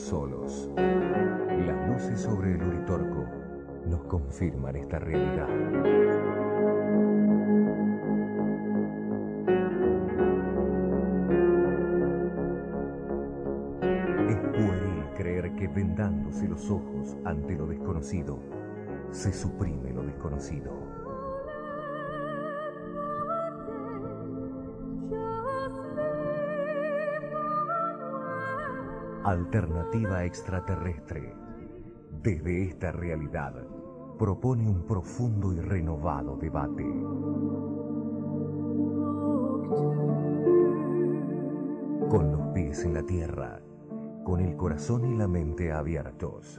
solos. Las luces sobre el Uritorco nos confirman esta realidad. Es pueril creer que vendándose los ojos ante lo desconocido, se suprime lo desconocido. Alternativa extraterrestre. Desde esta realidad propone un profundo y renovado debate. Con los pies en la tierra, con el corazón y la mente abiertos.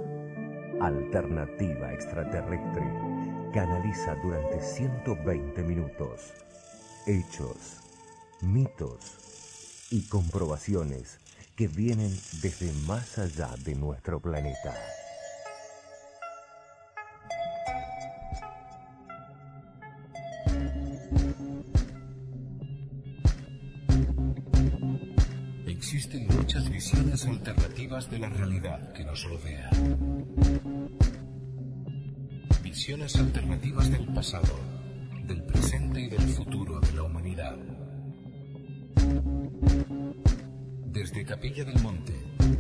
Alternativa extraterrestre canaliza durante 120 minutos hechos, mitos y comprobaciones que vienen desde más allá de nuestro planeta. Existen muchas visiones alternativas de la realidad que nos rodea. Visiones alternativas del pasado, del presente y del futuro de la humanidad. Desde Capilla del Monte,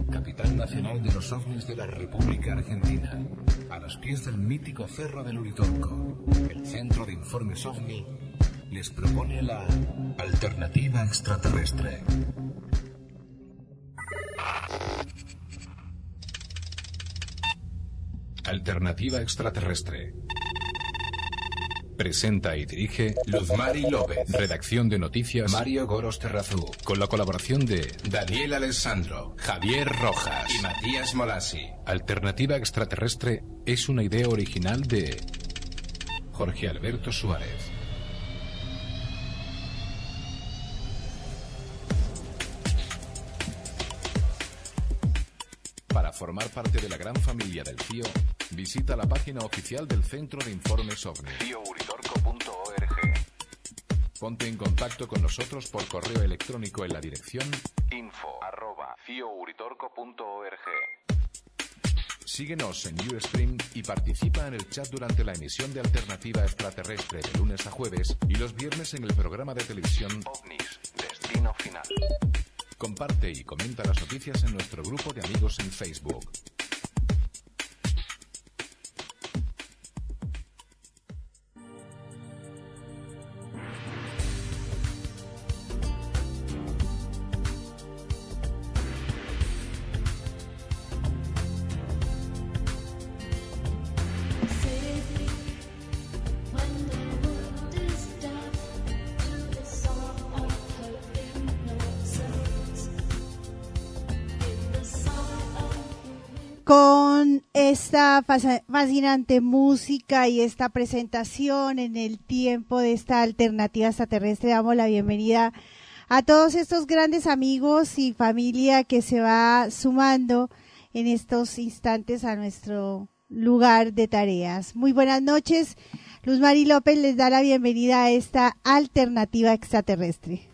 capital nacional de los ovnis de la República Argentina, a los pies del mítico Cerro del Uritorco, el Centro de Informes OVNI les propone la alternativa extraterrestre. Alternativa extraterrestre. Presenta y dirige Luzmari López. Redacción de noticias Mario Goros Terrazú. Con la colaboración de Daniel Alessandro, Javier Rojas y Matías Molasi. Alternativa extraterrestre es una idea original de Jorge Alberto Suárez. Formar parte de la gran familia del CIO, visita la página oficial del Centro de Informes OVNI. CIOuritorco.org. Ponte en contacto con nosotros por correo electrónico en la dirección info arroba ciouritorco.org. Síguenos en Ustream y participa en el chat durante la emisión de Alternativa Extraterrestre de lunes a jueves y los viernes en el programa de televisión OVNIS, Destino Final. Comparte y comenta las noticias en nuestro grupo de amigos en Facebook. Esta fascinante música y esta presentación en el tiempo de esta alternativa extraterrestre, damos la bienvenida a todos estos grandes amigos y familia que se va sumando en estos instantes a nuestro lugar de tareas. Muy buenas noches. Luz Mari López les da la bienvenida a esta alternativa extraterrestre.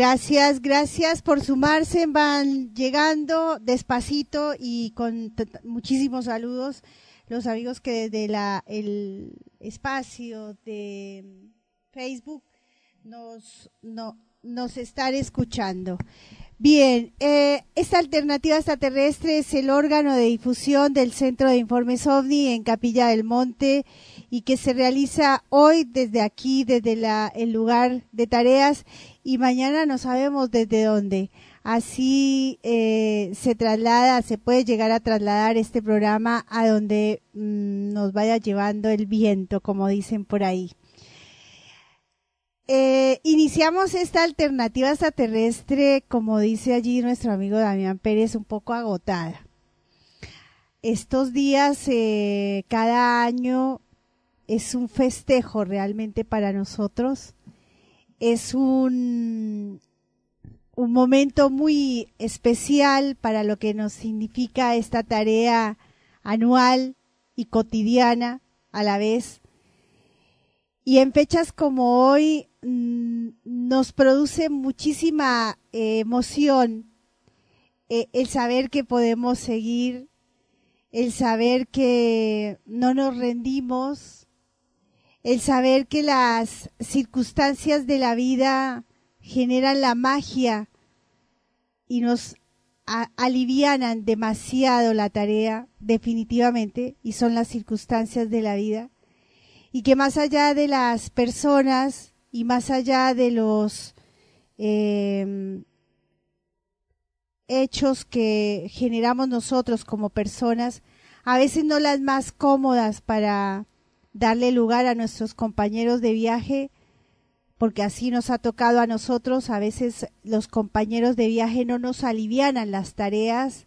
Gracias, gracias por sumarse. Van llegando despacito y con muchísimos saludos los amigos que desde la, el espacio de Facebook nos, no, nos están escuchando. Bien, eh, esta alternativa extraterrestre es el órgano de difusión del Centro de Informes OVNI en Capilla del Monte y que se realiza hoy desde aquí, desde la, el lugar de tareas y mañana no sabemos desde dónde. Así eh, se traslada, se puede llegar a trasladar este programa a donde mm, nos vaya llevando el viento, como dicen por ahí. Eh, iniciamos esta alternativa extraterrestre, como dice allí nuestro amigo Damián Pérez, un poco agotada. Estos días, eh, cada año, es un festejo realmente para nosotros. Es un, un momento muy especial para lo que nos significa esta tarea anual y cotidiana a la vez. Y en fechas como hoy mm, nos produce muchísima eh, emoción eh, el saber que podemos seguir, el saber que no nos rendimos, el saber que las circunstancias de la vida generan la magia y nos alivianan demasiado la tarea, definitivamente, y son las circunstancias de la vida, y que más allá de las personas y más allá de los em, hechos que generamos nosotros como personas, a veces no las más cómodas para darle lugar a nuestros compañeros de viaje, porque así nos ha tocado a nosotros, a veces los compañeros de viaje no nos alivianan las tareas,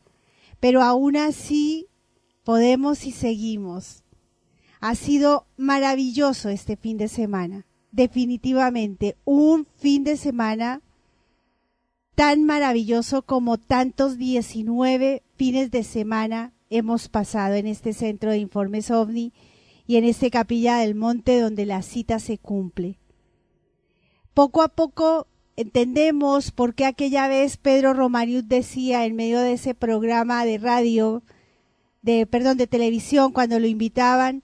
pero aún así podemos y seguimos. Ha sido maravilloso este fin de semana, definitivamente un fin de semana tan maravilloso como tantos 19 fines de semana hemos pasado en este centro de informes OVNI y en este capilla del monte donde la cita se cumple poco a poco entendemos por qué aquella vez Pedro Romariut decía en medio de ese programa de radio, de perdón, de televisión cuando lo invitaban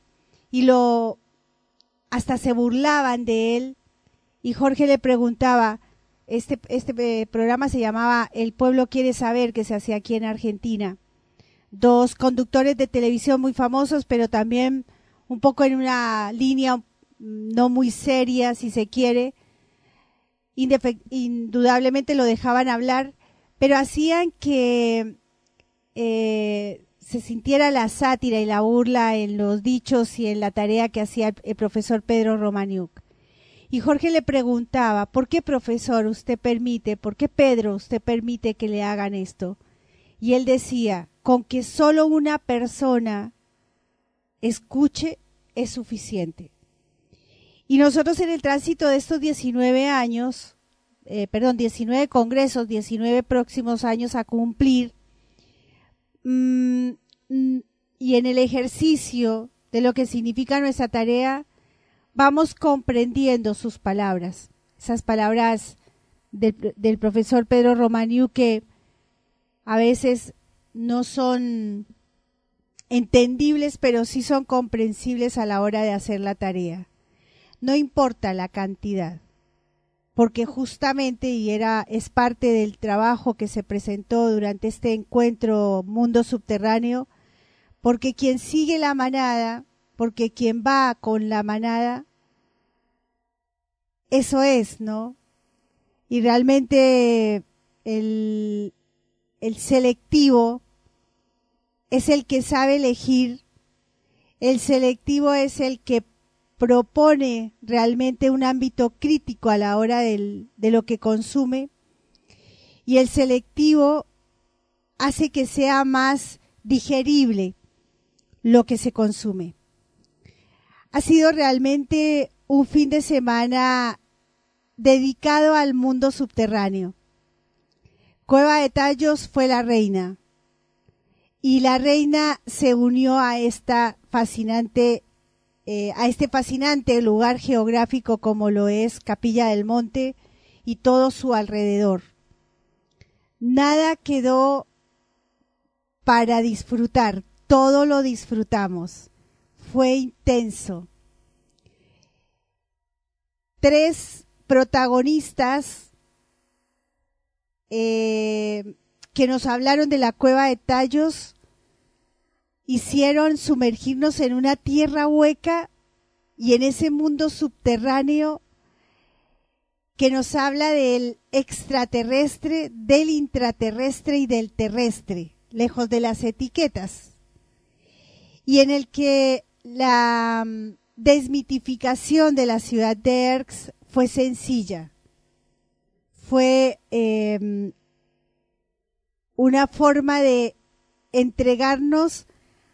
y lo hasta se burlaban de él y Jorge le preguntaba, este, este eh, programa se llamaba El pueblo quiere saber que se hacía aquí en Argentina. Dos conductores de televisión muy famosos, pero también un poco en una línea no muy seria, si se quiere, indudablemente lo dejaban hablar, pero hacían que eh, se sintiera la sátira y la burla en los dichos y en la tarea que hacía el, profesor Pedro Romaniuk. Y Jorge le preguntaba, ¿por qué profesor usted permite, por qué Pedro usted permite que le hagan esto? Y él decía, con que solo una persona escuche es suficiente. Y nosotros en el tránsito de estos 19 años, eh, perdón, 19 congresos, 19 próximos años a cumplir, mm, mm, y en el ejercicio de lo que significa nuestra tarea, vamos comprendiendo sus palabras, esas palabras del, del profesor Pedro Romaniu que a veces no son entendibles, pero sí son comprensibles a la hora de hacer la tarea no importa la cantidad, porque justamente, y era, es parte del trabajo que se presentó durante este encuentro Mundo Subterráneo, porque quien sigue la manada, porque quien va con la manada, eso es, ¿no? Y realmente el, el selectivo es el que sabe elegir, el selectivo es el que propone realmente un ámbito crítico a la hora de lo que consume y el selectivo hace que sea más digerible lo que se consume. Ha sido realmente un fin de semana dedicado al mundo subterráneo. Cueva de Tallos fue la reina y la reina se unió a esta fascinante eh, a este fascinante lugar geográfico como lo es Capilla del Monte y todo su alrededor. Nada quedó para disfrutar, todo lo disfrutamos. Fue intenso. Tres protagonistas eh, que nos hablaron de la cueva de Tallos hicieron sumergirnos en una tierra hueca y en ese mundo subterráneo que nos habla del extraterrestre, del intraterrestre y del terrestre, lejos de las etiquetas, y en el que la mm, desmitificación de la ciudad de Erx fue sencilla, fue em, una forma de entregarnos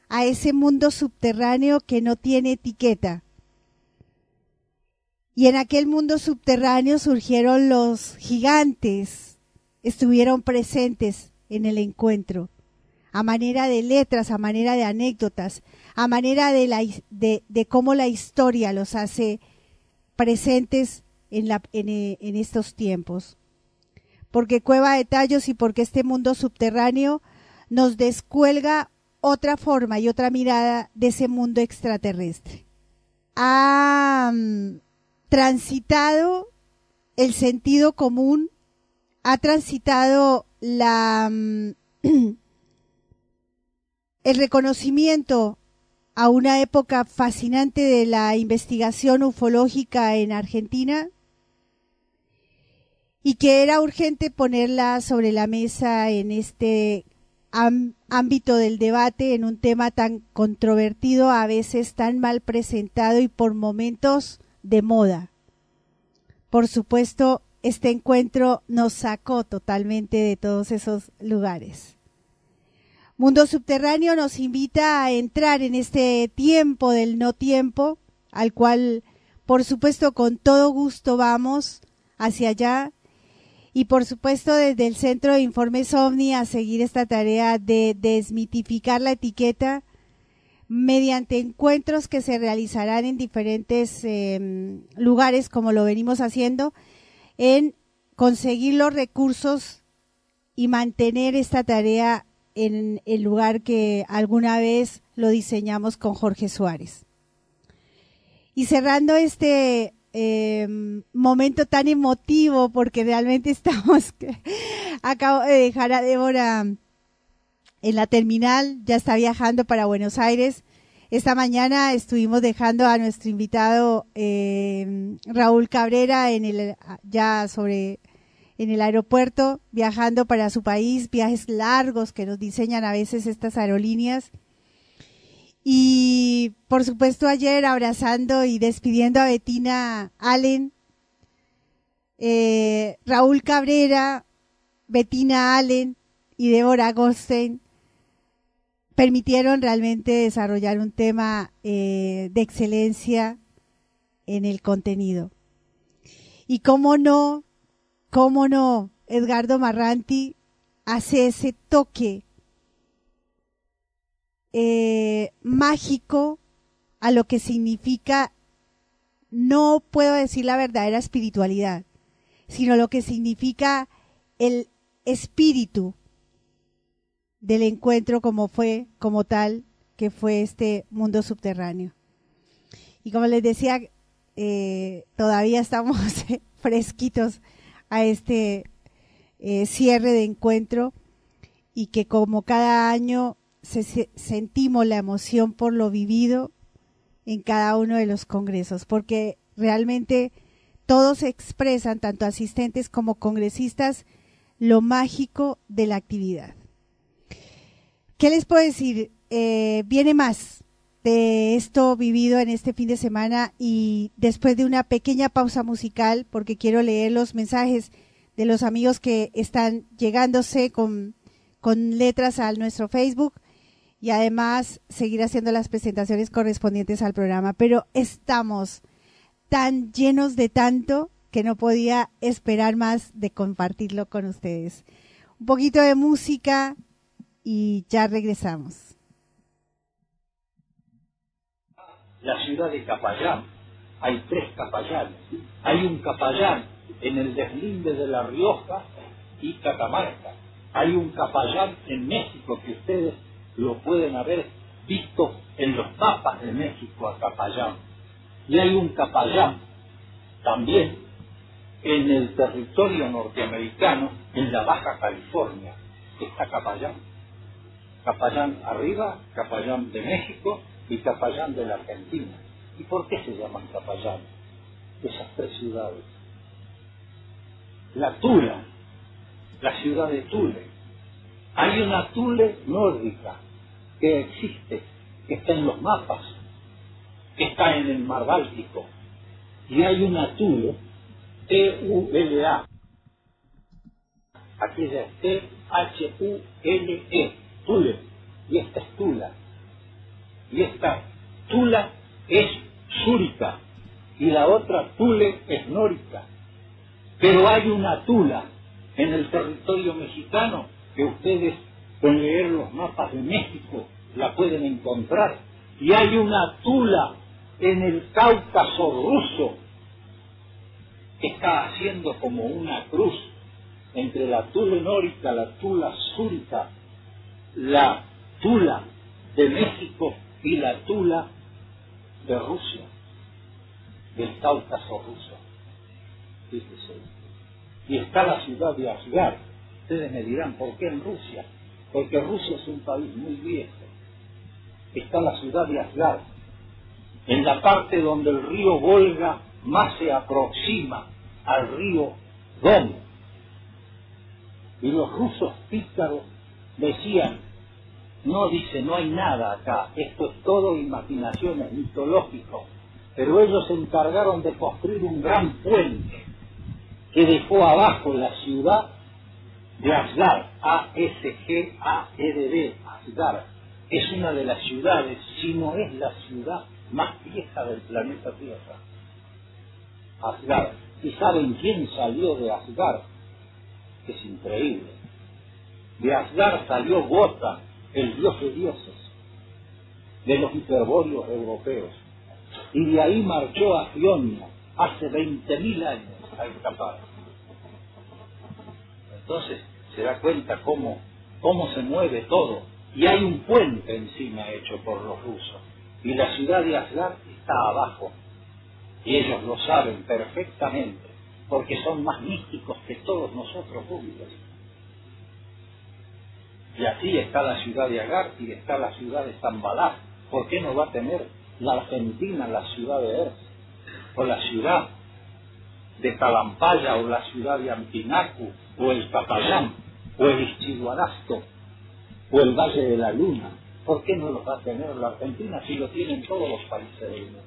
a ese mundo subterráneo que no tiene etiqueta, y en aquel mundo subterráneo surgieron los gigantes, estuvieron presentes en el encuentro, a manera de letras, a manera de anécdotas, a manera de, la, de, cómo la historia los hace presentes en, en estos tiempos. Porque Cueva de Tallos y porque este mundo subterráneo nos descuelga otra forma y otra mirada de ese mundo extraterrestre. Ah, transitado el sentido común, ha transitado la, mm, el reconocimiento a una época fascinante de la investigación ufológica en Argentina y que era urgente ponerla sobre la mesa en este ámbito del debate, en un tema tan controvertido, a veces tan mal presentado y por momentos de moda. Por supuesto, este encuentro nos sacó totalmente de todos esos lugares. Mundo Subterráneo nos invita a entrar en este tiempo del no tiempo, al cual, por supuesto, con todo gusto vamos hacia allá. Y por supuesto, desde el Centro de Informes OVNI a seguir esta tarea de desmitificar la etiqueta mediante encuentros que se realizarán en diferentes em, lugares, como lo venimos haciendo, en conseguir los recursos y mantener esta tarea en el lugar que alguna vez lo diseñamos con Jorge Suárez. Y cerrando este em, momento tan emotivo, porque realmente estamos, acabo de dejar a Débora en la terminal, ya está viajando para Buenos Aires. Esta mañana estuvimos dejando a nuestro invitado eh, Raúl Cabrera en el ya sobre en el aeropuerto viajando para su país, viajes largos que nos diseñan a veces estas aerolíneas. Y por supuesto ayer abrazando y despidiendo a Betina Allen, eh, Raúl Cabrera, Betina Allen y Débora Goldstein permitieron realmente desarrollar un tema eh, de excelencia en el contenido. Y cómo no, cómo no, Edgardo Marranti hace ese toque eh, mágico a lo que significa, no puedo decir la verdadera espiritualidad, sino lo que significa el espíritu del encuentro como fue, como tal, que fue este mundo subterráneo. Y como les decía, eh, todavía estamos fresquitos a este eh, cierre de encuentro y que como cada año sentimos la emoción por lo vivido en cada uno de los congresos, porque realmente todos expresan, tanto asistentes como congresistas, lo mágico de la actividad. ¿Qué les puedo decir? Eh, viene más de esto vivido en este fin de semana y después de una pequeña pausa musical, porque quiero leer los mensajes de los amigos que están llegándose con, con letras a nuestro Facebook y además seguir haciendo las presentaciones correspondientes al programa. Pero estamos tan llenos de tanto que no podía esperar más de compartirlo con ustedes. Un poquito de música y ya regresamos. La ciudad de Capayán, hay tres capayanes. Hay un capayán en el deslinde de La Rioja y Catamarca. Hay un capayán en México que ustedes lo pueden haber visto en los mapas de México a Capayán. Y hay un capayán también en el territorio norteamericano, en la Baja California, está Capayán. Capayán arriba, Capayán de México y Capayán de la Argentina. ¿Y por qué se llaman Capayán? Esas tres ciudades. la Tula, la ciudad de Tule. Hay una Tule nórdica existe, que está en los mapas, que está en el mar Báltico. Y hay una Tule, T-U-L-A. Aquella es T-H-U-L-E, Tule. Y esta es Tula. Y esta Tula es Súrica. Y la otra Tule es Nórica. Pero hay una Tula en el territorio mexicano que ustedes con leer los mapas de México la pueden encontrar. Y hay una Tula en el Cáucaso ruso que está haciendo como una cruz entre la Tula nórica, la Tula súrica, la Tula de México y la Tula de Rusia, del Cáucaso ruso. Y está la ciudad de Asgard. Ustedes me dirán, ¿por qué en Rusia? Porque Rusia es un país muy viejo. Está la ciudad de Asgard, en la parte donde el río Volga más se aproxima al río Don. Y los rusos pícaros decían, no dice, no hay nada acá, esto es todo imaginación, es mitológico. Pero ellos se encargaron de construir un gran puente que dejó abajo la ciudad de Asgard, A-S-G-A-R-D, Asgard. Es una de las ciudades, si no es la ciudad más vieja del planeta Tierra. Asgard. ¿Y saben quién salió de Asgard? Es increíble. De Asgard salió Gota, el dios de dioses, de los hiperbóreos europeos. Y de ahí marchó a Fionia hace 20.000 años a escapar. Entonces se da cuenta cómo, cómo se mueve todo. Y hay un puente encima hecho por los rusos. Y la ciudad de Asgard está abajo. Y ellos lo saben perfectamente, porque son más místicos que todos nosotros juntos. Y así está la ciudad de Agar y está la ciudad de Zambalá. ¿Por qué no va a tener la Argentina la ciudad de Ers? O la ciudad de Talampaya o la ciudad de Antinacu o el Papayán o el Ischiguarasto o el Valle de la Luna. ¿Por qué no los va a tener la Argentina si lo tienen todos los países del mundo?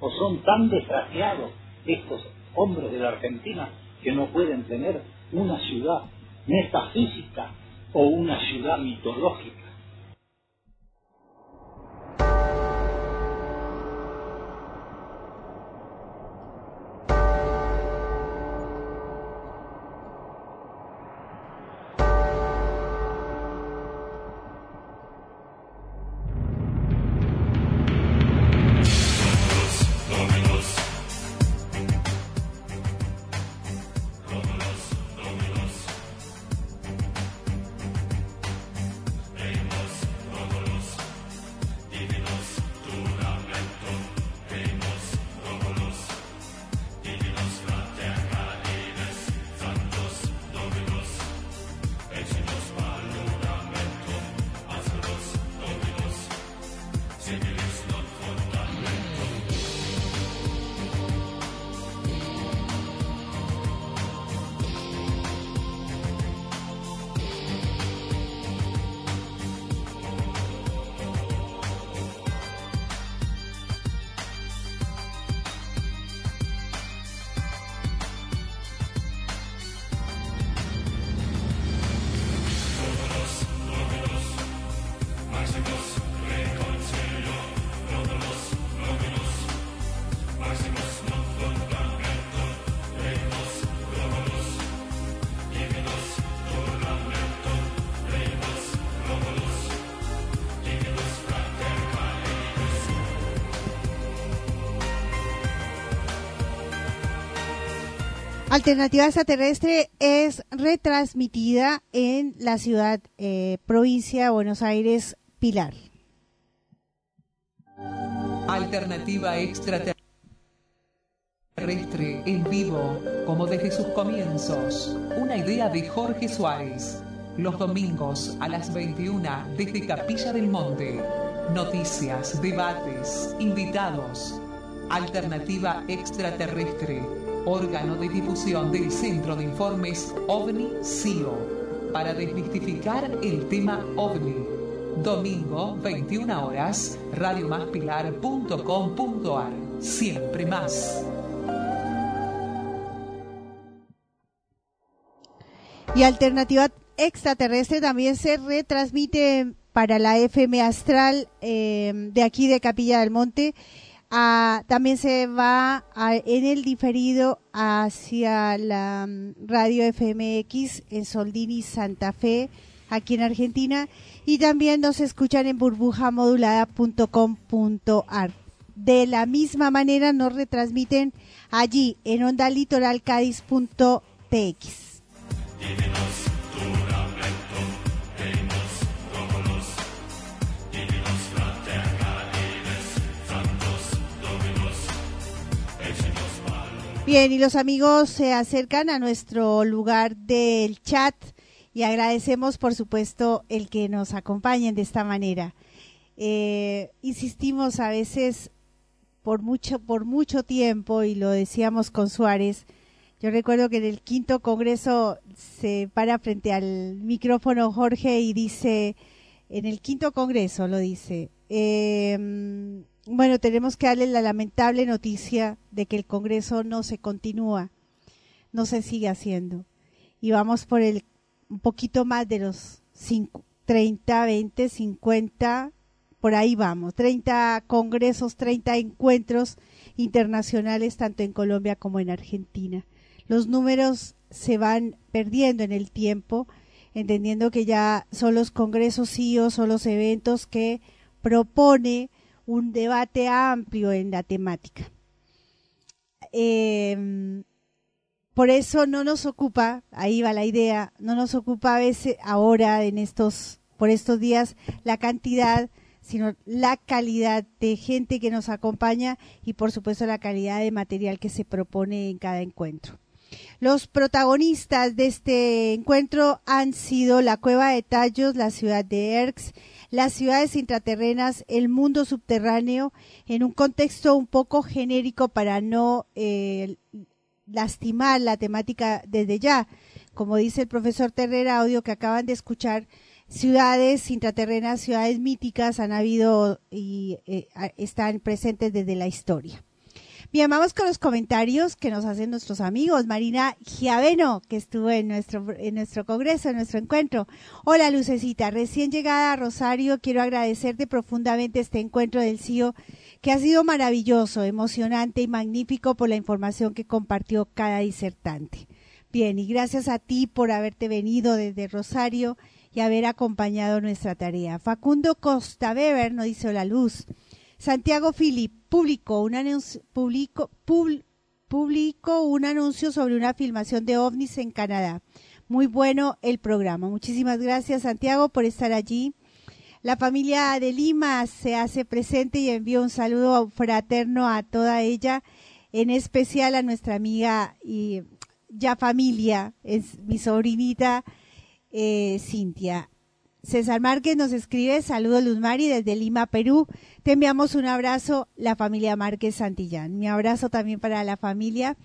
¿O son tan desgraciados estos hombres de la Argentina que no pueden tener una ciudad metafísica o una ciudad mitológica? Alternativa Extraterrestre es retransmitida en la ciudad, eh, provincia Buenos Aires, Pilar. Alternativa Extraterrestre en vivo, como desde sus comienzos. Una idea de Jorge Suárez. Los domingos a las 21 desde Capilla del Monte. Noticias, debates, invitados. Alternativa Extraterrestre órgano de difusión del Centro de Informes OVNI-CIO, para desmistificar el tema OVNI. Domingo, 21 horas, radiomaspilar.com.ar. Siempre más. Y Alternativa Extraterrestre también se retransmite para la FM Astral eh, de aquí de Capilla del Monte también se va en el diferido hacia la mm, radio FMX en Soldini, Santa Fe, aquí en Argentina, y también nos escuchan en burbujamodulada.com.ar. De la misma manera nos retransmiten allí en onda litoral Bien, y los amigos se acercan a nuestro lugar del chat y agradecemos, por supuesto, el que nos acompañen de esta manera. Eh, insistimos a veces por mucho, por mucho tiempo, y lo decíamos con Suárez, yo recuerdo que en el quinto congreso se para frente al micrófono Jorge y dice, en el quinto congreso lo dice, eh, bueno, tenemos que darle la lamentable noticia de que el Congreso no se continúa, no se sigue haciendo. Y vamos por el un poquito más de los 30, 20, 50, por ahí vamos, 30 congresos, 30 encuentros internacionales, tanto en Colombia como en Argentina. Los números se van perdiendo en el tiempo, entendiendo que ya son los congresos sí o son los eventos que propone un debate amplio en la temática. Em, por eso no nos ocupa, ahí va la idea, no nos ocupa a veces ahora en estos, por estos días, la cantidad, sino la calidad de gente que nos acompaña y por supuesto la calidad de material que se propone en cada encuentro. Los protagonistas de este encuentro han sido la Cueva de Tallos, la ciudad de Erx, las ciudades intraterrenas, el mundo subterráneo, en un contexto un poco genérico para no eh, lastimar la temática desde ya. Como dice el profesor Terrera Audio que acaban de escuchar, ciudades intraterrenas, ciudades míticas han habido y eh, están presentes desde la historia. Bien, vamos con los comentarios que nos hacen nuestros amigos. Marina Giaveno, que estuvo en nuestro, en nuestro congreso, en nuestro encuentro. Hola, Lucecita. Recién llegada a Rosario, quiero agradecerte profundamente este encuentro del CIO, que ha sido maravilloso, emocionante y magnífico por la información que compartió cada disertante. Bien, y gracias a ti por haberte venido desde Rosario y haber acompañado nuestra tarea. Facundo Costa Weber nos dice la luz. Santiago Philip publicó un, anuncio, un anuncio sobre una filmación de ovnis en Canadá. Muy bueno el programa. Muchísimas gracias, Santiago, por estar allí. La familia de Lima se hace presente y envío un saludo fraterno a toda ella, en especial a nuestra amiga y ya familia, es mi sobrinita eh, Cintia. César Márquez nos escribe, saludos Luz Mari desde Lima, Perú. Te enviamos un abrazo, la familia Márquez Santillán. Mi abrazo también para la familia.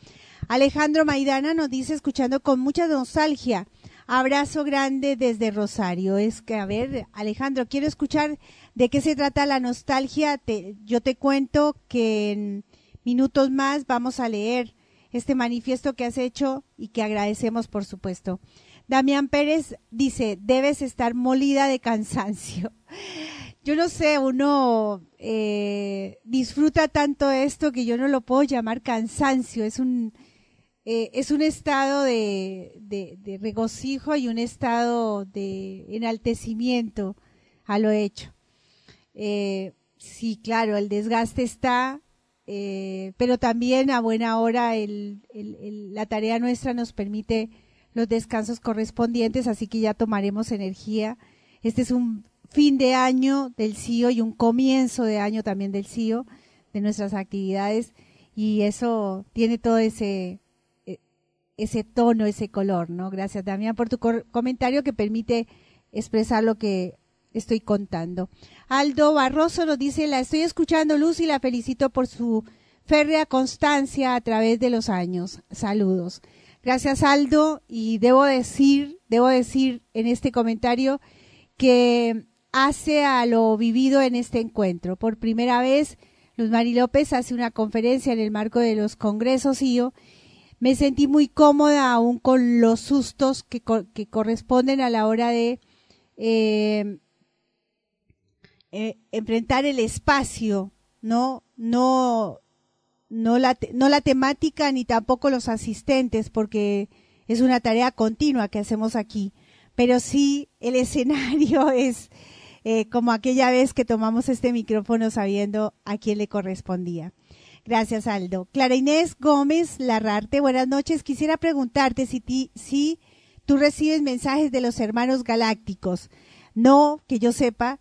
Alejandro Maidana nos dice, escuchando con mucha nostalgia, abrazo grande desde Rosario. Es que, a ver, Alejandro, quiero escuchar de qué se trata la nostalgia. yo te cuento que en minutos más vamos a leer este manifiesto que has hecho y que agradecemos, por supuesto. Damián Pérez dice, debes estar molida de cansancio. Yo no sé, uno eh, disfruta tanto esto que yo no lo puedo llamar cansancio. Es un, eh, es un estado de, regocijo y un estado de enaltecimiento a lo hecho. Eh, sí, claro, el desgaste está, pero también a buena hora la tarea nuestra nos permite los descansos correspondientes, así que ya tomaremos energía. Este es un fin de año del CIO y un comienzo de año también del CIO, de nuestras actividades, y eso tiene todo ese, e, ese tono, ese color, ¿no? Gracias, Damián, por tu comentario que permite expresar lo que estoy contando. Aldo Barroso nos dice, la estoy escuchando, Luz, y la felicito por su férrea constancia a través de los años. Saludos. Gracias Aldo y debo decir, debo decir en este comentario que hace a lo vivido en este encuentro. Por primera vez, Luz Mari López hace una conferencia en el marco de los congresos y yo me sentí muy cómoda aún con los sustos que, que corresponden a la hora de eh, eh, enfrentar el espacio, no, no, no la, no la temática ni tampoco los asistentes, porque es una tarea continua que hacemos aquí. Pero sí el escenario es eh, como aquella vez que tomamos este micrófono sabiendo a quién le correspondía. Gracias, Aldo. Clara Inés Gómez Larrarte, buenas noches. Quisiera preguntarte si, ti, si tú recibes mensajes de los hermanos galácticos. No, que yo sepa,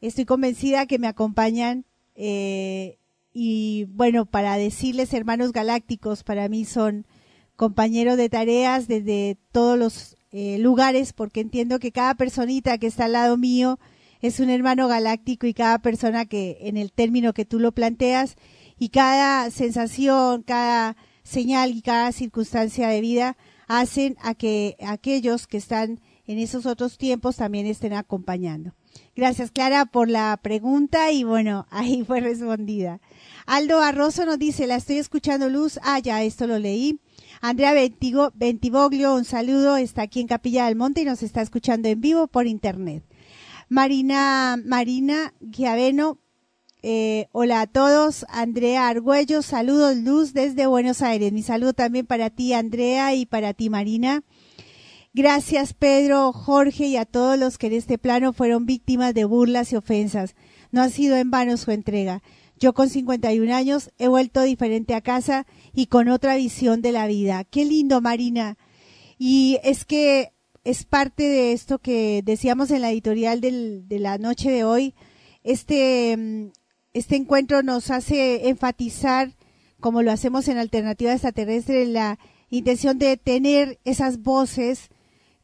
estoy convencida que me acompañan eh, y bueno, para decirles hermanos galácticos, para mí son compañeros de tareas desde todos los eh, lugares, porque entiendo que cada personita que está al lado mío es un hermano galáctico y cada persona que en el término que tú lo planteas y cada sensación, cada señal y cada circunstancia de vida hacen a que aquellos que están en esos otros tiempos también estén acompañando. Gracias, Clara, por la pregunta y bueno, ahí fue respondida. Aldo Barroso nos dice, la estoy escuchando Luz. Ah, ya, esto lo leí. Andrea Ventivoglio, un saludo, está aquí en Capilla del Monte y nos está escuchando en vivo por internet. Marina, Marina Giaveno, eh, hola a todos. Andrea Argüello, saludos Luz desde Buenos Aires. Mi saludo también para ti, Andrea, y para ti, Marina. Gracias, Pedro, Jorge y a todos los que en este plano fueron víctimas de burlas y ofensas. No ha sido en vano su entrega. Yo con 51 años he vuelto diferente a casa y con otra visión de la vida. Qué lindo, Marina. Y es que es parte de esto que decíamos en la editorial de la noche de hoy. Este, mm, este encuentro nos hace enfatizar, como lo hacemos en Alternativa Extraterrestre, la intención de tener esas voces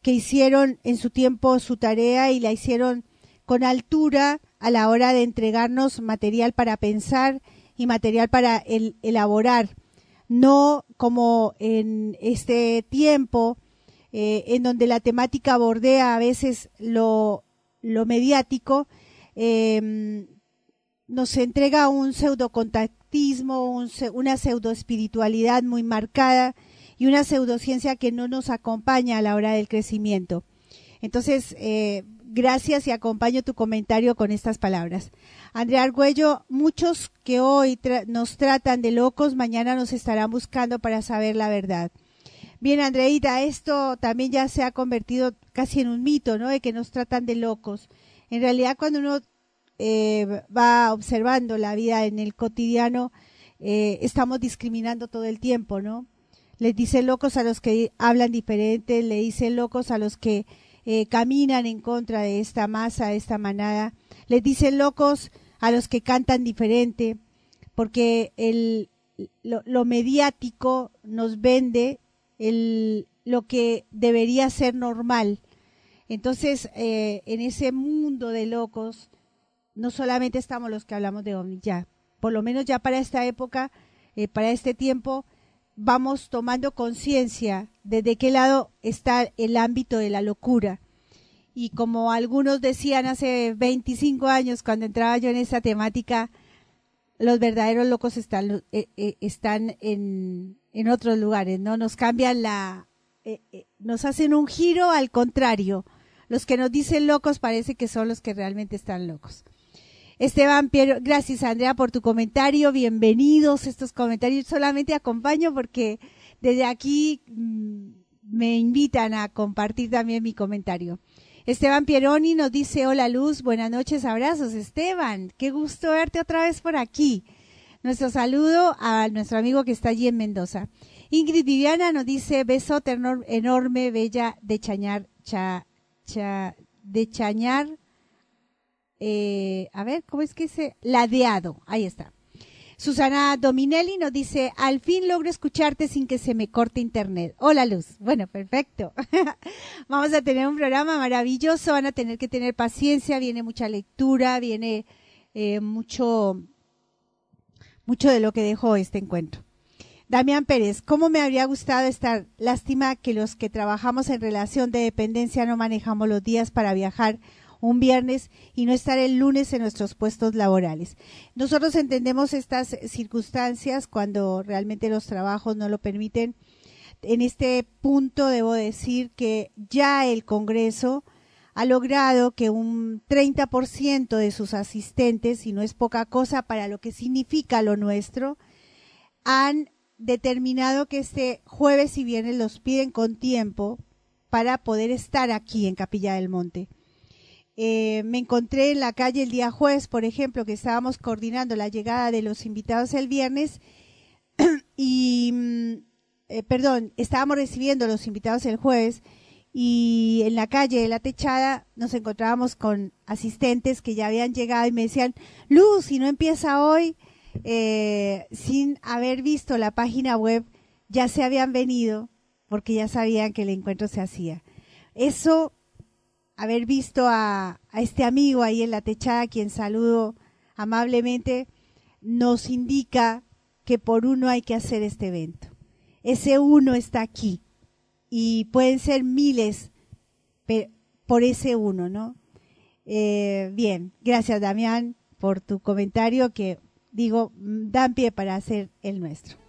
que hicieron en su tiempo su tarea y la hicieron con altura a la hora de entregarnos material para pensar y material para elaborar, no como en este tiempo eh, en donde la temática bordea a veces lo, lo mediático, eh, nos entrega un pseudocontactismo, un, una pseudoespiritualidad muy marcada y una pseudociencia que no nos acompaña a la hora del crecimiento. Entonces, eh, gracias y acompaño tu comentario con estas palabras. Andrea Argüello, muchos que hoy nos tratan de locos, mañana nos estarán buscando para saber la verdad. Bien, Andreita, esto también ya se ha convertido casi en un mito, ¿no? De que nos tratan de locos. En realidad, cuando uno eh, va observando la vida en el cotidiano, eh, estamos discriminando todo el tiempo, ¿no? Les dicen locos a los que hablan diferente, le dicen locos a los que eh, caminan en contra de esta masa, de esta manada, les dicen locos a los que cantan diferente, porque el, lo, mediático nos vende el, lo que debería ser normal. Entonces, en ese mundo de locos, no solamente estamos los que hablamos de ovnis, ya, por lo menos ya para esta época, eh, para este tiempo, vamos tomando conciencia de, de qué lado está el ámbito de la locura. Y como algunos decían hace 25 años, cuando entraba yo en esa temática, los verdaderos locos están, eh, eh, están en, en, otros lugares, ¿no? Nos cambian la, nos hacen un giro al contrario. Los que nos dicen locos parece que son los que realmente están locos. Esteban Piero, gracias Andrea por tu comentario, bienvenidos estos comentarios. Solamente acompaño porque desde aquí mm, me invitan a compartir también mi comentario. Esteban Pieroni nos dice, hola Luz, buenas noches, abrazos. Esteban, qué gusto verte otra vez por aquí. Nuestro saludo a nuestro amigo que está allí en Mendoza. Ingrid Viviana nos dice, besote enorme, bella de Chañar, cha, cha, de Chañar, eh, a ver, ¿cómo es que se? Ladeado, ahí está. Susana Dominelli nos dice, al fin logro escucharte sin que se me corte internet. Hola Luz. Bueno, perfecto. Vamos a tener un programa maravilloso, van a tener que tener paciencia, viene mucha lectura, viene eh, mucho, mucho de lo que dejó este encuentro. Damián Pérez, ¿cómo me habría gustado estar? Lástima que los que trabajamos en relación de dependencia no manejamos los días para viajar un viernes y no estar el lunes en nuestros puestos laborales. Nosotros entendemos estas circunstancias cuando realmente los trabajos no lo permiten. En este punto debo decir que ya el Congreso ha logrado que un 30% de sus asistentes, y no es poca cosa para lo que significa lo nuestro, han determinado que este jueves y viernes los piden con tiempo para poder estar aquí en Capilla del Monte. Eh, me encontré en la calle el día jueves, por ejemplo, que estábamos coordinando la llegada de los invitados el viernes y, mm, eh, perdón, estábamos recibiendo los invitados el jueves y en la calle de la techada nos encontrábamos con asistentes que ya habían llegado y me decían, Luz, si no empieza hoy, eh, sin haber visto la página web, ya se habían venido porque ya sabían que el encuentro se hacía. Eso haber visto a, este amigo ahí en la techada, quien saludo amablemente, nos indica que por uno hay que hacer este evento. Ese uno está aquí y pueden ser miles por ese uno, ¿no? Eh, bien, gracias Damián por tu comentario que digo, dan pie para hacer el nuestro.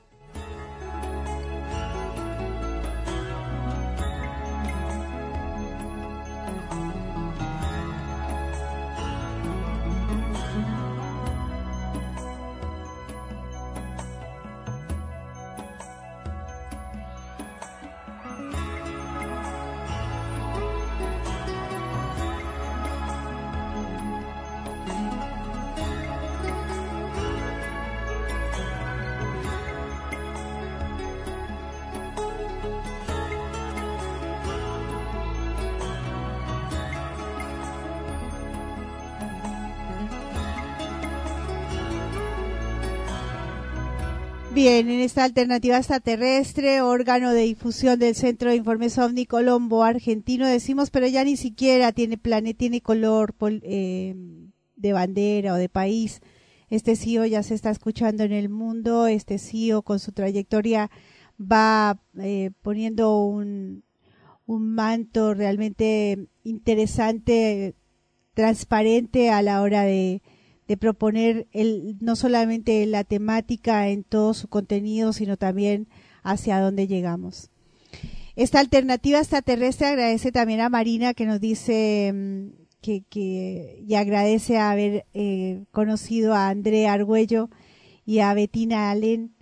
Bien, en esta alternativa extraterrestre, órgano de difusión del Centro de Informes OVNI Colombo argentino, decimos, pero ya ni siquiera tiene planeta, tiene color eh, de bandera o de país. Este CEO ya se está escuchando en el mundo, este CEO con su trayectoria va eh, poniendo un, un manto realmente interesante, transparente a la hora de, de proponer el, no solamente la temática en todo su contenido, sino también hacia dónde llegamos. Esta alternativa extraterrestre agradece también a Marina que nos dice mm, que, y agradece haber eh, conocido a Andrea Argüello y a Betina Allen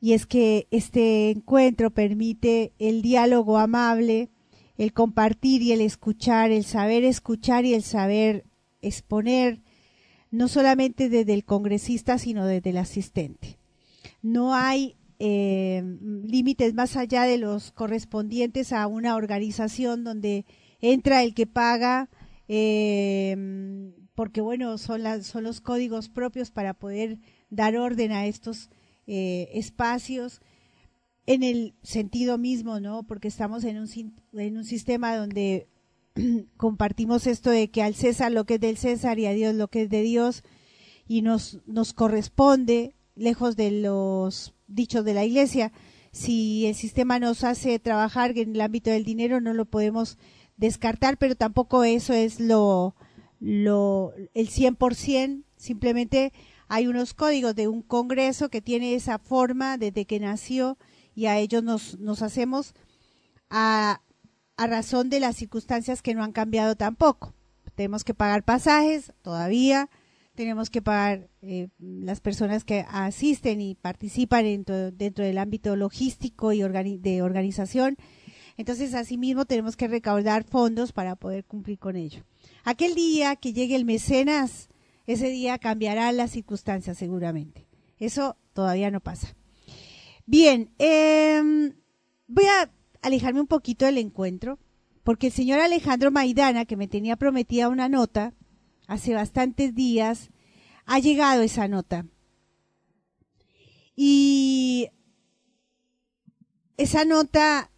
y es que este encuentro permite el diálogo amable, el compartir y el escuchar, el saber escuchar y el saber exponer no solamente desde el congresista, sino desde el asistente. No hay eh, límites más allá de los correspondientes a una organización donde entra el que paga, eh, porque bueno, son, son los códigos propios para poder dar orden a estos eh, espacios en el sentido mismo, ¿no? Porque estamos en un, en un sistema donde compartimos esto de que al César lo que es del César y a Dios lo que es de Dios y nos, nos corresponde, lejos de los dichos de la Iglesia, si el sistema nos hace trabajar en el ámbito del dinero no lo podemos descartar, pero tampoco eso es lo, lo el 100%, simplemente hay unos códigos de un congreso que tiene esa forma desde que nació y a ellos nos, nos hacemos a, a razón de las circunstancias que no han cambiado tampoco. Tenemos que pagar pasajes todavía, tenemos que pagar eh, las personas que asisten y participan dentro, del ámbito logístico y de organización. Entonces, asimismo, tenemos que recaudar fondos para poder cumplir con ello. Aquel día que llegue el mecenas, ese día cambiarán las circunstancias seguramente. Eso todavía no pasa. Bien, eh, voy a alejarme un poquito del encuentro, porque el señor Alejandro Maidana, que me tenía prometida una nota hace bastantes días, ha llegado esa nota. Y esa nota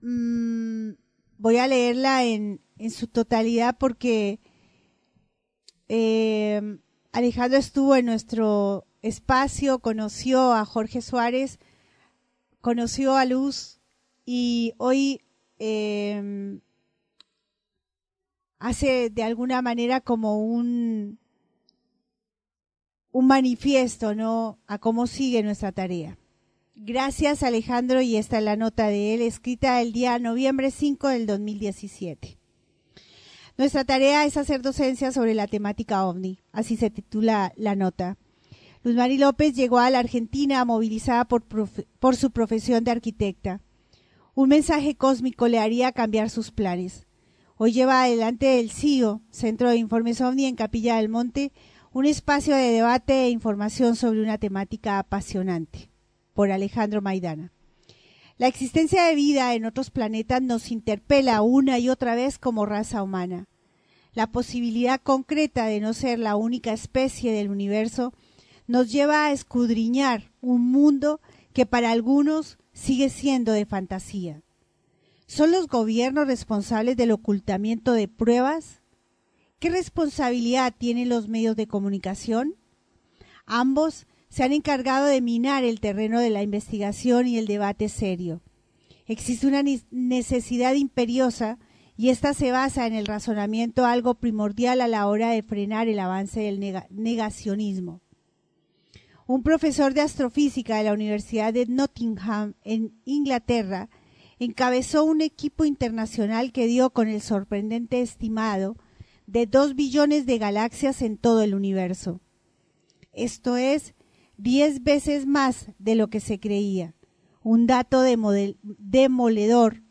mmm, voy a leerla en, en su totalidad porque eh, Alejandro estuvo en nuestro espacio conoció a Jorge Suárez, conoció a Luz y hoy eh, hace de alguna manera como un, un manifiesto, ¿no? A cómo sigue nuestra tarea. Gracias Alejandro y esta es la nota de él escrita el día noviembre 5 del 2017. Nuestra tarea es hacer docencia sobre la temática ovni, así se titula la nota. Luz Mari López llegó a la Argentina movilizada por, por su profesión de arquitecta. Un mensaje cósmico le haría cambiar sus planes. Hoy lleva adelante el CIO, Centro de Informes OVNI en Capilla del Monte, un espacio de debate e información sobre una temática apasionante. Por Alejandro Maidana. La existencia de vida en otros planetas nos interpela una y otra vez como raza humana. La posibilidad concreta de no ser la única especie del universo nos lleva a escudriñar un mundo que para algunos sigue siendo de fantasía. ¿Son los gobiernos responsables del ocultamiento de pruebas? ¿Qué responsabilidad tienen los medios de comunicación? Ambos se han encargado de minar el terreno de la investigación y el debate serio. Existe una necesidad imperiosa y esta se basa en el razonamiento algo primordial a la hora de frenar el avance del negacionismo. Un profesor de astrofísica de la Universidad de Nottingham en Inglaterra encabezó un equipo internacional que dio con el sorprendente estimado de dos billones de galaxias en todo el universo. Esto es diez veces más de lo que se creía, un dato demoledor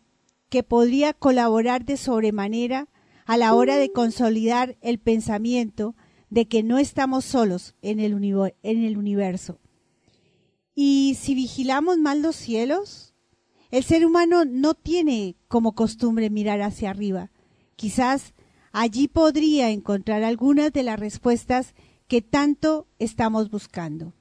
que podría colaborar de sobremanera a la hora de consolidar el pensamiento de que no estamos solos en el, en el universo. ¿Y si vigilamos mal los cielos? El ser humano no tiene como costumbre mirar hacia arriba. Quizás allí podría encontrar algunas de las respuestas que tanto estamos buscando.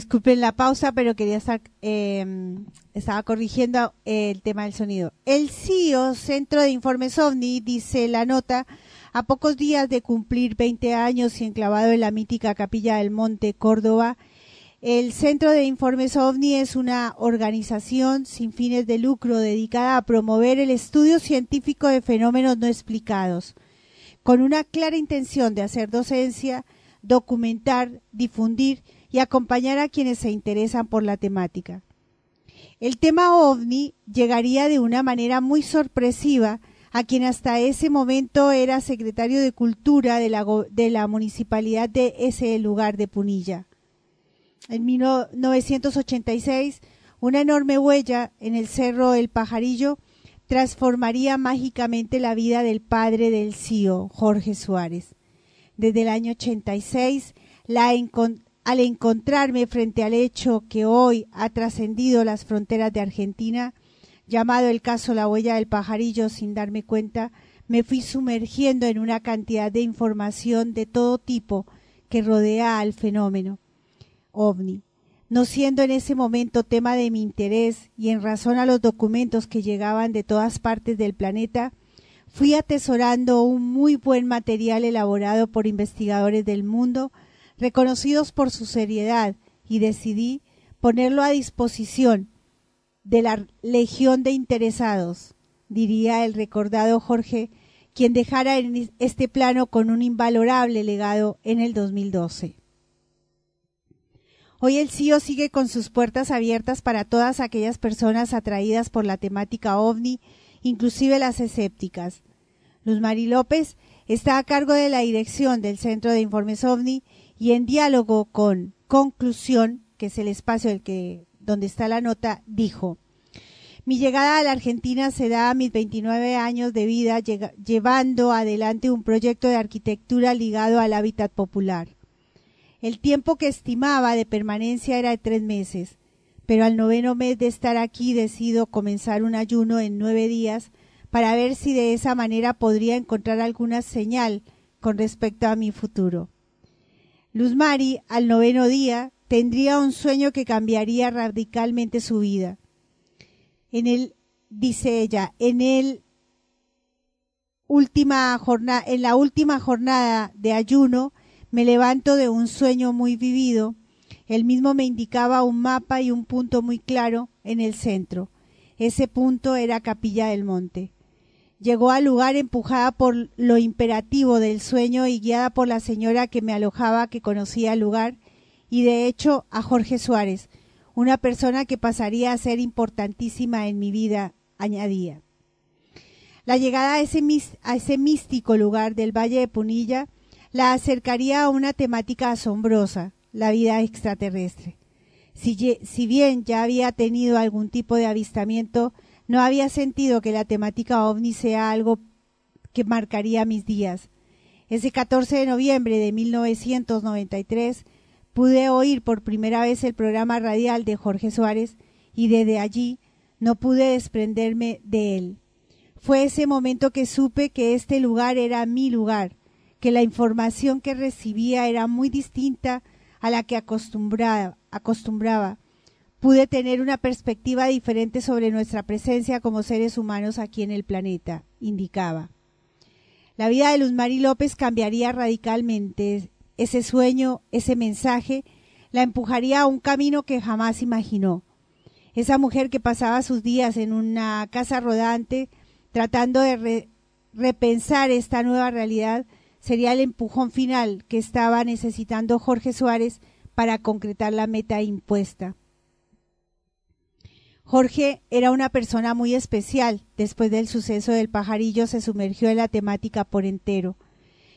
Disculpen la pausa, pero quería estar, em, estaba corrigiendo el tema del sonido. El CIO, Centro de Informes OVNI, dice la nota, a pocos días de cumplir 20 años y enclavado en la mítica Capilla del Monte, Córdoba, el Centro de Informes OVNI es una organización sin fines de lucro dedicada a promover el estudio científico de fenómenos no explicados, con una clara intención de hacer docencia, documentar, difundir y acompañar a quienes se interesan por la temática. El tema ovni llegaría de una manera muy sorpresiva a quien hasta ese momento era secretario de Cultura de la, municipalidad de ese lugar de Punilla. En 1986, una enorme huella en el cerro El Pajarillo transformaría mágicamente la vida del padre del CIO, Jorge Suárez. Desde el año 86, la, al encontrarme frente al hecho que hoy ha trascendido las fronteras de Argentina, llamado el caso La huella del pajarillo sin darme cuenta, me fui sumergiendo en una cantidad de información de todo tipo que rodea al fenómeno ovni, no siendo en ese momento tema de mi interés y en razón a los documentos que llegaban de todas partes del planeta, fui atesorando un muy buen material elaborado por investigadores del mundo reconocidos por su seriedad, y decidí ponerlo a disposición de la legión de interesados, diría el recordado Jorge, quien dejara en este plano con un invalorable legado en el 2012. Hoy el CIO sigue con sus puertas abiertas para todas aquellas personas atraídas por la temática ovni, inclusive las escépticas. Luz Mari López está a cargo de la dirección del Centro de Informes OVNI y en diálogo con conclusión, que es el espacio el que, donde está la nota, dijo, mi llegada a la Argentina se da a mis 29 años de vida llevando adelante un proyecto de arquitectura ligado al hábitat popular. El tiempo que estimaba de permanencia era de tres meses, pero al noveno mes de estar aquí decido comenzar un ayuno en nueve días para ver si de esa manera podría encontrar alguna señal con respecto a mi futuro. Luz Mari, al noveno día, tendría un sueño que cambiaría radicalmente su vida. En el, dice ella, en el última jornada, en la última jornada de ayuno, me levanto de un sueño muy vivido. Él mismo me indicaba un mapa y un punto muy claro en el centro. Ese punto era Capilla del Monte. Llegó al lugar empujada por lo imperativo del sueño y guiada por la señora que me alojaba que conocía el lugar y de hecho a Jorge Suárez, una persona que pasaría a ser importantísima en mi vida, añadía. La llegada a ese, a ese místico lugar del Valle de Punilla la acercaría a una temática asombrosa, la vida extraterrestre. Si, si, bien ya había tenido algún tipo de avistamiento, no había sentido que la temática ovni sea algo que marcaría mis días. Ese 14 de noviembre de 1993 pude oír por primera vez el programa radial de Jorge Suárez y desde allí no pude desprenderme de él. Fue ese momento que supe que este lugar era mi lugar, que la información que recibía era muy distinta a la que acostumbraba, acostumbraba pude tener una perspectiva diferente sobre nuestra presencia como seres humanos aquí en el planeta, indicaba. La vida de Luz Mari López cambiaría radicalmente. Ese sueño, ese mensaje, la empujaría a un camino que jamás imaginó. Esa mujer que pasaba sus días en una casa rodante tratando de repensar esta nueva realidad sería el empujón final que estaba necesitando Jorge Suárez para concretar la meta impuesta. Jorge era una persona muy especial. Después del suceso del pajarillo se sumergió en la temática por entero.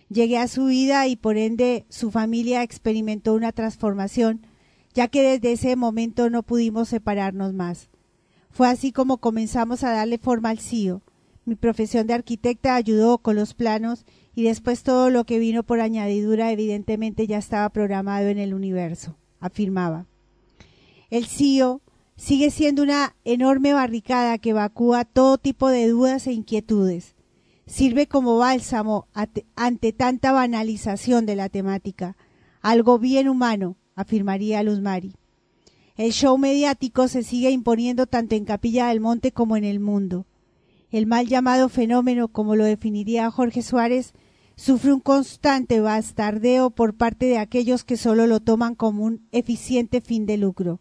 Llegué a su vida y por ende su familia experimentó una transformación, ya que desde ese momento no pudimos separarnos más. Fue así como comenzamos a darle forma al CIO. Mi profesión de arquitecta ayudó con los planos y después todo lo que vino por añadidura evidentemente ya estaba programado en el universo, afirmaba. El CIO sigue siendo una enorme barricada que evacúa todo tipo de dudas e inquietudes. Sirve como bálsamo ante tanta banalización de la temática, algo bien humano, afirmaría Luz Mari. El show mediático se sigue imponiendo tanto en Capilla del Monte como en el mundo. El mal llamado fenómeno, como lo definiría Jorge Suárez, sufre un constante bastardeo por parte de aquellos que solo lo toman como un eficiente fin de lucro.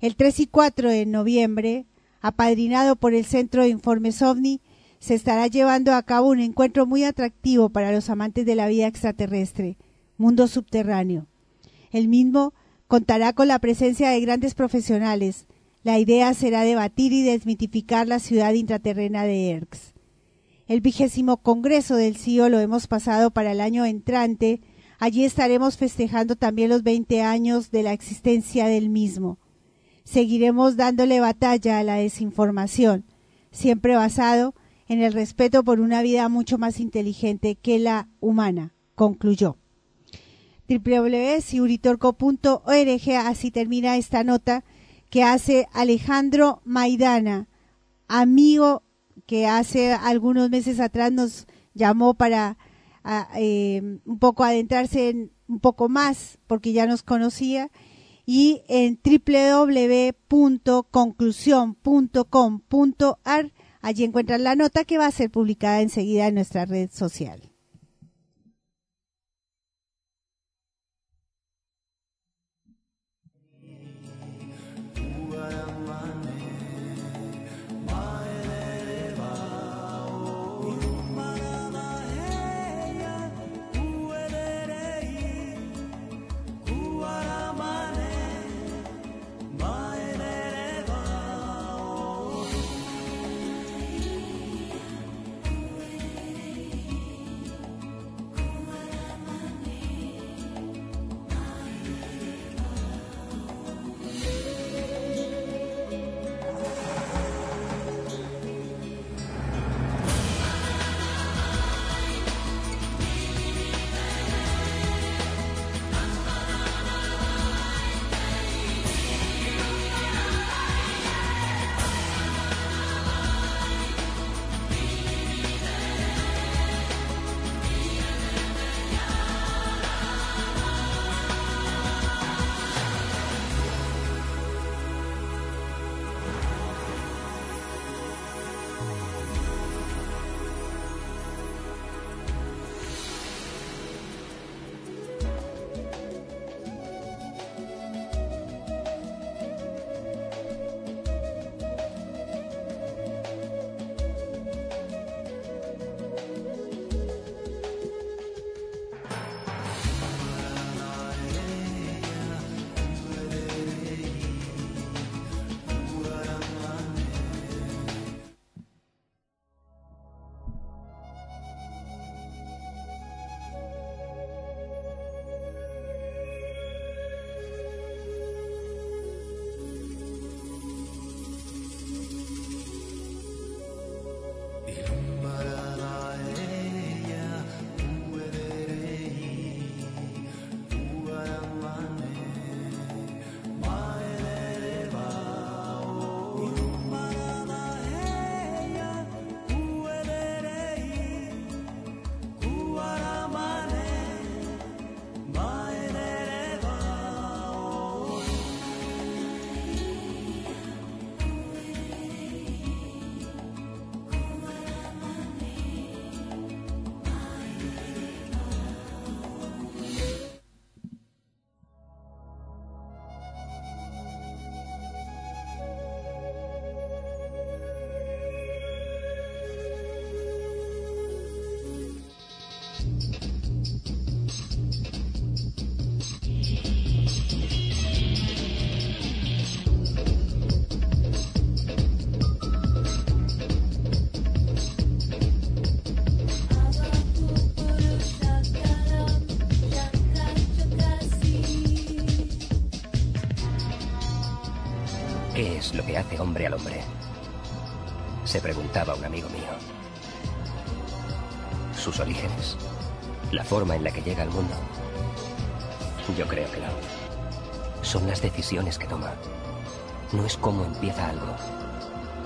El 3 y 4 de noviembre, apadrinado por el Centro de Informes OVNI, se estará llevando a cabo un encuentro muy atractivo para los amantes de la vida extraterrestre, Mundo Subterráneo. El mismo contará con la presencia de grandes profesionales. La idea será debatir y desmitificar la ciudad intraterrena de Erx. El vigésimo Congreso del CIO lo hemos pasado para el año entrante. Allí estaremos festejando también los 20 años de la existencia del mismo seguiremos dándole batalla a la desinformación, siempre basado en el respeto por una vida mucho más inteligente que la humana, concluyó. www.siuritorco.org así termina esta nota que hace Alejandro Maidana, amigo que hace algunos meses atrás nos llamó para eh, un poco adentrarse en un poco más porque ya nos conocía y en www.conclusión.com.ar allí encuentran la nota que va a ser publicada enseguida en nuestra red social. Hace hombre al hombre? Se preguntaba un amigo mío. ¿Sus orígenes? ¿La forma en la que llega al mundo? Yo creo que no. Son las decisiones que toma. No es cómo empieza algo,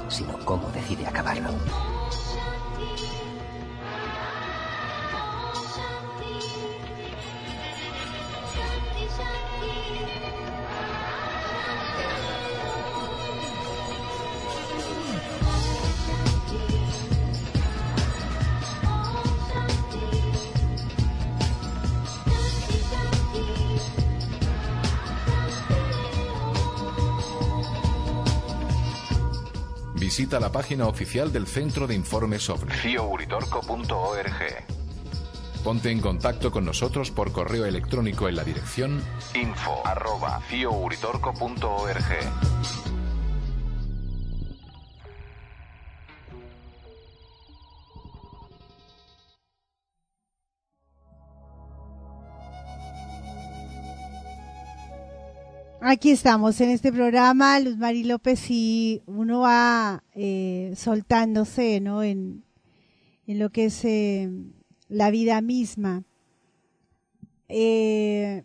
sino cómo decide acabarlo. Visita la página oficial del Centro de Informes OVNI. fiouritorco.org. Ponte en contacto con nosotros por correo electrónico en la dirección info Aquí estamos en este programa, Luz Mari López, y uno va eh, soltándose ¿no? en, lo que es eh, la vida misma. Eh,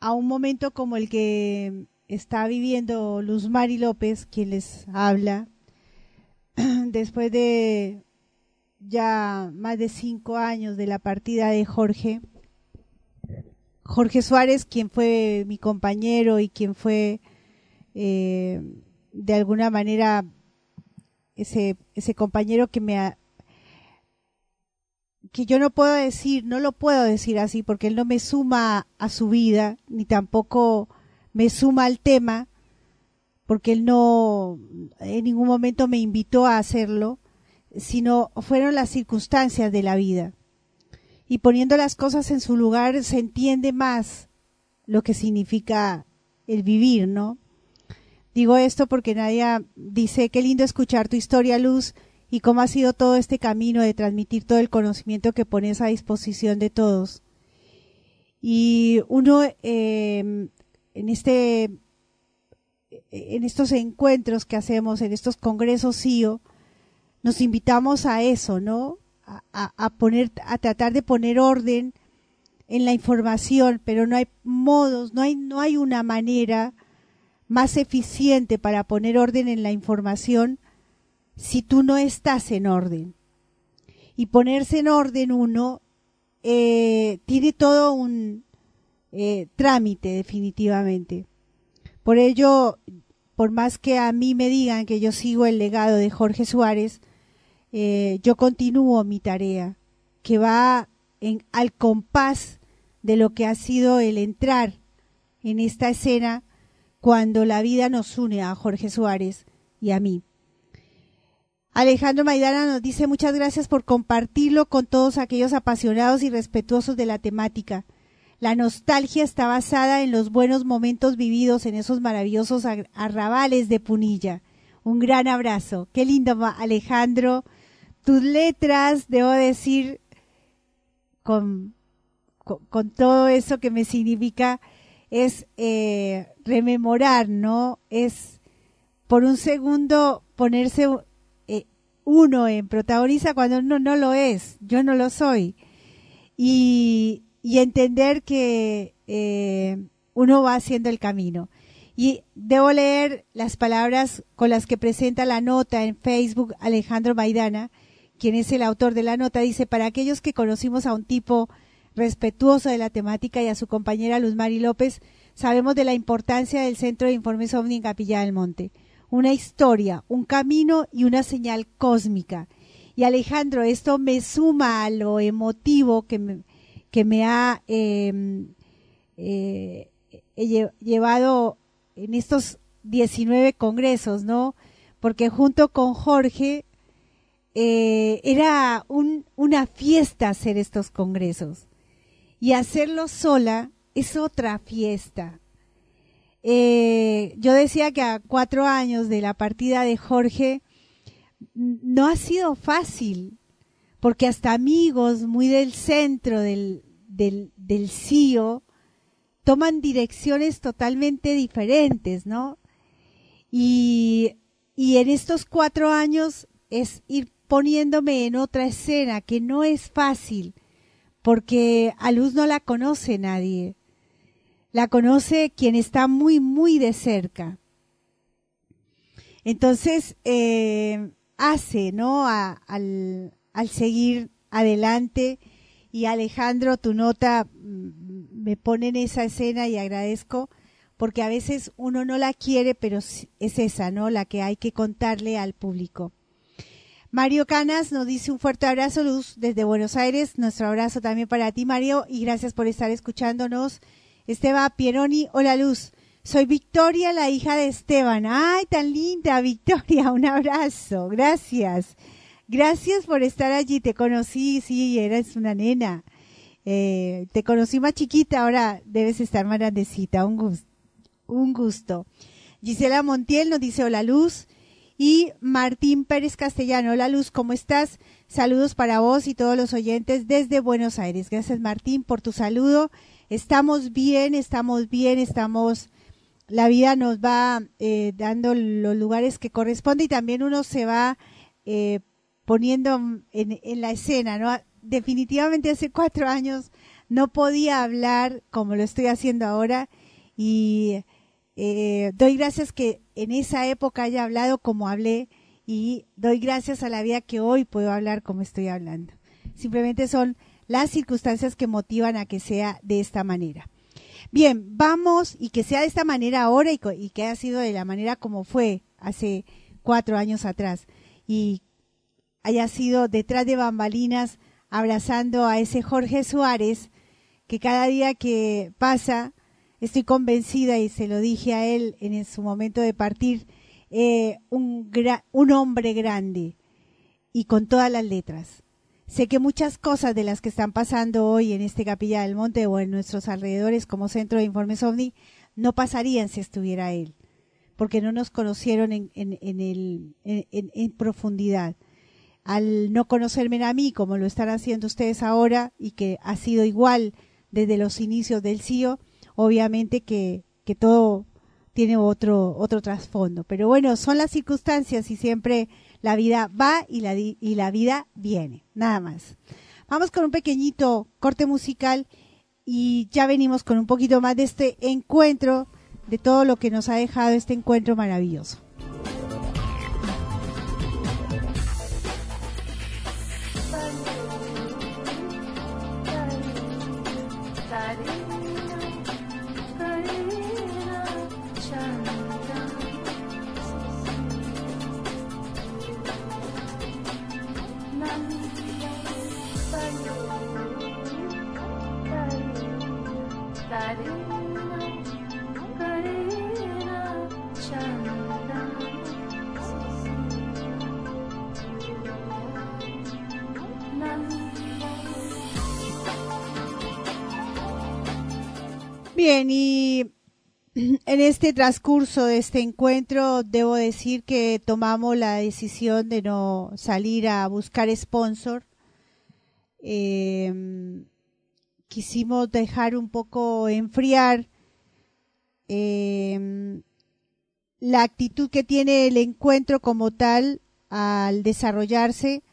a un momento como el que está viviendo Luz Mari López, quien les habla, después de ya más de cinco años de la partida de Jorge, Jorge Suárez, quien fue mi compañero y quien fue eh, de alguna manera ese, ese compañero que me ha, que yo no puedo decir, no lo puedo decir así porque él no me suma a su vida, ni tampoco me suma al tema, porque él no en ningún momento me invitó a hacerlo, sino fueron las circunstancias de la vida y poniendo las cosas en su lugar se entiende más lo que significa el vivir, ¿no? Digo esto porque Nadia dice, qué lindo escuchar tu historia, Luz, y cómo ha sido todo este camino de transmitir todo el conocimiento que pones a disposición de todos. Y uno eh, en este en estos encuentros que hacemos, en estos congresos CIO, nos invitamos a eso, ¿no? A, poner, a tratar de poner orden en la información, pero no hay modos, no hay, no hay una manera más eficiente para poner orden en la información si tú no estás en orden. Y ponerse en orden uno eh, tiene todo un eh, trámite definitivamente. Por ello, por más que a mí me digan que yo sigo el legado de Jorge Suárez, eh, yo continúo mi tarea, que va en, al compás de lo que ha sido el entrar en esta escena cuando la vida nos une a Jorge Suárez y a mí. Alejandro Maidana nos dice muchas gracias por compartirlo con todos aquellos apasionados y respetuosos de la temática. La nostalgia está basada en los buenos momentos vividos en esos maravillosos arrabales de Punilla. Un gran abrazo. Qué lindo, Alejandro tus letras, debo decir, con, todo eso que me significa, es eh, rememorar, ¿no? Es por un segundo ponerse eh, uno en protagonista cuando uno no lo es, yo no lo soy. Y, y entender que eh, uno va haciendo el camino. Y debo leer las palabras con las que presenta la nota en Facebook Alejandro Maidana, quien es el autor de la nota, dice, para aquellos que conocimos a un tipo respetuoso de la temática y a su compañera Luz Mari López, sabemos de la importancia del Centro de Informes OVNI en Capilla del Monte. Una historia, un camino y una señal cósmica. Y Alejandro, esto me suma a lo emotivo que me, que me ha em, eh, llevado en estos 19 congresos, ¿no? Porque junto con Jorge eh, era una fiesta hacer estos congresos. Y hacerlo sola es otra fiesta. Eh, yo decía que a cuatro años de la partida de Jorge no ha sido fácil, porque hasta amigos muy del centro del, del, del CIO toman direcciones totalmente diferentes, ¿no? Y, y en estos cuatro años es ir poniéndome en otra escena que no es fácil, porque a Luz no la conoce nadie. La conoce quien está muy, muy de cerca. Entonces, eh, hace, ¿no? al, al seguir adelante. Y Alejandro, tu nota mm, me pone en esa escena y agradezco porque a veces uno no la quiere, pero es esa, ¿no? La que hay que contarle al público. Mario Canas nos dice un fuerte abrazo, Luz, desde Buenos Aires. Nuestro abrazo también para ti, Mario, y gracias por estar escuchándonos. Esteban Pieroni, hola Luz. Soy Victoria, la hija de Esteban. Ay, tan linda, Victoria, un abrazo. Gracias. Gracias por estar allí. Te conocí, sí, eres una nena. Eh, te conocí más chiquita, ahora debes estar más grandecita. Un gusto. Un gusto. Gisela Montiel nos dice hola Luz. Y Martín Pérez Castellano, hola Luz, ¿cómo estás? Saludos para vos y todos los oyentes desde Buenos Aires. Gracias Martín por tu saludo. Estamos bien, estamos bien, estamos, la vida nos va eh, dando los lugares que corresponde y también uno se va eh, poniendo en, en, la escena, ¿no? Definitivamente hace cuatro años no podía hablar como lo estoy haciendo ahora y eh, doy gracias que en esa época haya hablado como hablé y doy gracias a la vida que hoy puedo hablar como estoy hablando. Simplemente son las circunstancias que motivan a que sea de esta manera. Bien, vamos y que sea de esta manera ahora y, y que haya sido de la manera como fue hace cuatro años atrás y haya sido detrás de bambalinas abrazando a ese Jorge Suárez que cada día que pasa estoy convencida y se lo dije a él en su momento de partir, eh, un, hombre grande y con todas las letras. Sé que muchas cosas de las que están pasando hoy en este Capilla del Monte o en nuestros alrededores como centro de informes OVNI no pasarían si estuviera él, porque no nos conocieron en, en, en profundidad. Al no conocerme a mí, como lo están haciendo ustedes ahora, y que ha sido igual desde los inicios del CIO, obviamente que, que todo tiene otro, otro trasfondo. Pero bueno, son las circunstancias y siempre la vida va y la, y la vida viene, nada más. Vamos con un pequeñito corte musical y ya venimos con un poquito más de este encuentro, de todo lo que nos ha dejado este encuentro maravilloso. Bien, y en este transcurso de este encuentro debo decir que tomamos la decisión de no salir a buscar sponsor. Eh, quisimos dejar un poco enfriar eh, la actitud que tiene el encuentro como tal al desarrollarse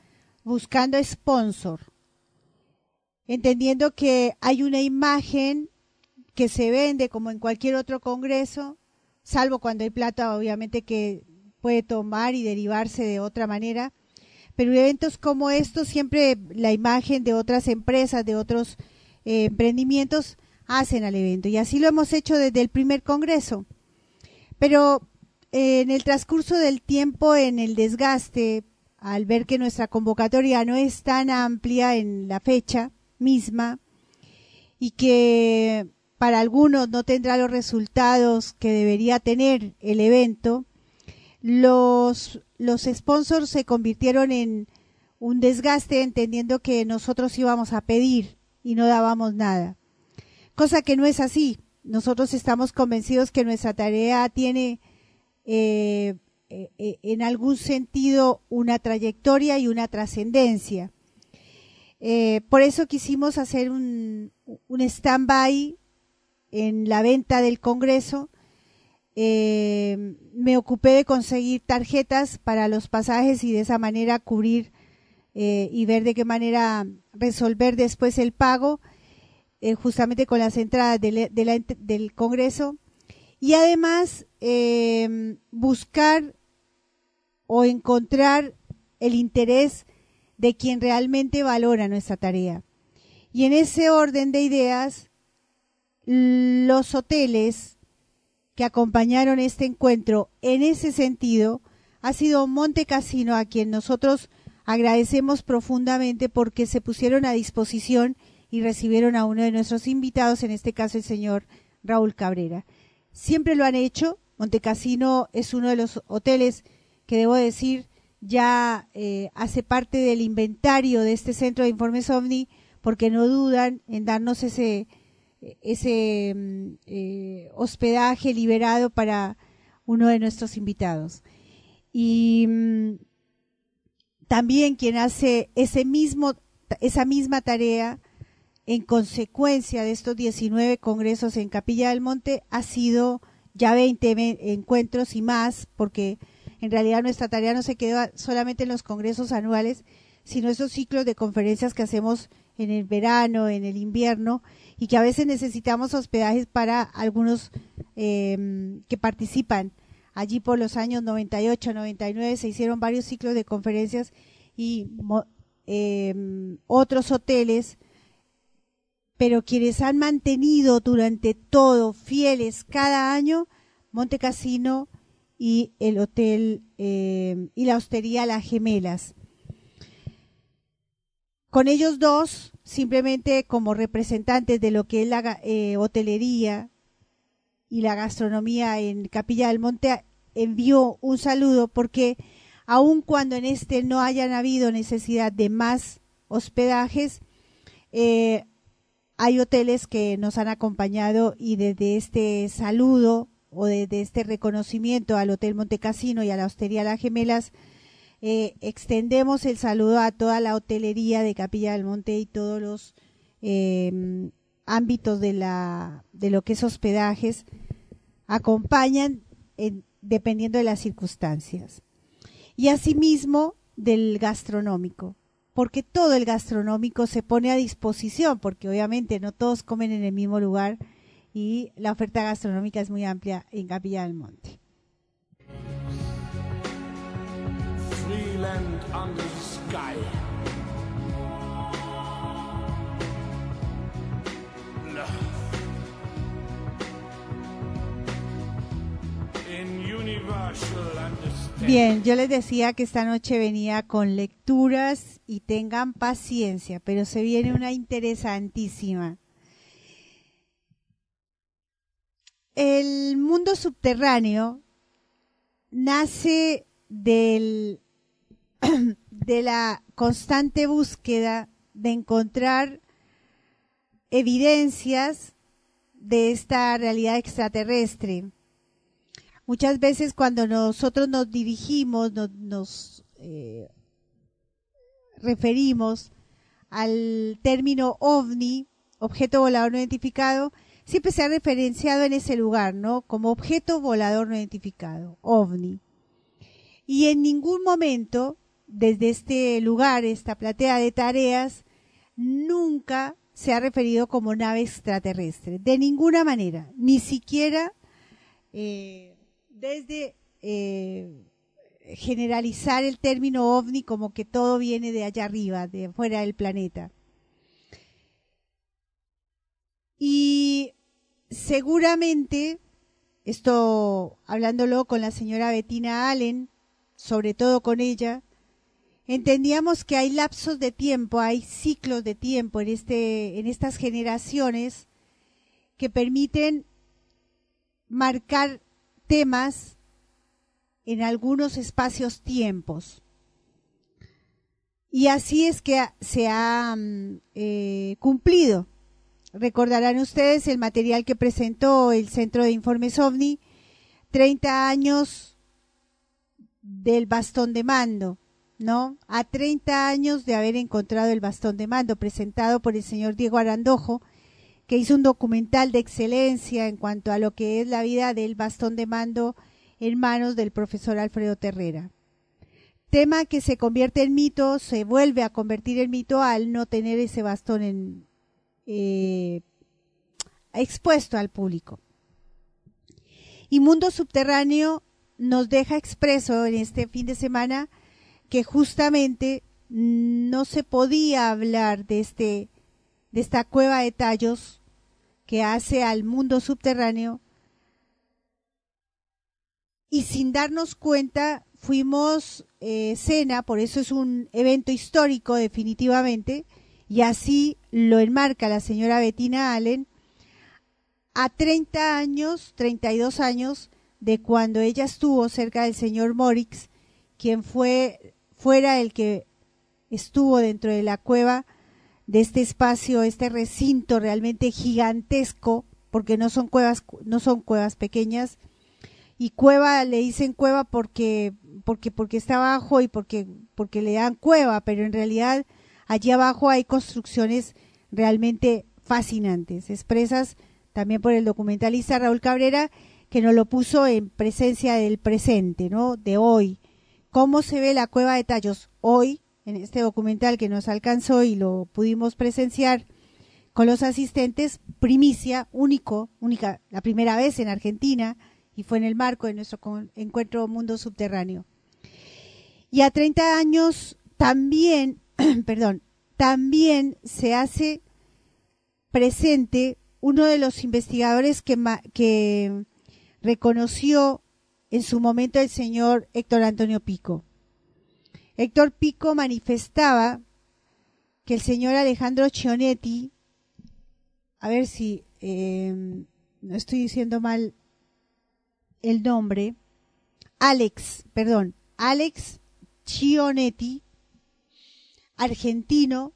buscando sponsor, entendiendo que hay una imagen que se vende como en cualquier otro congreso, salvo cuando hay plata obviamente que puede tomar y derivarse de otra manera, pero eventos como estos siempre la imagen de otras empresas, de otros eh, emprendimientos hacen al evento y así lo hemos hecho desde el primer congreso. Pero eh, en el transcurso del tiempo, en el desgaste, al ver que nuestra convocatoria no es tan amplia en la fecha misma y que para algunos no tendrá los resultados que debería tener el evento, los, los sponsors se convirtieron en un desgaste entendiendo que nosotros íbamos a pedir y no dábamos nada. Cosa que no es así. Nosotros estamos convencidos que nuestra tarea tiene eh, eh, eh en algún sentido una trayectoria y una trascendencia. Por eso quisimos hacer un, un stand-by en la venta del Congreso, eh, me ocupé de conseguir tarjetas para los pasajes y de esa manera cubrir eh, y ver de qué manera resolver después el pago, eh, justamente con las entradas del Congreso. Y además buscar o encontrar el interés de quien realmente valora nuestra tarea. Y en ese orden de ideas, los hoteles que acompañaron este encuentro en ese sentido ha sido Monte Casino a quien nosotros agradecemos profundamente porque se pusieron a disposición y recibieron a uno de nuestros invitados, en este caso el señor Raúl Cabrera. Siempre lo han hecho. Monte Casino es uno de los hoteles que debo decir ya eh, hace parte del inventario de este centro de informes OVNI porque no dudan en darnos ese, ese mm, eh, hospedaje liberado para uno de nuestros invitados. Y mm, también quien hace ese mismo, esa misma tarea en consecuencia de estos 19 congresos en Capilla del Monte ha sido ya 20 encuentros y más, porque en realidad nuestra tarea no se queda solamente en los congresos anuales, sino esos ciclos de conferencias que hacemos en el verano, en el invierno, y que a veces necesitamos hospedajes para algunos em, que participan. Allí por los años 98, 99 se hicieron varios ciclos de conferencias y em, otros hoteles, pero quienes han mantenido durante todo fieles cada año, Monte Casino y el hotel em, y la hostería Las Gemelas. Con ellos dos, simplemente como representantes de lo que es la eh, hotelería y la gastronomía en Capilla del Monte, envió un saludo porque aun cuando en este no hayan habido necesidad de más hospedajes, eh, hay hoteles que nos han acompañado y desde este saludo o desde este reconocimiento al Hotel Montecasino y a la Hostería Las Gemelas, eh, extendemos el saludo a toda la hotelería de Capilla del Monte y todos los eh, ámbitos de, la, de lo que es hospedajes, acompañan dependiendo de las circunstancias. Y asimismo del gastronómico, porque todo el gastronómico se pone a disposición, porque obviamente no todos comen en el mismo lugar y la oferta gastronómica es muy amplia en Capilla del Monte. Bien, yo les decía que esta noche venía con lecturas y tengan paciencia, pero se viene una interesantísima. El mundo subterráneo nace del de la constante búsqueda de encontrar evidencias de esta realidad extraterrestre. Muchas veces cuando nosotros nos dirigimos, nos, eh, referimos al término ovni, objeto volador no identificado, siempre se ha referenciado en ese lugar, ¿no? Como objeto volador no identificado, ovni. Y en ningún momento, desde este lugar, esta platea de tareas, nunca se ha referido como nave extraterrestre, de ninguna manera, ni siquiera eh, desde eh, generalizar el término ovni como que todo viene de allá arriba, de fuera del planeta. Y seguramente, esto hablándolo con la señora Bettina Allen, sobre todo con ella, entendíamos que hay lapsos de tiempo, hay ciclos de tiempo en, este, en estas generaciones que permiten marcar temas en algunos espacios tiempos. Y así es que se ha mm, eh, cumplido. Recordarán ustedes el material que presentó el Centro de Informes OVNI, 30 años del bastón de mando, ¿no? A 30 años de haber encontrado el bastón de mando presentado por el señor Diego Arandojo, que hizo un documental de excelencia en cuanto a lo que es la vida del bastón de mando en manos del profesor Alfredo Terrera. Tema que se convierte en mito, se vuelve a convertir en mito al no tener ese bastón en, eh, expuesto al público. Y Mundo Subterráneo nos deja expreso en este fin de semana que justamente no se podía hablar de este de esta cueva de tallos que hace al mundo subterráneo. Y sin darnos cuenta fuimos eh, cena, por eso es un evento histórico definitivamente, y así lo enmarca la señora Bettina Allen, a 30 años, 32 años de cuando ella estuvo cerca del señor Morix, quien fue fuera el que estuvo dentro de la cueva de este espacio, este recinto realmente gigantesco, porque no son cuevas, no son cuevas pequeñas, y cueva le dicen cueva porque, porque, porque está abajo y porque, porque le dan cueva, pero en realidad allí abajo hay construcciones realmente fascinantes, expresas también por el documentalista Raúl Cabrera, que nos lo puso en presencia del presente, ¿no? De hoy. ¿Cómo se ve la cueva de Tallos hoy, en este documental que nos alcanzó y lo pudimos presenciar con los asistentes, primicia, único, única, la primera vez en Argentina, y fue en el marco de nuestro encuentro Mundo Subterráneo. Y a 30 años también, perdón, también se hace presente uno de los investigadores que, que reconoció en su momento el señor Héctor Antonio Pico. Héctor Pico manifestaba que el señor Alejandro Chionetti, a ver si eh, no estoy diciendo mal el nombre, Alex, perdón, Alex Chionetti, argentino,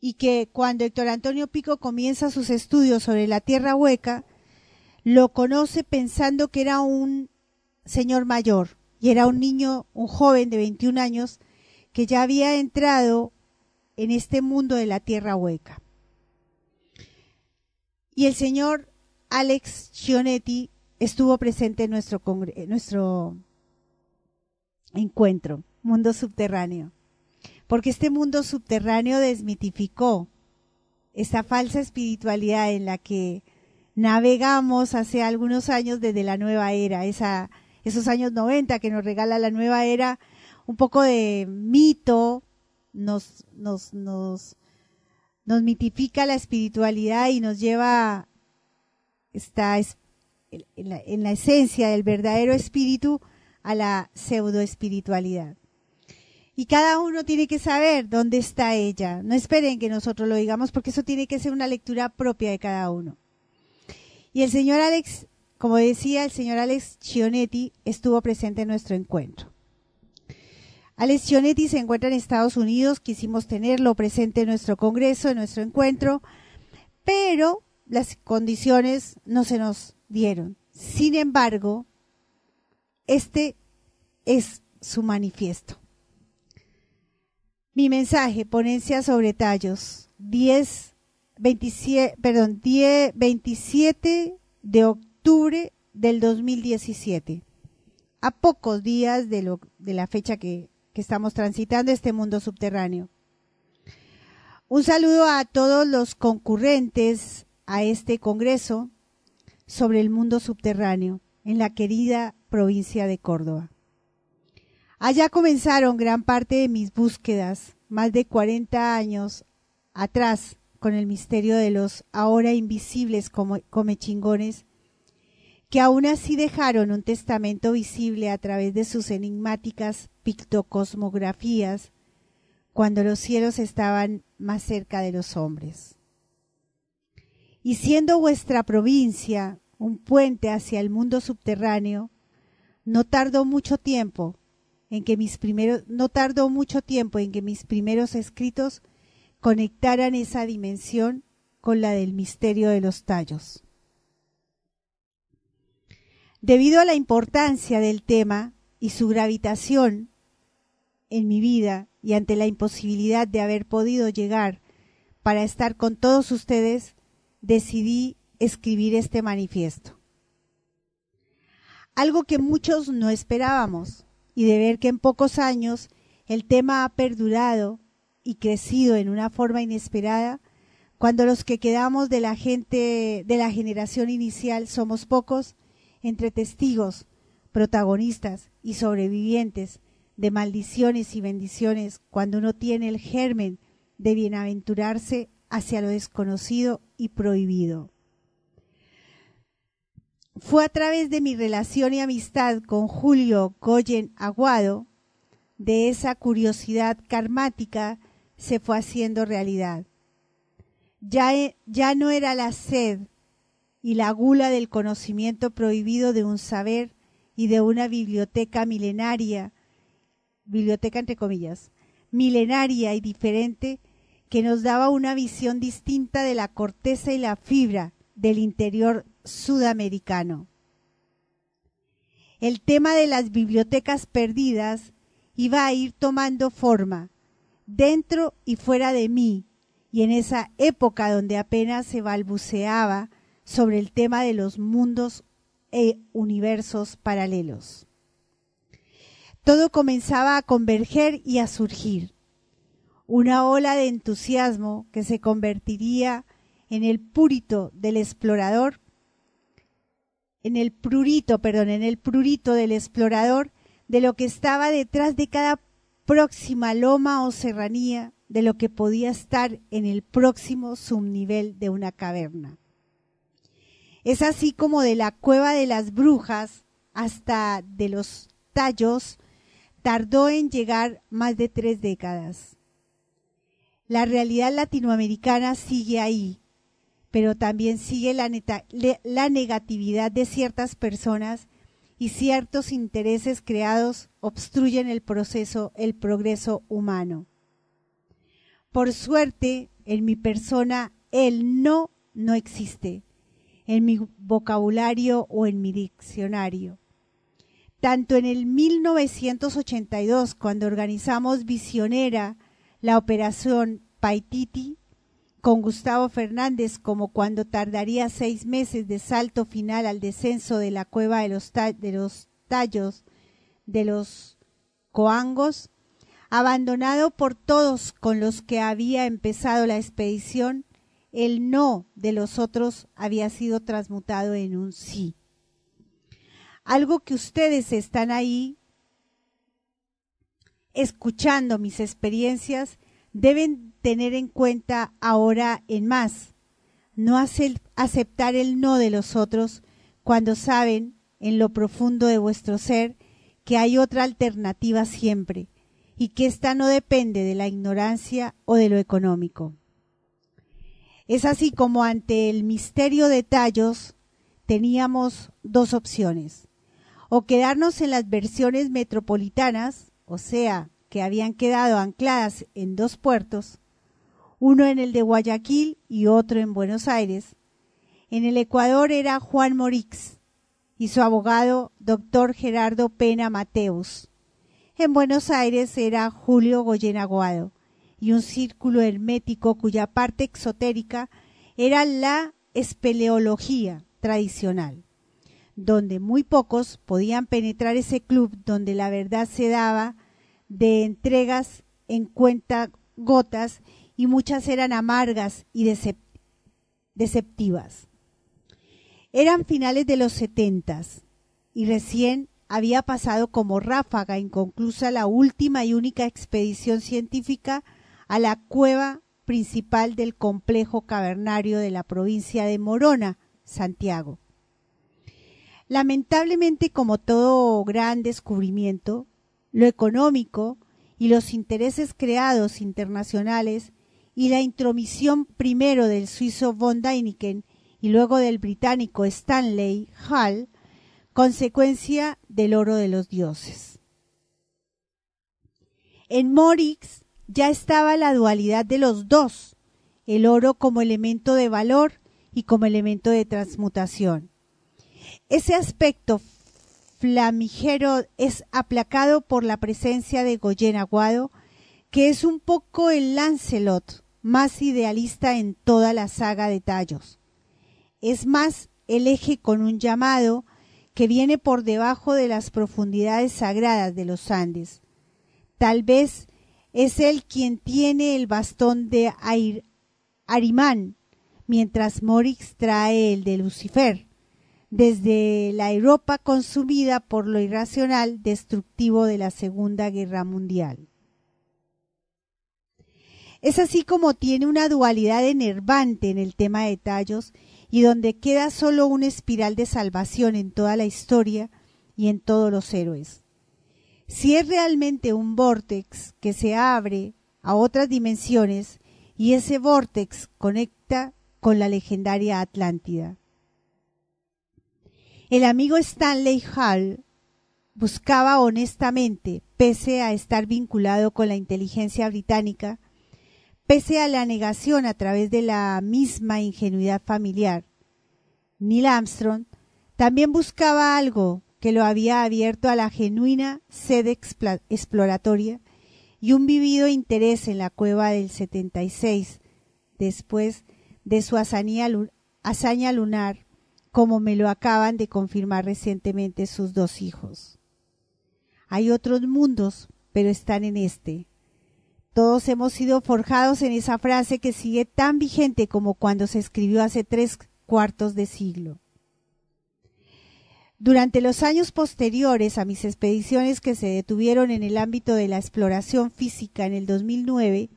y que cuando Héctor Antonio Pico comienza sus estudios sobre la tierra hueca, lo conoce pensando que era un señor mayor y era un niño, un joven de 21 años que ya había entrado en este mundo de la tierra hueca. Y el señor Alex Chionetti estuvo presente en nuestro, en nuestro encuentro, mundo subterráneo. Porque este mundo subterráneo desmitificó esa falsa espiritualidad en la que navegamos hace algunos años desde la nueva era, esa, esos años 90 que nos regala la nueva era, un poco de mito, nos, nos, nos, nos mitifica la espiritualidad y nos lleva esta, en la, en la esencia del verdadero espíritu a la pseudo espiritualidad. Y cada uno tiene que saber dónde está ella. No esperen que nosotros lo digamos porque eso tiene que ser una lectura propia de cada uno. Y el señor Alex, como decía, el señor Alex Chionetti estuvo presente en nuestro encuentro. Alex Chionetti se encuentra en Estados Unidos, quisimos tenerlo presente en nuestro congreso, en nuestro encuentro, pero las condiciones no se nos dieron. Sin embargo, este es su manifiesto. Mi mensaje, ponencia sobre tallos, 10, 27, perdón, 10, 27 de octubre del 2017, a pocos días de, la fecha que, que estamos transitando este mundo subterráneo. Un saludo a todos los concurrentes a este congreso sobre el mundo subterráneo en la querida provincia de Córdoba. Allá comenzaron gran parte de mis búsquedas, más de 40 años atrás, con el misterio de los ahora invisibles comechingones, que aún así dejaron un testamento visible a través de sus enigmáticas pictocosmografías cuando los cielos estaban más cerca de los hombres. Y siendo vuestra provincia un puente hacia el mundo subterráneo, no tardó mucho tiempo en que mis primeros, no tardó mucho tiempo en que mis primeros escritos conectaran esa dimensión con la del misterio de los tallos. Debido a la importancia del tema y su gravitación en mi vida y ante la imposibilidad de haber podido llegar para estar con todos ustedes, decidí escribir este manifiesto. Algo que muchos no esperábamos y de ver que en pocos años el tema ha perdurado y crecido en una forma inesperada, cuando los que quedamos de la gente de la generación inicial somos pocos, entre testigos, protagonistas y sobrevivientes de maldiciones y bendiciones, cuando uno tiene el germen de bienaventurarse hacia lo desconocido y prohibido. Fue a través de mi relación y amistad con Julio Goyen Aguado, de esa curiosidad karmática se fue haciendo realidad. Ya, ya no era la sed y la gula del conocimiento prohibido de un saber y de una biblioteca milenaria, biblioteca entre comillas, milenaria y diferente que nos daba una visión distinta de la corteza y la fibra del interior sudamericano. El tema de las bibliotecas perdidas iba a ir tomando forma, dentro y fuera de mí, y en esa época donde apenas se balbuceaba sobre el tema de los mundos e universos paralelos. Todo comenzaba a converger y a surgir una ola de entusiasmo que se convertiría en el purito del explorador, en el prurito, perdón, en el prurito del explorador de lo que estaba detrás de cada próxima loma o serranía, de lo que podía estar en el próximo subnivel de una caverna. Es así como de la cueva de las brujas hasta de los tallos tardó en llegar más de tres décadas. La realidad latinoamericana sigue ahí, pero también sigue la, negatividad de ciertas personas y ciertos intereses creados obstruyen el proceso, el progreso humano. Por suerte, en mi persona, el no no existe, en mi vocabulario o en mi diccionario. Tanto en el 1982, cuando organizamos Visionera, la operación Paititi con Gustavo Fernández como cuando tardaría seis meses de salto final al descenso de la cueva de los, de los tallos de los coangos, abandonado por todos con los que había empezado la expedición, el no de los otros había sido transmutado en un sí. Algo que ustedes están ahí escuchando mis experiencias, deben tener en cuenta ahora en más, no aceptar el no de los otros cuando saben en lo profundo de vuestro ser que hay otra alternativa siempre y que ésta no depende de la ignorancia o de lo económico. Es así como ante el misterio de tallos teníamos dos opciones, o quedarnos en las versiones metropolitanas, o sea, que habían quedado ancladas en dos puertos, uno en el de Guayaquil y otro en Buenos Aires. En el Ecuador era Juan Morix y su abogado, doctor Gerardo Pena Mateus. En Buenos Aires era Julio Goyen Aguado y un círculo hermético cuya parte exotérica era la espeleología tradicional, donde muy pocos podían penetrar ese club donde la verdad se daba de entregas en cuenta gotas y muchas eran amargas y deceptivas. Eran finales de los setentas y recién había pasado como ráfaga inconclusa la última y única expedición científica a la cueva principal del complejo cavernario de la provincia de Morona, Santiago. Lamentablemente, como todo gran descubrimiento, lo económico y los intereses creados internacionales y la intromisión primero del suizo von Däniken y luego del británico Stanley Hall, consecuencia del oro de los dioses. En Morix ya estaba la dualidad de los dos, el oro como elemento de valor y como elemento de transmutación. Ese aspecto flamígero es aplacado por la presencia de Goyen Aguado, que es un poco el Lancelot más idealista en toda la saga de tallos, es más el eje con un llamado que viene por debajo de las profundidades sagradas de los Andes. Tal vez es él quien tiene el bastón de Arimán, mientras Morix trae el de Lucifer, desde la Europa consumida por lo irracional destructivo de la Segunda Guerra Mundial. Es así como tiene una dualidad enervante en el tema de tallos y donde queda solo una espiral de salvación en toda la historia y en todos los héroes. Si es realmente un vórtex que se abre a otras dimensiones y ese vórtex conecta con la legendaria Atlántida. El amigo Stanley Hall buscaba honestamente, pese a estar vinculado con la inteligencia británica, pese a la negación a través de la misma ingenuidad familiar. Neil Armstrong también buscaba algo que lo había abierto a la genuina sed exploratoria y un vivido interés en la cueva del 76, después de su hazaña lunar, como me lo acaban de confirmar recientemente sus dos hijos. Hay otros mundos, pero están en este, todos hemos sido forjados en esa frase que sigue tan vigente como cuando se escribió hace tres cuartos de siglo. Durante los años posteriores a mis expediciones que se detuvieron en el ámbito de la exploración física en el 2009,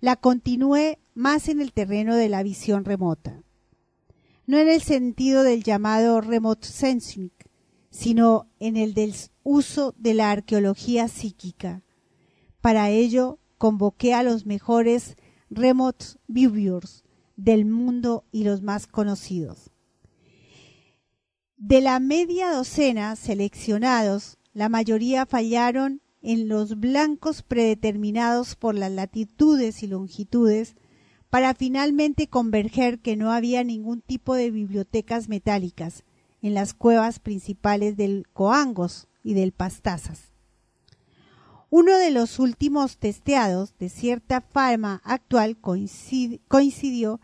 la continué más en el terreno de la visión remota. No en el sentido del llamado remote sensing, sino en el del uso de la arqueología psíquica. Para ello convoqué a los mejores remote viewers del mundo y los más conocidos. De la media docena seleccionados, la mayoría fallaron en los blancos predeterminados por las latitudes y longitudes para finalmente converger que no había ningún tipo de bibliotecas metálicas en las cuevas principales del Coangos y del Pastazas. Uno de los últimos testeados de cierta fama actual coincidió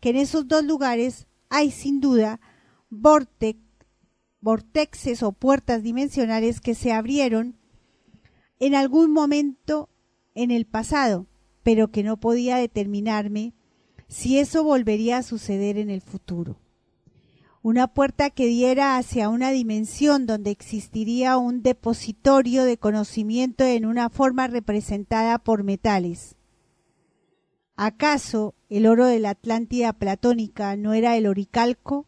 que en esos dos lugares hay sin duda vortexes o puertas dimensionales que se abrieron en algún momento en el pasado, pero que no podía determinarme si eso volvería a suceder en el futuro una puerta que diera hacia una dimensión donde existiría un depositorio de conocimiento en una forma representada por metales. ¿Acaso el oro de la Atlántida platónica no era el oricalco?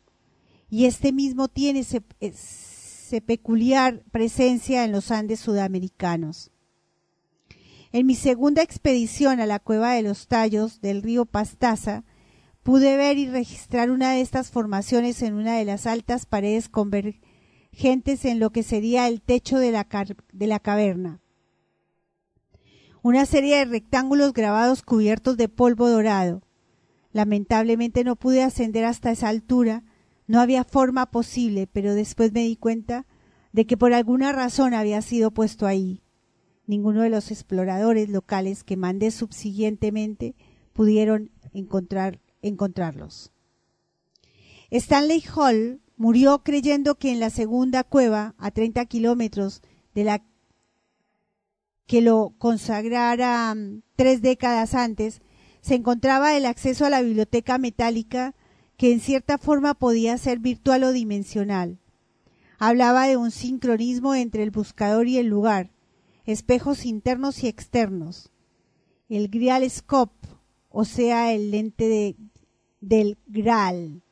Y este mismo tiene ese, peculiar presencia en los Andes sudamericanos. En mi segunda expedición a la cueva de los tallos del río Pastaza, Pude ver y registrar una de estas formaciones en una de las altas paredes convergentes en lo que sería el techo de la, de la caverna. Una serie de rectángulos grabados cubiertos de polvo dorado. Lamentablemente no pude ascender hasta esa altura, no había forma posible, pero después me di cuenta de que por alguna razón había sido puesto ahí. Ninguno de los exploradores locales que mandé subsiguientemente pudieron encontrar encontrarlos. Stanley Hall murió creyendo que en la segunda cueva, a 30 kilómetros de la que lo consagrara mm, tres décadas antes, se encontraba el acceso a la biblioteca metálica que en cierta forma podía ser virtual o dimensional. Hablaba de un sincronismo entre el buscador y el lugar, espejos internos y externos. El Grial Scope, o sea, el lente de del Graal,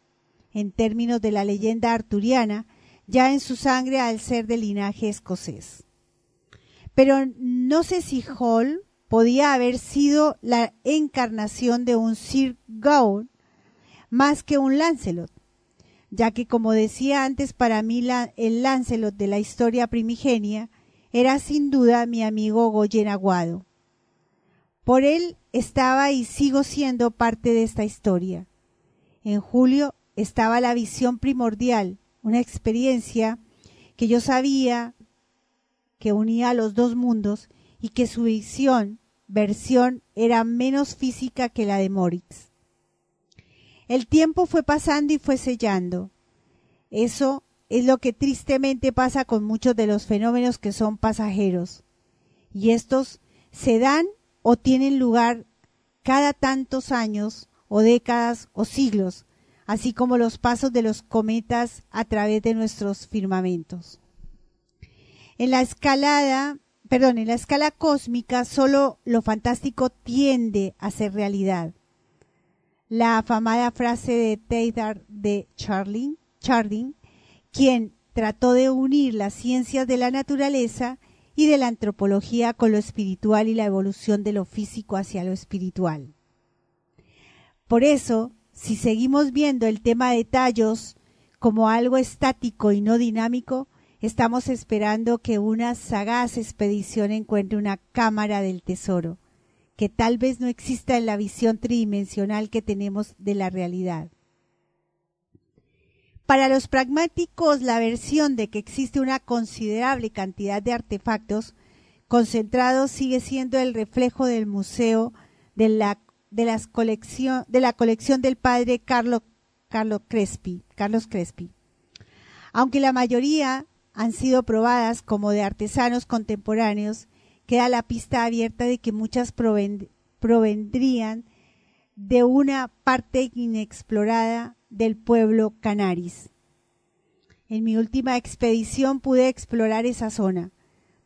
en términos de la leyenda arturiana, ya en su sangre al ser de linaje escocés. Pero no sé si Hall podía haber sido la encarnación de un Sir Gawain más que un Lancelot, ya que como decía antes para mí el Lancelot de la historia primigenia era sin duda mi amigo Goyen Aguado. Por él estaba y sigo siendo parte de esta historia. En julio estaba la visión primordial, una experiencia que yo sabía que unía los dos mundos y que su visión, versión, era menos física que la de Moritz. El tiempo fue pasando y fue sellando. Eso es lo que tristemente pasa con muchos de los fenómenos que son pasajeros. Y estos se dan o tienen lugar cada tantos años o décadas o siglos, así como los pasos de los cometas a través de nuestros firmamentos. En la escalada, perdón, en la escala cósmica solo lo fantástico tiende a ser realidad. La afamada frase de Teilhard de Chardin, Chardin, quien trató de unir las ciencias de la naturaleza y de la antropología con lo espiritual y la evolución de lo físico hacia lo espiritual. Por eso, si seguimos viendo el tema de tallos como algo estático y no dinámico, estamos esperando que una sagaz expedición encuentre una cámara del tesoro, que tal vez no exista en la visión tridimensional que tenemos de la realidad. Para los pragmáticos, la versión de que existe una considerable cantidad de artefactos concentrados sigue siendo el reflejo del museo de la, de las colección, de la colección del padre Carlo, Crespi, Carlos Crespi. Aunque la mayoría han sido probadas como de artesanos contemporáneos, queda la pista abierta de que muchas provendrían de una parte inexplorada del pueblo canaris. En mi última expedición pude explorar esa zona,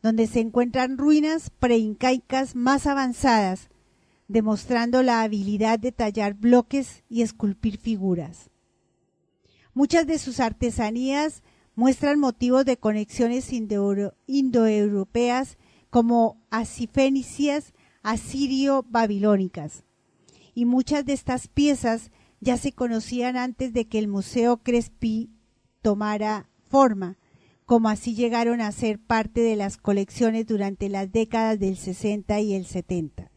donde se encuentran ruinas preincaicas más avanzadas, demostrando la habilidad de tallar bloques y esculpir figuras. Muchas de sus artesanías muestran motivos de conexiones indoeuropeas como asifenicias asirio-babilónicas. Y muchas de estas piezas ya se conocían antes de que el Museo Crespi tomara forma, como así llegaron a ser parte de las colecciones durante las décadas del 60 y el 70.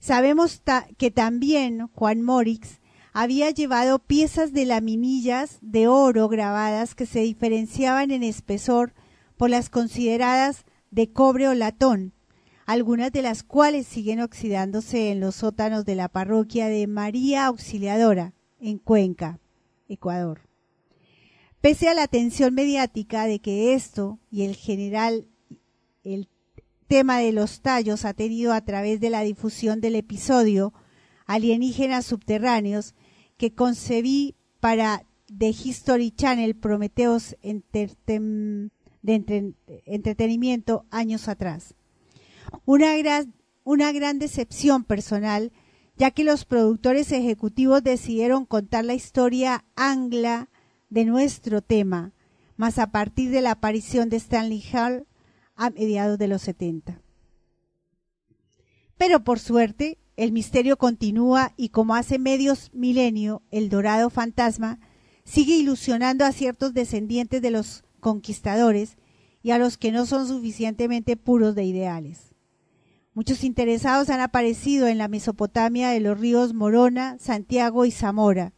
Sabemos que también Juan Morix había llevado piezas de laminillas de oro grabadas que se diferenciaban en espesor por las consideradas de cobre o latón, algunas de las cuales siguen oxidándose en los sótanos de la parroquia de María Auxiliadora, en Cuenca, Ecuador. Pese a la atención mediática de que esto y el general, el tema de los tallos ha tenido a través de la difusión del episodio Alienígenas Subterráneos, que concebí para The History Channel Prometheus de entretenimiento años atrás. Una gran, una gran decepción personal, ya que los productores ejecutivos decidieron contar la historia angla de nuestro tema, más a partir de la aparición de Stanley Hall a mediados de los 70. Pero por suerte, el misterio continúa y como hace medios milenio, el dorado fantasma sigue ilusionando a ciertos descendientes de los conquistadores y a los que no son suficientemente puros de ideales. Muchos interesados han aparecido en la Mesopotamia de los ríos Morona, Santiago y Zamora.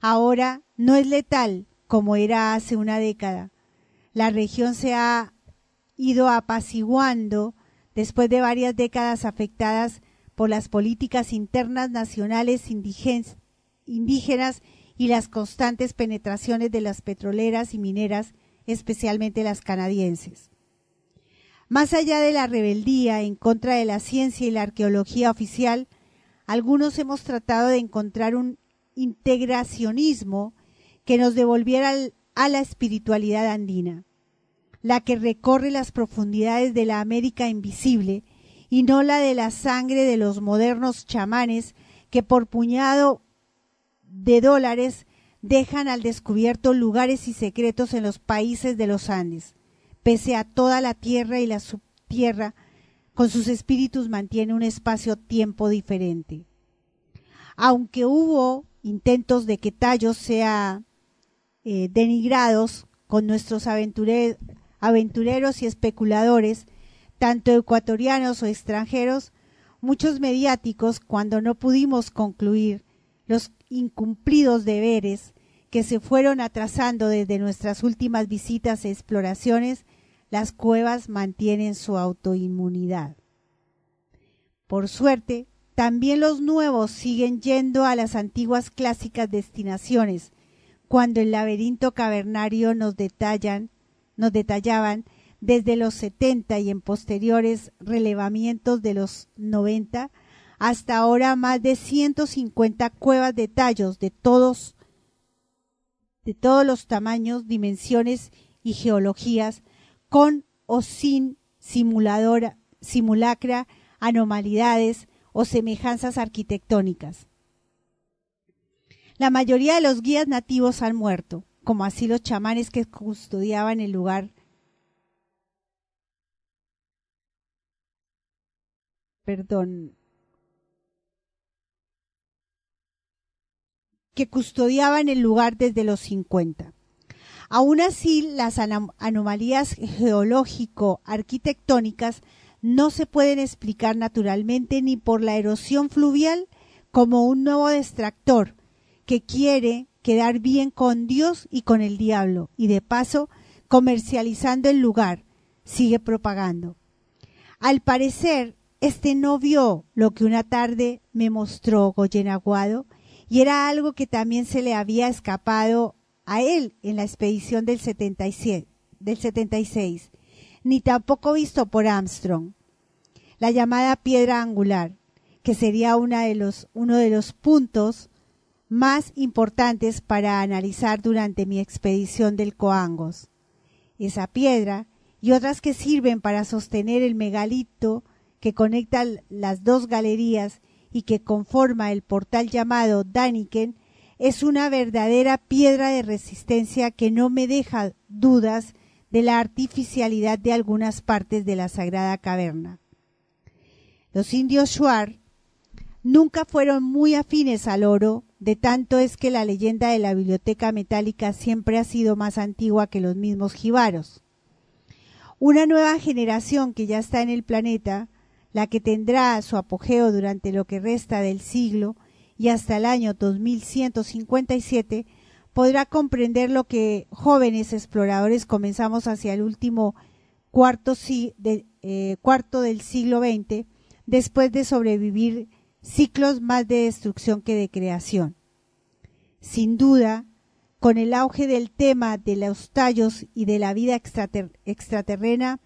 Ahora no es letal como era hace una década. La región se ha ido apaciguando después de varias décadas afectadas por las políticas internas nacionales indígenas y las constantes penetraciones de las petroleras y mineras, especialmente las canadienses. Más allá de la rebeldía en contra de la ciencia y la arqueología oficial, algunos hemos tratado de encontrar un integracionismo que nos devolviera a la espiritualidad andina, la que recorre las profundidades de la América invisible y no la de la sangre de los modernos chamanes que por puñado de dólares dejan al descubierto lugares y secretos en los países de los Andes. Pese a toda la tierra y la subtierra, con sus espíritus mantiene un espacio-tiempo diferente. Aunque hubo intentos de que Tallos sea eh, denigrados con nuestros aventureros y especuladores, tanto ecuatorianos o extranjeros, muchos mediáticos, cuando no pudimos concluir los incumplidos deberes que se fueron atrasando desde nuestras últimas visitas e exploraciones, las cuevas mantienen su autoinmunidad. Por suerte, también los nuevos siguen yendo a las antiguas clásicas destinaciones, cuando el laberinto cavernario nos detallan, nos detallaban desde los 70 y en posteriores relevamientos de los 90 hasta ahora más de 150 cuevas de tallos de todos de todos los tamaños, dimensiones y geologías con o sin simuladora, simulacra, anomalidades o semejanzas arquitectónicas. La mayoría de los guías nativos han muerto, como así los chamanes que custodiaban el lugar. Perdón. Que custodiaban el lugar desde los 50. Aún así, las anomalías geológico-arquitectónicas no se pueden explicar naturalmente ni por la erosión fluvial como un nuevo distractor que quiere quedar bien con Dios y con el diablo y de paso comercializando el lugar, sigue propagando. Al parecer, este no vio lo que una tarde me mostró Goyen Aguado y era algo que también se le había escapado a él en la expedición del 76, del 76 ni tampoco visto por Armstrong. La llamada piedra angular, que sería uno de los puntos más importantes para analizar durante mi expedición del Coangos. Esa piedra y otras que sirven para sostener el megalito que conecta las dos galerías y que conforma el portal llamado Daniken es una verdadera piedra de resistencia que no me deja dudas de la artificialidad de algunas partes de la sagrada caverna. Los indios Shuar nunca fueron muy afines al oro, de tanto es que la leyenda de la biblioteca metálica siempre ha sido más antigua que los mismos jibaros. Una nueva generación que ya está en el planeta, la que tendrá su apogeo durante lo que resta del siglo y hasta el año 2157, podrá comprender lo que jóvenes exploradores comenzamos hacia el último cuarto, eh, del siglo XX, después de sobrevivir ciclos más de destrucción que de creación. Sin duda, con el auge del tema de los tallos y de la vida extraterrena,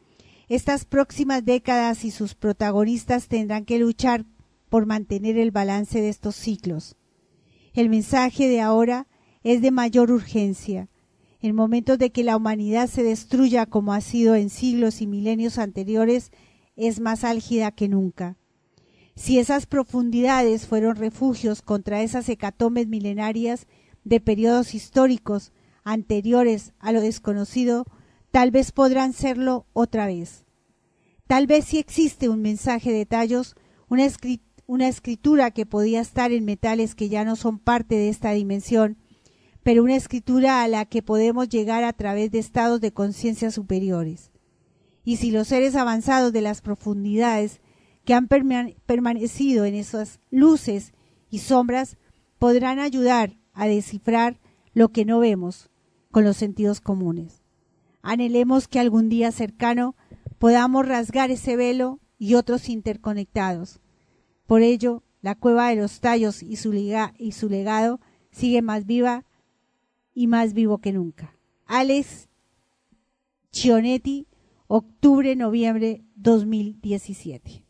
estas próximas décadas y sus protagonistas tendrán que luchar por mantener el balance de estos ciclos. El mensaje de ahora es de mayor urgencia. En momentos de que la humanidad se destruya como ha sido en siglos y milenios anteriores, es más álgida que nunca. Si esas profundidades fueron refugios contra esas hecatombes milenarias de periodos históricos anteriores a lo desconocido, tal vez podrán serlo otra vez. Tal vez si existe un mensaje de tallos, una, una escritura que podía estar en metales que ya no son parte de esta dimensión, pero una escritura a la que podemos llegar a través de estados de conciencia superiores. Y si los seres avanzados de las profundidades que han permanecido en esas luces y sombras podrán ayudar a descifrar lo que no vemos con los sentidos comunes. Anhelemos que algún día cercano podamos rasgar ese velo y otros interconectados. Por ello, la cueva de los tallos y su, y su legado sigue más viva y más vivo que nunca. Alex Chionetti, octubre-noviembre 2017.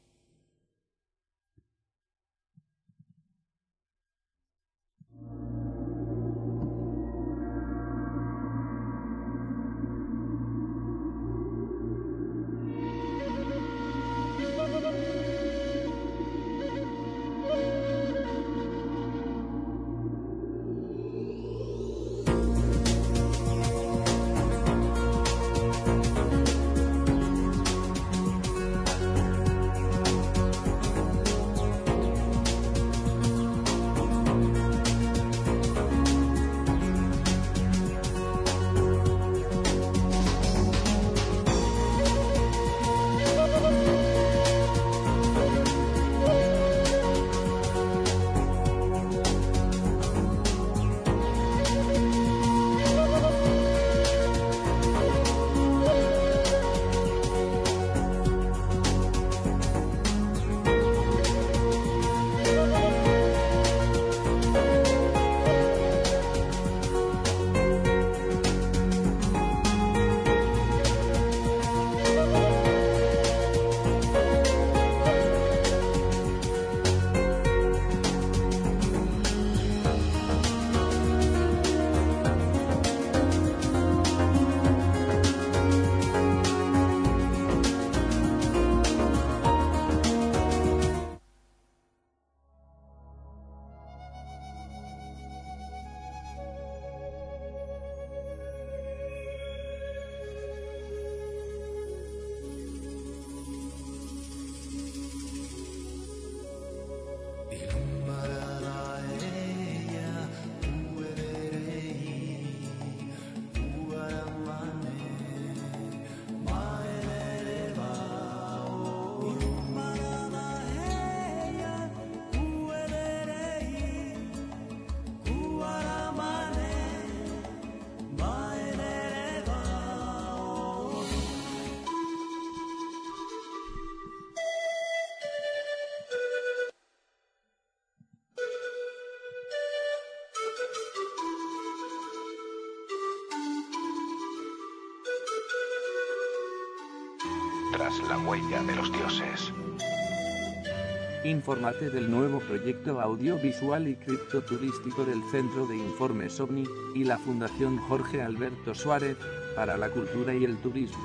Infórmate del nuevo proyecto audiovisual y criptoturístico del Centro de Informes OVNI y la Fundación Jorge Alberto Suárez para la Cultura y el Turismo.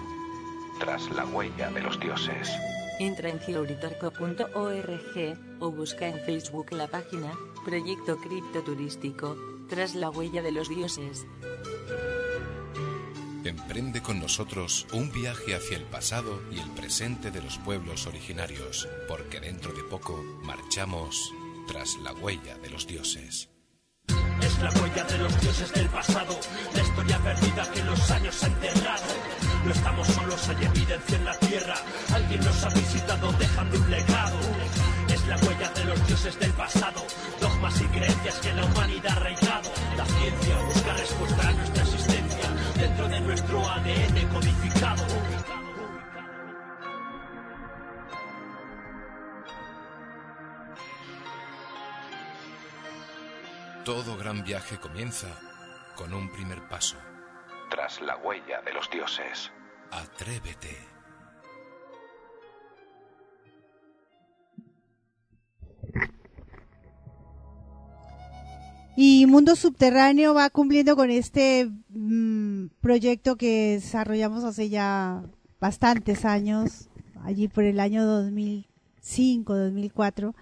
Tras la huella de los dioses. Entra en georitorco.org o busca en Facebook la página Proyecto Criptoturístico Tras la huella de los dioses. Emprende con nosotros un viaje hacia el pasado y el presente de los pueblos originarios, porque dentro de poco marchamos tras la huella de los dioses. Es la huella de los dioses del pasado, la historia perdida que los años han enterrado. No estamos gran viaje comienza con un primer paso. Tras la huella de los dioses. Atrévete. Y Mundo Subterráneo va cumpliendo con este mm, proyecto que desarrollamos hace ya bastantes años, allí por el año 2005, 2004.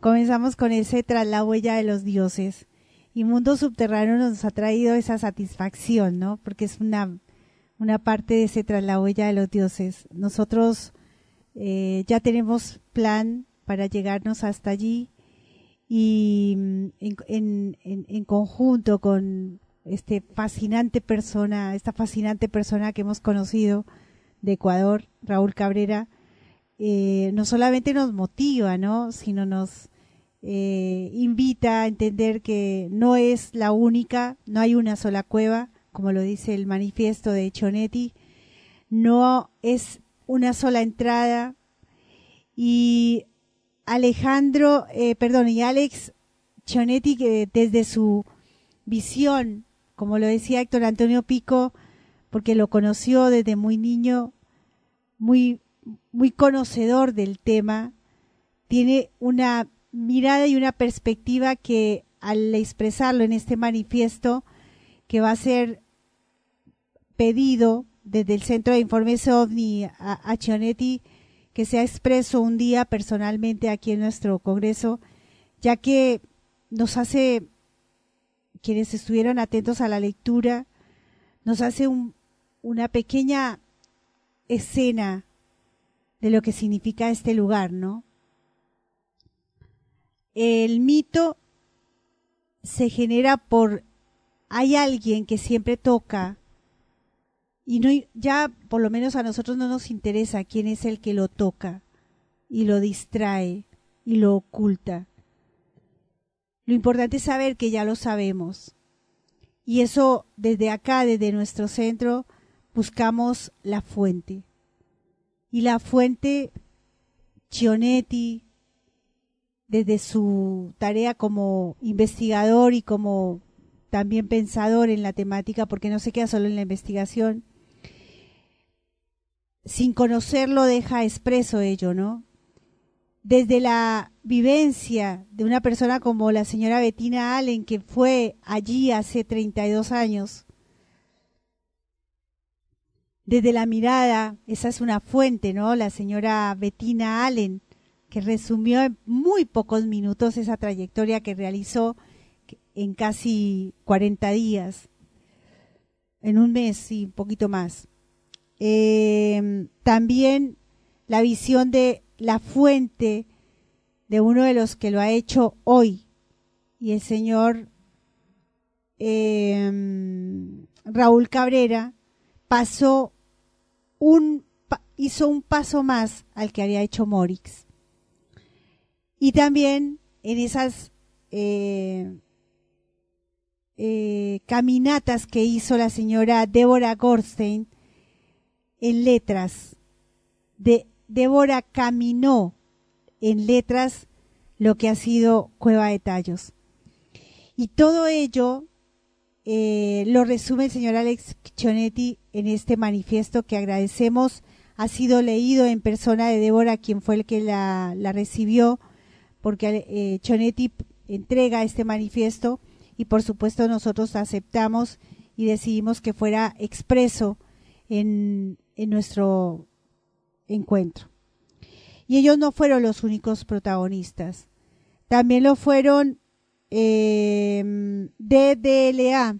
Comenzamos con ese tras la huella de los dioses. Y Mundo Subterráneo nos ha traído esa satisfacción, ¿no? Porque es una, una parte de ese tras la huella de los dioses. Nosotros eh, ya tenemos plan para llegarnos hasta allí y mm, en, en, en, conjunto con este fascinante persona, esta fascinante persona que hemos conocido de Ecuador, Raúl Cabrera, eh, no solamente nos motiva, ¿no? sino nos eh, invita a entender que no es la única, no hay una sola cueva, como lo dice el manifiesto de Chonetti, no es una sola entrada. Y Alejandro, eh, perdón, y Alex Chonetti, que desde su visión, como lo decía Héctor Antonio Pico, porque lo conoció desde muy niño, muy, muy conocedor del tema, tiene una mirada y una perspectiva que al expresarlo en este manifiesto, que va a ser pedido desde el Centro de Informes OVNI a, a Chionetti, que sea expreso un día personalmente aquí en nuestro Congreso, ya que nos hace, quienes estuvieron atentos a la lectura, nos hace un, una pequeña escena de lo que significa este lugar, ¿no? El mito se genera por hay alguien que siempre toca y no ya por lo menos a nosotros no nos interesa quién es el que lo toca y lo distrae y lo oculta. Lo importante es saber que ya lo sabemos. Y eso desde acá, desde nuestro centro, buscamos la fuente. Y la fuente, Chionetti, desde su tarea como investigador y como también pensador en la temática, porque no se queda solo en la investigación, sin conocerlo deja expreso ello, ¿no? Desde la vivencia de una persona como la señora Bettina Allen, que fue allí hace 32 años, desde la mirada, esa es una fuente, ¿no? La señora Bettina Allen, que resumió en muy pocos minutos esa trayectoria que realizó en casi 40 días, en un mes y un poquito más. Eh, también la visión de la fuente de uno de los que lo ha hecho hoy, y el señor eh, Raúl Cabrera pasó un hizo un paso más al que había hecho Morix. Y también en esas eh, eh, caminatas que hizo la señora Débora Gorstein en letras. De, Débora caminó en letras lo que ha sido Cueva de Tallos. Y todo ello eh, lo resume el señor Alex Chonetti en este manifiesto que agradecemos ha sido leído en persona de Débora, quien fue el que la, la recibió, porque eh, Chonetti entrega este manifiesto y por supuesto nosotros aceptamos y decidimos que fuera expreso en, nuestro encuentro. Y ellos no fueron los únicos protagonistas. También lo fueron eh, DDLA,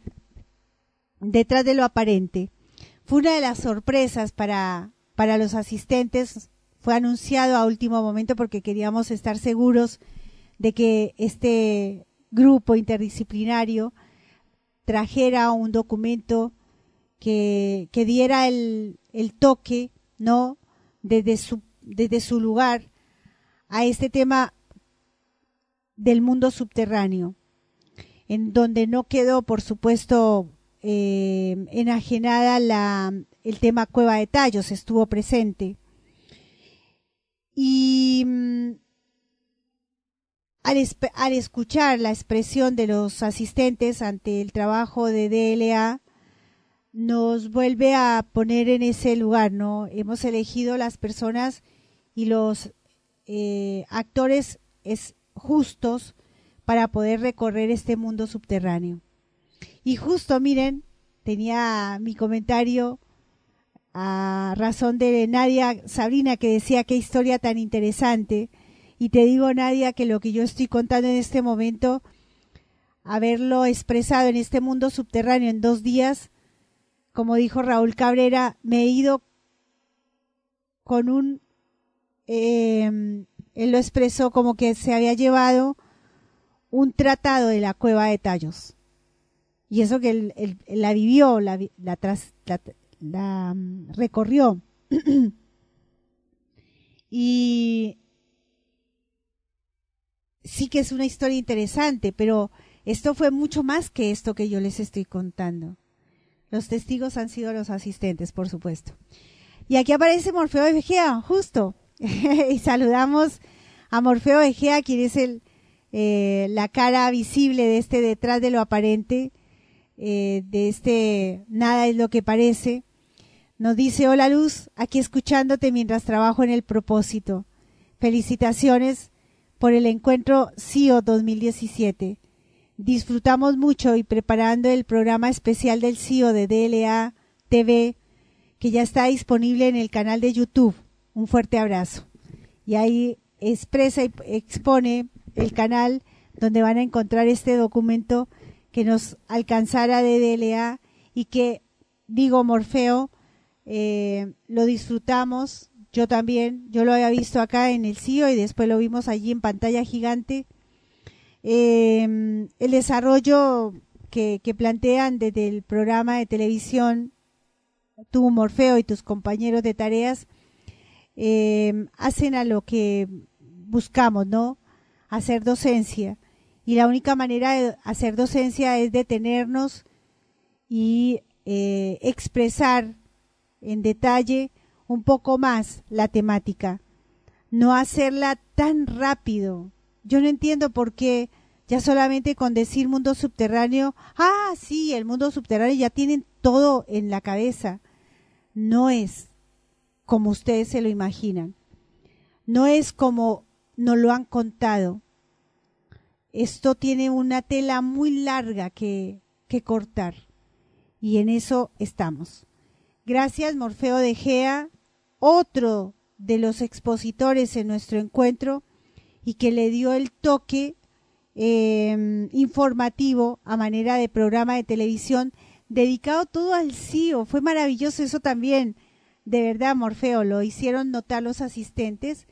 detrás de lo aparente. Fue una de las sorpresas para, para los asistentes. Fue anunciado a último momento porque queríamos estar seguros de que este grupo interdisciplinario trajera un documento que, que diera el, el toque, ¿no? Desde su, desde su lugar a este tema del mundo subterráneo, en donde no quedó, por supuesto, eh, enajenada la, el tema Cueva de Tallos, estuvo presente. Y mm, al, escuchar la expresión de los asistentes ante el trabajo de DLA, nos vuelve a poner en ese lugar, ¿no? Hemos elegido las personas y los eh, actores es, justos para poder recorrer este mundo subterráneo. Y justo, miren, tenía mi comentario a razón de Nadia Sabrina que decía qué historia tan interesante. Y te digo, Nadia, que lo que yo estoy contando en este momento, haberlo expresado en este mundo subterráneo en dos días, como dijo Raúl Cabrera, me he ido con un eh, él lo expresó como que se había llevado un tratado de la cueva de Tallos. Y eso que él, la vivió, la, la, la mm, recorrió. y sí que es una historia interesante, pero esto fue mucho más que esto que yo les estoy contando. Los testigos han sido los asistentes, por supuesto. Y aquí aparece Morfeo de Vegea, justo. y saludamos a Morfeo Egea, quien es el, eh, la cara visible de este detrás de lo aparente, eh, de este nada es lo que parece. Nos dice, hola Luz, aquí escuchándote mientras trabajo en el propósito. Felicitaciones por el encuentro CIO 2017. Disfrutamos mucho y preparando el programa especial del CIO de DLA TV, que ya está disponible en el canal de YouTube. Un fuerte abrazo. Y ahí expresa y expone el canal donde van a encontrar este documento que nos alcanzara de DLA y que, digo, Morfeo, eh, lo disfrutamos, yo también, yo lo había visto acá en el CIO y después lo vimos allí en pantalla gigante. Eh, el desarrollo que, plantean desde el programa de televisión, tú, Morfeo, y tus compañeros de tareas, eh, hacen a lo que buscamos, ¿no? Hacer docencia. Y la única manera de hacer docencia es detenernos y eh, expresar en detalle un poco más la temática. No hacerla tan rápido. Yo no entiendo por qué ya solamente con decir mundo subterráneo, ah, sí, el mundo subterráneo ya tienen todo en la cabeza. No es como ustedes se lo imaginan. No es como nos lo han contado. Esto tiene una tela muy larga que, que cortar. Y en eso estamos. Gracias, Morfeo de Gea, otro de los expositores en nuestro encuentro y que le dio el toque eh, informativo a manera de programa de televisión dedicado todo al CIO. Fue maravilloso eso también de verdad, Morfeo, lo hicieron notar los asistentes,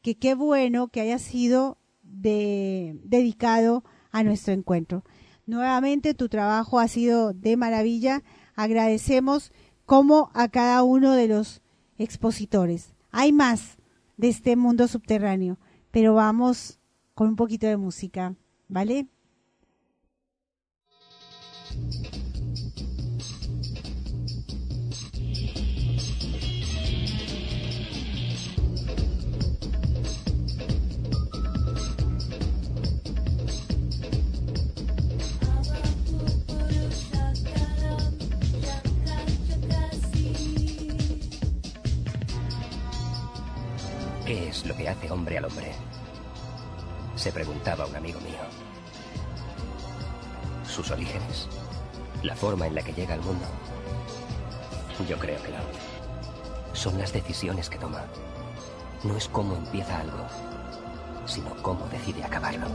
que qué bueno que haya sido de, dedicado a nuestro encuentro. Nuevamente, tu trabajo ha sido de maravilla. Agradecemos como a cada uno de los expositores. Hay más de este mundo subterráneo, pero vamos con un poquito de música, ¿vale? Lo que hace hombre al hombre? Se preguntaba un amigo mío. ¿Sus orígenes? ¿La forma en la que llega al mundo? Yo creo que no. Son las decisiones que toma. No es cómo empieza algo, sino cómo decide acabarlo.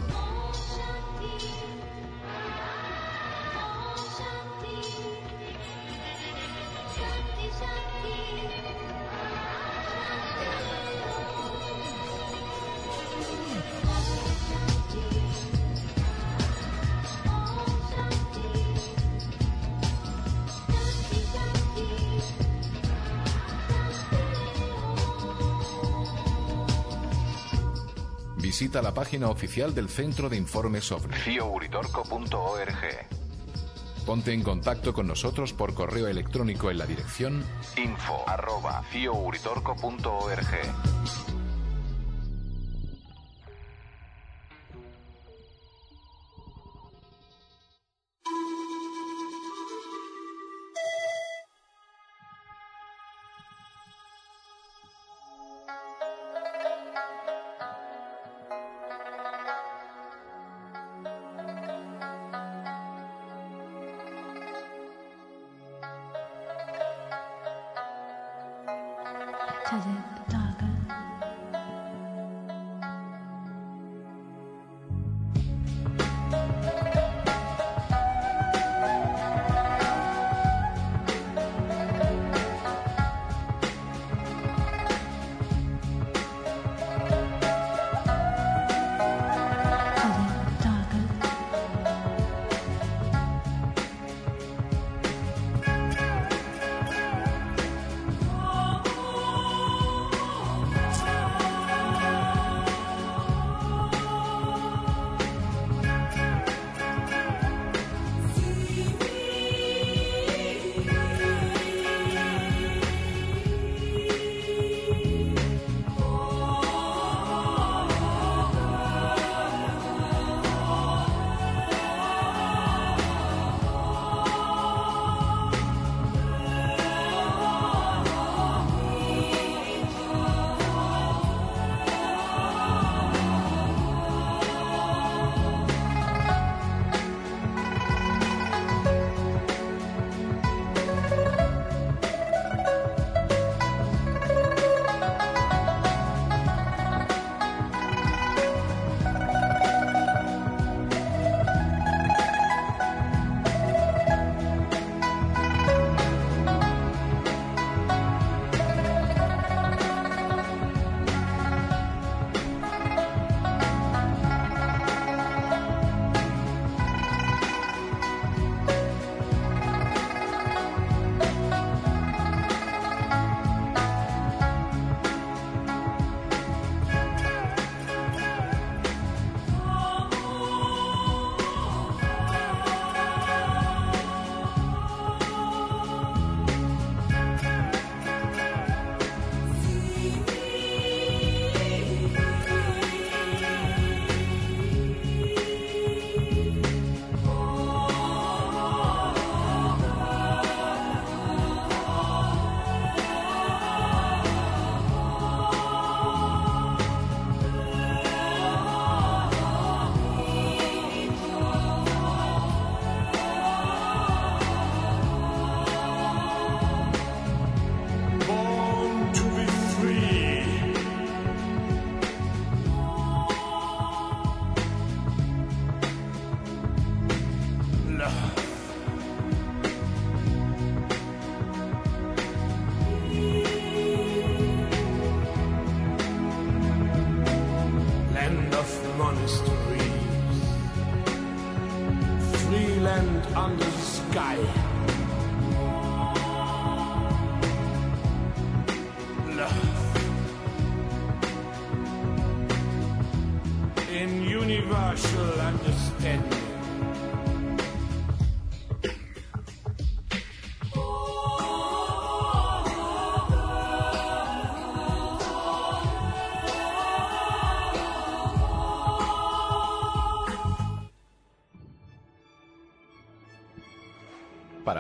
Visita la página oficial del Centro de Informes OVNI. fiouritorco.org Ponte en contacto con nosotros por correo electrónico en la dirección info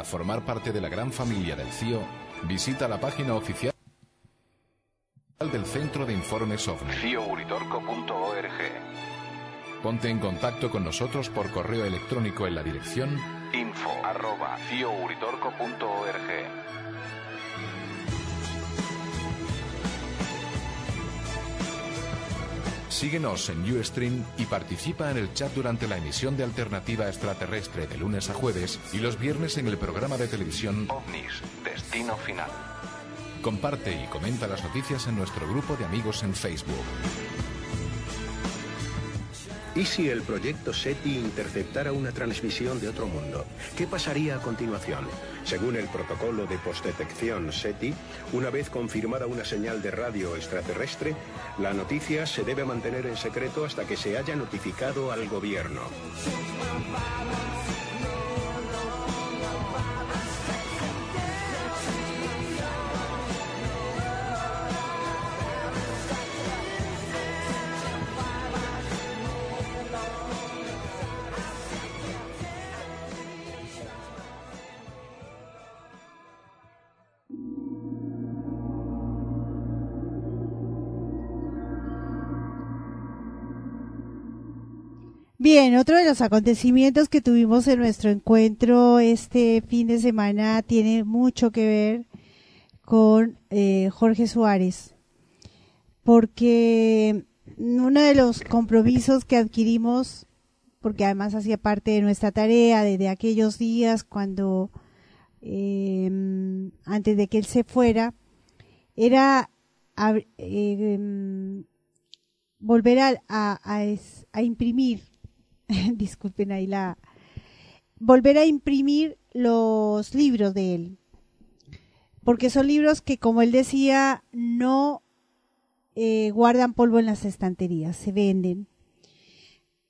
formar parte de la gran familia del CIO, visita la página oficial del Centro de Informes OVNI. fiouritorco.org. Ponte en contacto con nosotros por correo electrónico en la dirección info arroba Síguenos en Ustream y participa en el chat durante la emisión de Alternativa Extraterrestre de lunes a jueves y los viernes en el programa de televisión OVNIS, Destino Final. Comparte y comenta las noticias en nuestro grupo de amigos en Facebook. ¿Y si el proyecto SETI interceptara una transmisión de otro mundo? ¿Qué pasaría a continuación? Según el protocolo de postdetección SETI, una vez confirmada una señal de radio extraterrestre, la noticia se debe mantener en secreto hasta que se haya notificado al gobierno. Bien, otro de los acontecimientos que tuvimos en nuestro encuentro este fin de semana tiene mucho que ver con eh, Jorge Suárez, porque uno de los compromisos que adquirimos, porque además hacía parte de nuestra tarea desde aquellos días cuando, eh, antes de que él se fuera, era eh, volver a, a, a imprimir disculpen ahí la, volver a imprimir los libros de él. Porque son libros que, como él decía, no eh, guardan polvo en las estanterías, se venden.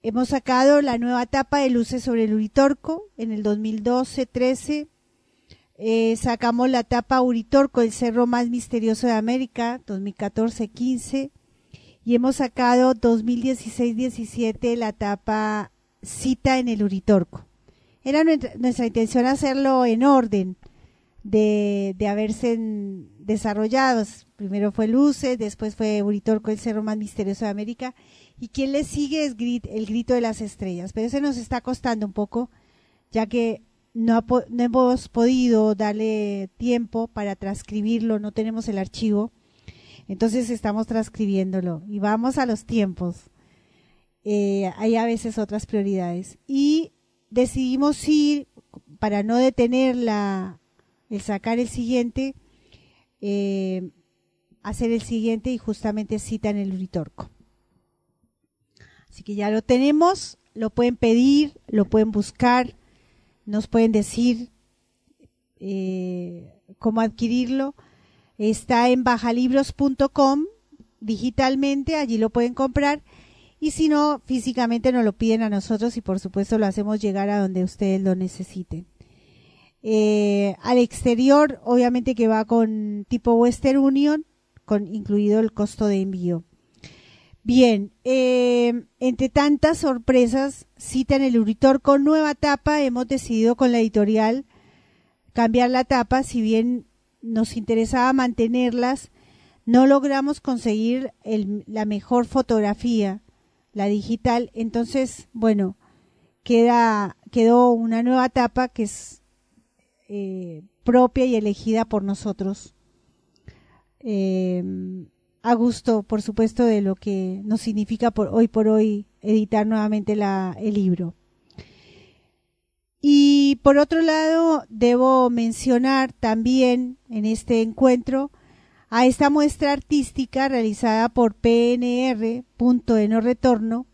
Hemos sacado la nueva etapa de Luces sobre el Uritorco en el 2012-13. Eh, sacamos la etapa Uritorco, el cerro más misterioso de América, 2014-15 y hemos sacado 2016-17 la etapa Cita en el Uritorco. Era nuestra, intención hacerlo en orden de, de haberse desarrollado. Primero fue Luces, después fue Uritorco, el cerro más misterioso de América. Y quien le sigue es el grito de las estrellas. Pero ese nos está costando un poco, ya que no, no hemos podido darle tiempo para transcribirlo, no tenemos el archivo entonces estamos transcribiéndolo y vamos a los tiempos. Eh, hay a veces otras prioridades. Y decidimos ir, para no detener la, el sacar el siguiente, eh, hacer el siguiente y justamente cita en el Uritorco. Así que ya lo tenemos, lo pueden pedir, lo pueden buscar, nos pueden decir eh, cómo adquirirlo Está en bajalibros.com digitalmente, allí lo pueden comprar. Y si no, físicamente nos lo piden a nosotros y por supuesto lo hacemos llegar a donde ustedes lo necesiten. Eh, al exterior, obviamente que va con tipo Western Union, con incluido el costo de envío. Bien, eh, entre tantas sorpresas, cita en el Uritor con nueva tapa, hemos decidido con la editorial cambiar la tapa, si bien nos interesaba mantenerlas, no logramos conseguir la mejor fotografía, la digital, entonces, bueno, queda, quedó una nueva etapa que es eh, propia y elegida por nosotros. Em, a gusto, por supuesto, de lo que nos significa por hoy por hoy editar nuevamente la, el libro. Y por otro lado, debo mencionar también en este encuentro a esta muestra artística realizada por PNR, punto de no retorno,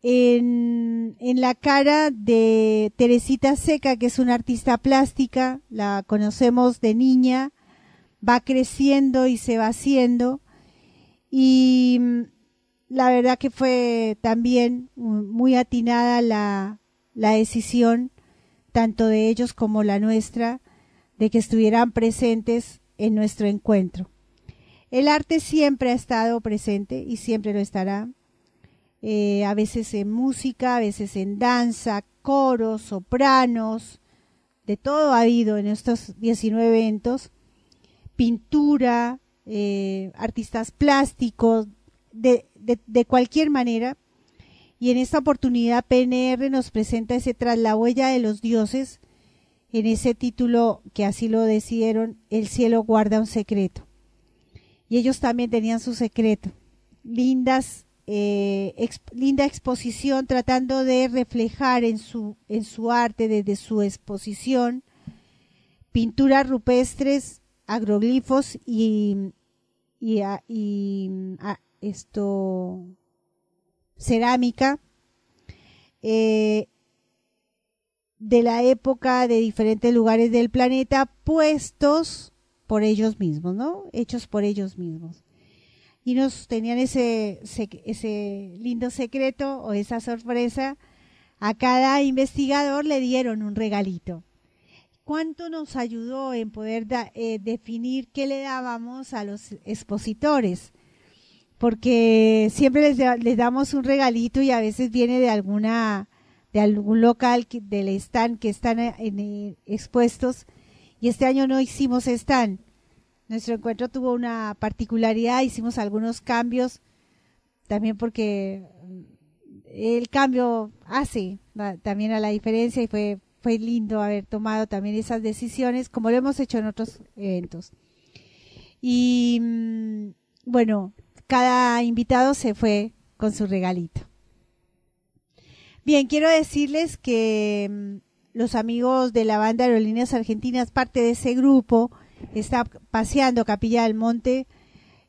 en, en, la cara de Teresita Seca, que es una artista plástica, la conocemos de niña, va creciendo y se va haciendo. Y mm, la verdad que fue también muy atinada la, la decisión, tanto de ellos como la nuestra, de que estuvieran presentes en nuestro encuentro. El arte siempre ha estado presente y siempre lo estará, eh, a veces en música, a veces en danza, coros, sopranos, de todo ha habido en estos 19 eventos, pintura, eh, artistas plásticos, de, de, cualquier manera. Y en esta oportunidad PNR nos presenta ese tras la huella de los dioses, en ese título que así lo decidieron, El cielo guarda un secreto. Y ellos también tenían su secreto. Eh, linda exposición tratando de reflejar en su, en su arte desde su exposición pinturas rupestres, agroglifos y, y, esto cerámica eh, de la época de diferentes lugares del planeta puestos por ellos mismos, ¿no? Hechos por ellos mismos. Y nos tenían ese, ese lindo secreto o esa sorpresa. A cada investigador le dieron un regalito. ¿Cuánto nos ayudó en poder eh, definir qué le dábamos a los expositores? Porque siempre les, les, damos un regalito y a veces viene de alguna de algún local del stand que están eh, en, expuestos y este año no hicimos stand. Nuestro encuentro tuvo una particularidad, hicimos algunos cambios también porque el cambio hace también a la diferencia y fue fue lindo haber tomado también esas decisiones, como lo hemos hecho en otros eventos. Y mm, bueno, cada invitado se fue con su regalito. Bien, quiero decirles que mm, los amigos de la banda Aerolíneas Argentinas, parte de ese grupo, está paseando Capilla del Monte.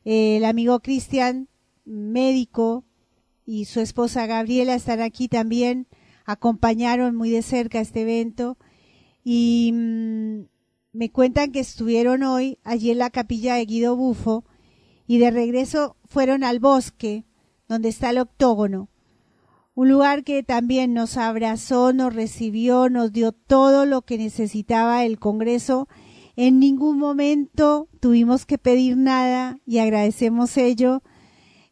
el amigo Cristian, médico, y su esposa Gabriela están aquí también acompañaron muy de cerca este evento y mm, me cuentan que estuvieron hoy allí en la capilla de Guido Bufo y de regreso fueron al bosque donde está el octógono, un lugar que también nos abrazó, nos recibió, nos dio todo lo que necesitaba el Congreso. En ningún momento tuvimos que pedir nada y agradecemos ello.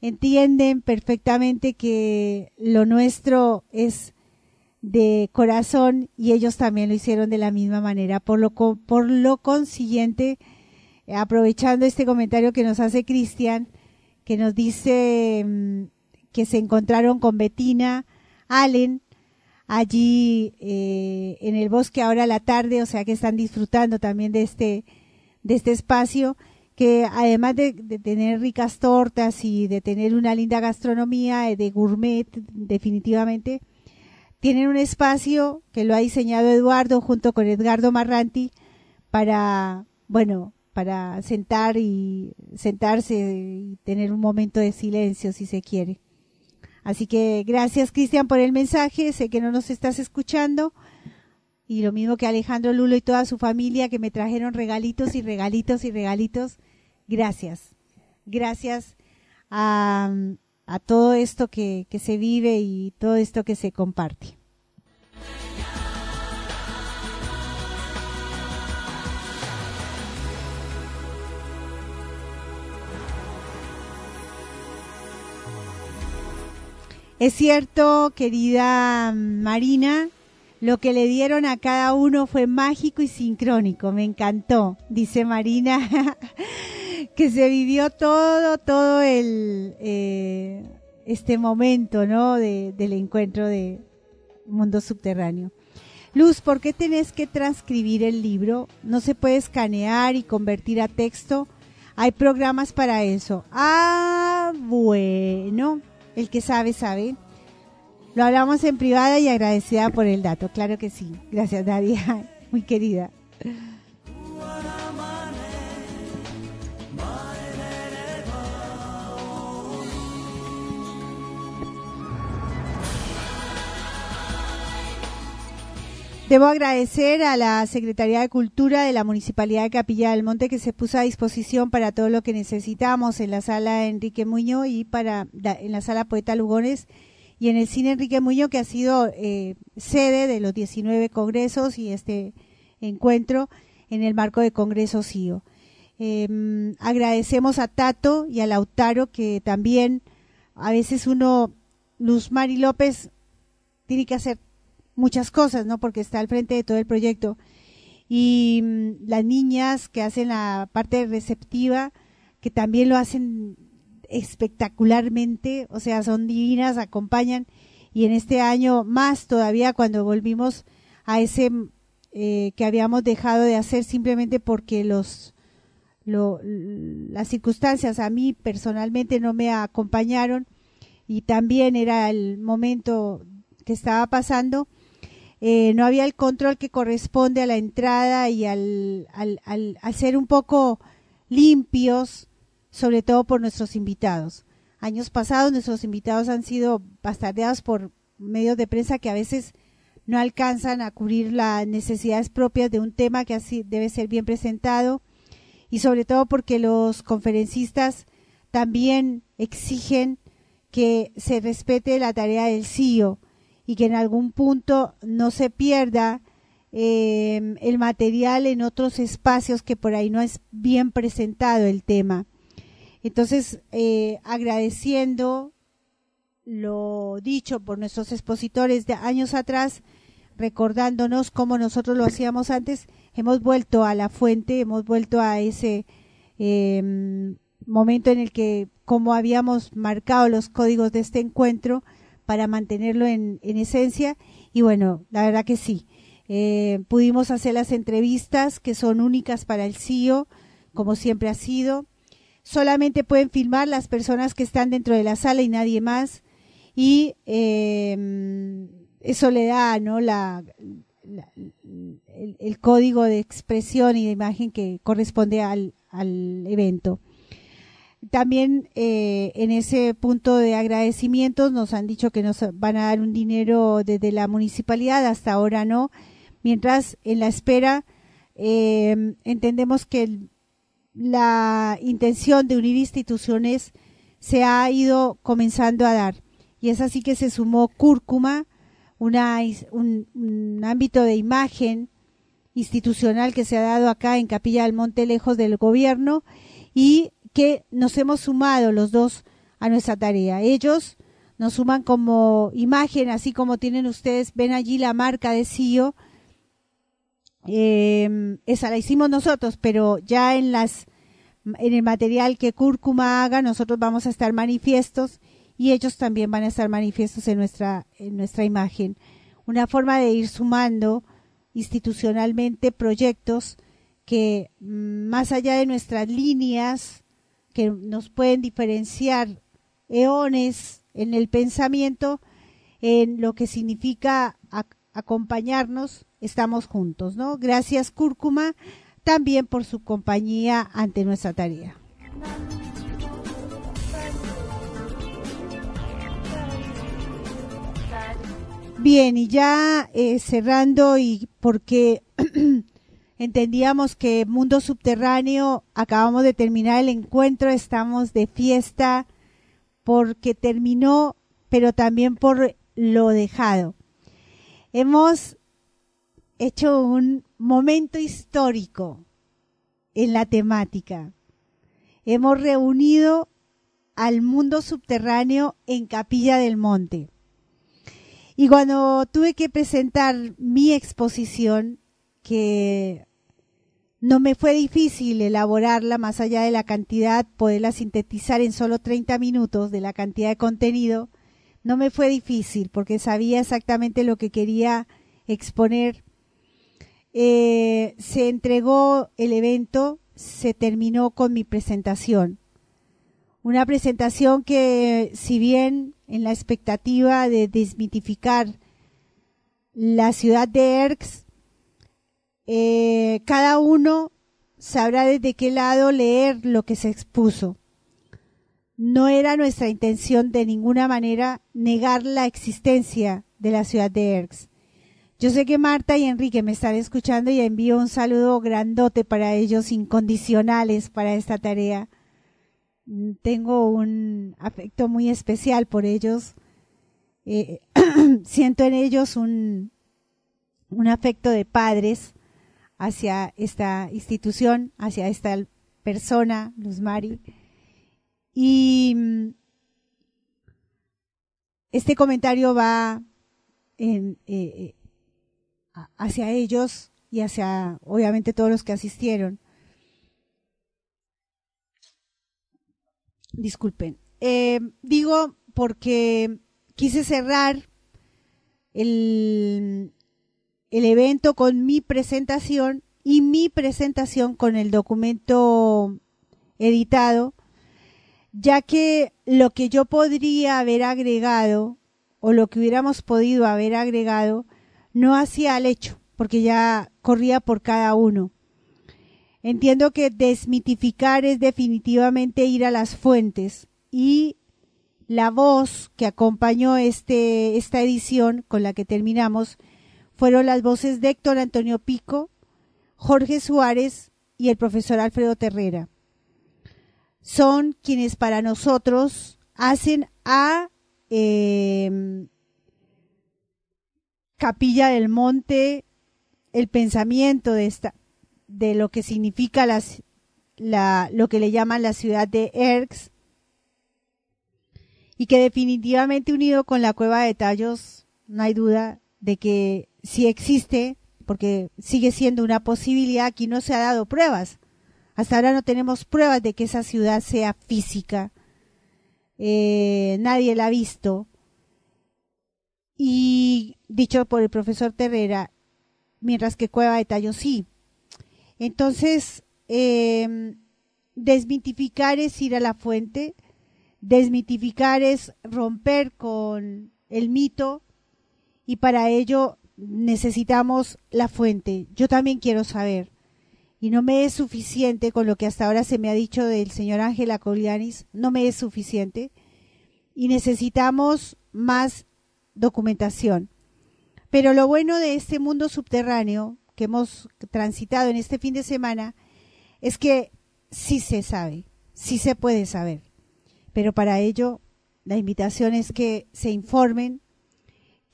Entienden perfectamente que lo nuestro es de corazón y ellos también lo hicieron de la misma manera. Por lo, por lo consiguiente, aprovechando este comentario que nos hace Cristian, que nos dice mm, que se encontraron con Betina Allen allí eh, en el bosque ahora a la tarde, o sea que están disfrutando también de este, de este espacio que además de, de, tener ricas tortas y de tener una linda gastronomía de gourmet definitivamente, tienen un espacio que lo ha diseñado Eduardo junto con Edgardo Marranti para, bueno, para sentar y sentarse y tener un momento de silencio si se quiere. Así que gracias Cristian por el mensaje, sé que no nos estás escuchando y lo mismo que Alejandro Lulo y toda su familia que me trajeron regalitos y regalitos y regalitos. Gracias. Gracias a, a todo esto que, que se vive y todo esto que se comparte. Es cierto, querida Marina, lo que le dieron a cada uno fue mágico y sincrónico. Me encantó, dice Marina. que se vivió todo, todo el, eh, este momento, ¿no? De, del encuentro de mundo subterráneo. Luz, ¿por qué tenés que transcribir el libro? No se puede escanear y convertir a texto. Hay programas para eso. Ah, bueno. El que sabe, sabe. Lo hablamos en privada y agradecida por el dato. Claro que sí. Gracias, Nadia. Muy querida. Debo agradecer a la Secretaría de Cultura de la Municipalidad de Capilla del Monte que se puso a disposición para todo lo que necesitamos en la sala Enrique Muñoz y para en la sala Poeta Lugones y en el cine Enrique Muñoz que ha sido eh, sede de los 19 congresos y este encuentro en el marco de Congreso CIO. Em, agradecemos a Tato y a Lautaro que también a veces uno, Luz Mari López, tiene que hacer muchas cosas, ¿no? Porque está al frente de todo el proyecto. Y mm, las niñas que hacen la parte receptiva, que también lo hacen espectacularmente, o sea, son divinas, acompañan y en este año más todavía cuando volvimos a ese eh, que habíamos dejado de hacer simplemente porque los lo, las circunstancias a mí personalmente no me acompañaron y también era el momento que estaba pasando, eh, no había el control que corresponde a la entrada y al, al, al, ser un poco limpios, sobre todo por nuestros invitados. Años pasados nuestros invitados han sido bastardeados por medios de prensa que a veces no alcanzan a cubrir las necesidades propias de un tema que así debe ser bien presentado y sobre todo porque los conferencistas también exigen que se respete la tarea del CIO y que en algún punto no se pierda eh, el material en otros espacios que por ahí no es bien presentado el tema. Entonces, eh, agradeciendo lo dicho por nuestros expositores de años atrás, recordándonos cómo nosotros lo hacíamos antes, hemos vuelto a la fuente, hemos vuelto a ese eh, momento en el que, como habíamos marcado los códigos de este encuentro, para mantenerlo en, en esencia, y bueno, la verdad que sí. Eh, pudimos hacer las entrevistas que son únicas para el CIO, como siempre ha sido. Solamente pueden filmar las personas que están dentro de la sala y nadie más. Y eh, eso le da ¿no? la, la el, el, código de expresión y de imagen que corresponde al, al evento. También eh, en ese punto de agradecimientos nos han dicho que nos van a dar un dinero desde la municipalidad, hasta ahora no, mientras en la espera eh, entendemos que la intención de unir instituciones se ha ido comenzando a dar. Y es así que se sumó Cúrcuma, una, un, un ámbito de imagen institucional que se ha dado acá en Capilla del Monte lejos del gobierno y que nos hemos sumado los dos a nuestra tarea. Ellos nos suman como imagen, así como tienen ustedes, ven allí la marca de CIO, eh, esa la hicimos nosotros, pero ya en las en el material que Cúrcuma haga, nosotros vamos a estar manifiestos y ellos también van a estar manifiestos en nuestra, en nuestra imagen. Una forma de ir sumando institucionalmente proyectos que mm, más allá de nuestras líneas que nos pueden diferenciar eones en el pensamiento, en lo que significa acompañarnos, estamos juntos, ¿no? Gracias Cúrcuma también por su compañía ante nuestra tarea. Bien, y ya eh, cerrando y porque entendíamos que Mundo Subterráneo, acabamos de terminar el encuentro, estamos de fiesta porque terminó, pero también por lo dejado. Hemos hecho un momento histórico en la temática. Hemos reunido al mundo subterráneo en Capilla del Monte. Y cuando tuve que presentar mi exposición, que no me fue difícil elaborarla más allá de la cantidad, poderla sintetizar en solo 30 minutos de la cantidad de contenido, no me fue difícil porque sabía exactamente lo que quería exponer. Eh, se entregó el evento, se terminó con mi presentación. Una presentación que, si bien en la expectativa de desmitificar la ciudad de Erx, eh, cada uno sabrá desde qué lado leer lo que se expuso. No era nuestra intención de ninguna manera negar la existencia de la ciudad de Erx. Yo sé que Marta y Enrique me están escuchando y envío un saludo grandote para ellos, incondicionales para esta tarea. Tengo un afecto muy especial por ellos. Eh, siento en ellos un, un afecto de padres hacia esta institución, hacia esta persona, Luz Mari. Y mm, este comentario va en, eh, hacia ellos y hacia, obviamente, todos los que asistieron. disculpen. Eh, digo porque quise cerrar el, el evento con mi presentación y mi presentación con el documento editado, ya que lo que yo podría haber agregado o lo que hubiéramos podido haber agregado no hacía al hecho, porque ya corría por cada uno. Entiendo que desmitificar es definitivamente ir a las fuentes y la voz que acompañó este, esta edición con la que terminamos fueron las voces de Héctor Antonio Pico, Jorge Suárez y el profesor Alfredo Terrera. Son quienes para nosotros hacen a eh, Capilla del Monte el pensamiento de esta de lo que significa las, la, lo que le llaman la ciudad de Erx y que definitivamente unido con la cueva de tallos no hay duda de que si existe porque sigue siendo una posibilidad aquí no se ha dado pruebas. Hasta ahora no tenemos pruebas de que esa ciudad sea física. Eh, nadie la ha visto. Y dicho por el profesor Terrera mientras que Cueva de Tallos sí. Entonces, eh, desmitificar es ir a la fuente, desmitificar es romper con el mito y para ello necesitamos la fuente. Yo también quiero saber. Y no me es suficiente con lo que hasta ahora se me ha dicho del señor Ángela Colianis, no me es suficiente. Y necesitamos más documentación. Pero lo bueno de este mundo subterráneo que hemos transitado en este fin de semana es que sí se sabe, sí se puede saber. Pero para ello, la invitación es que se informen,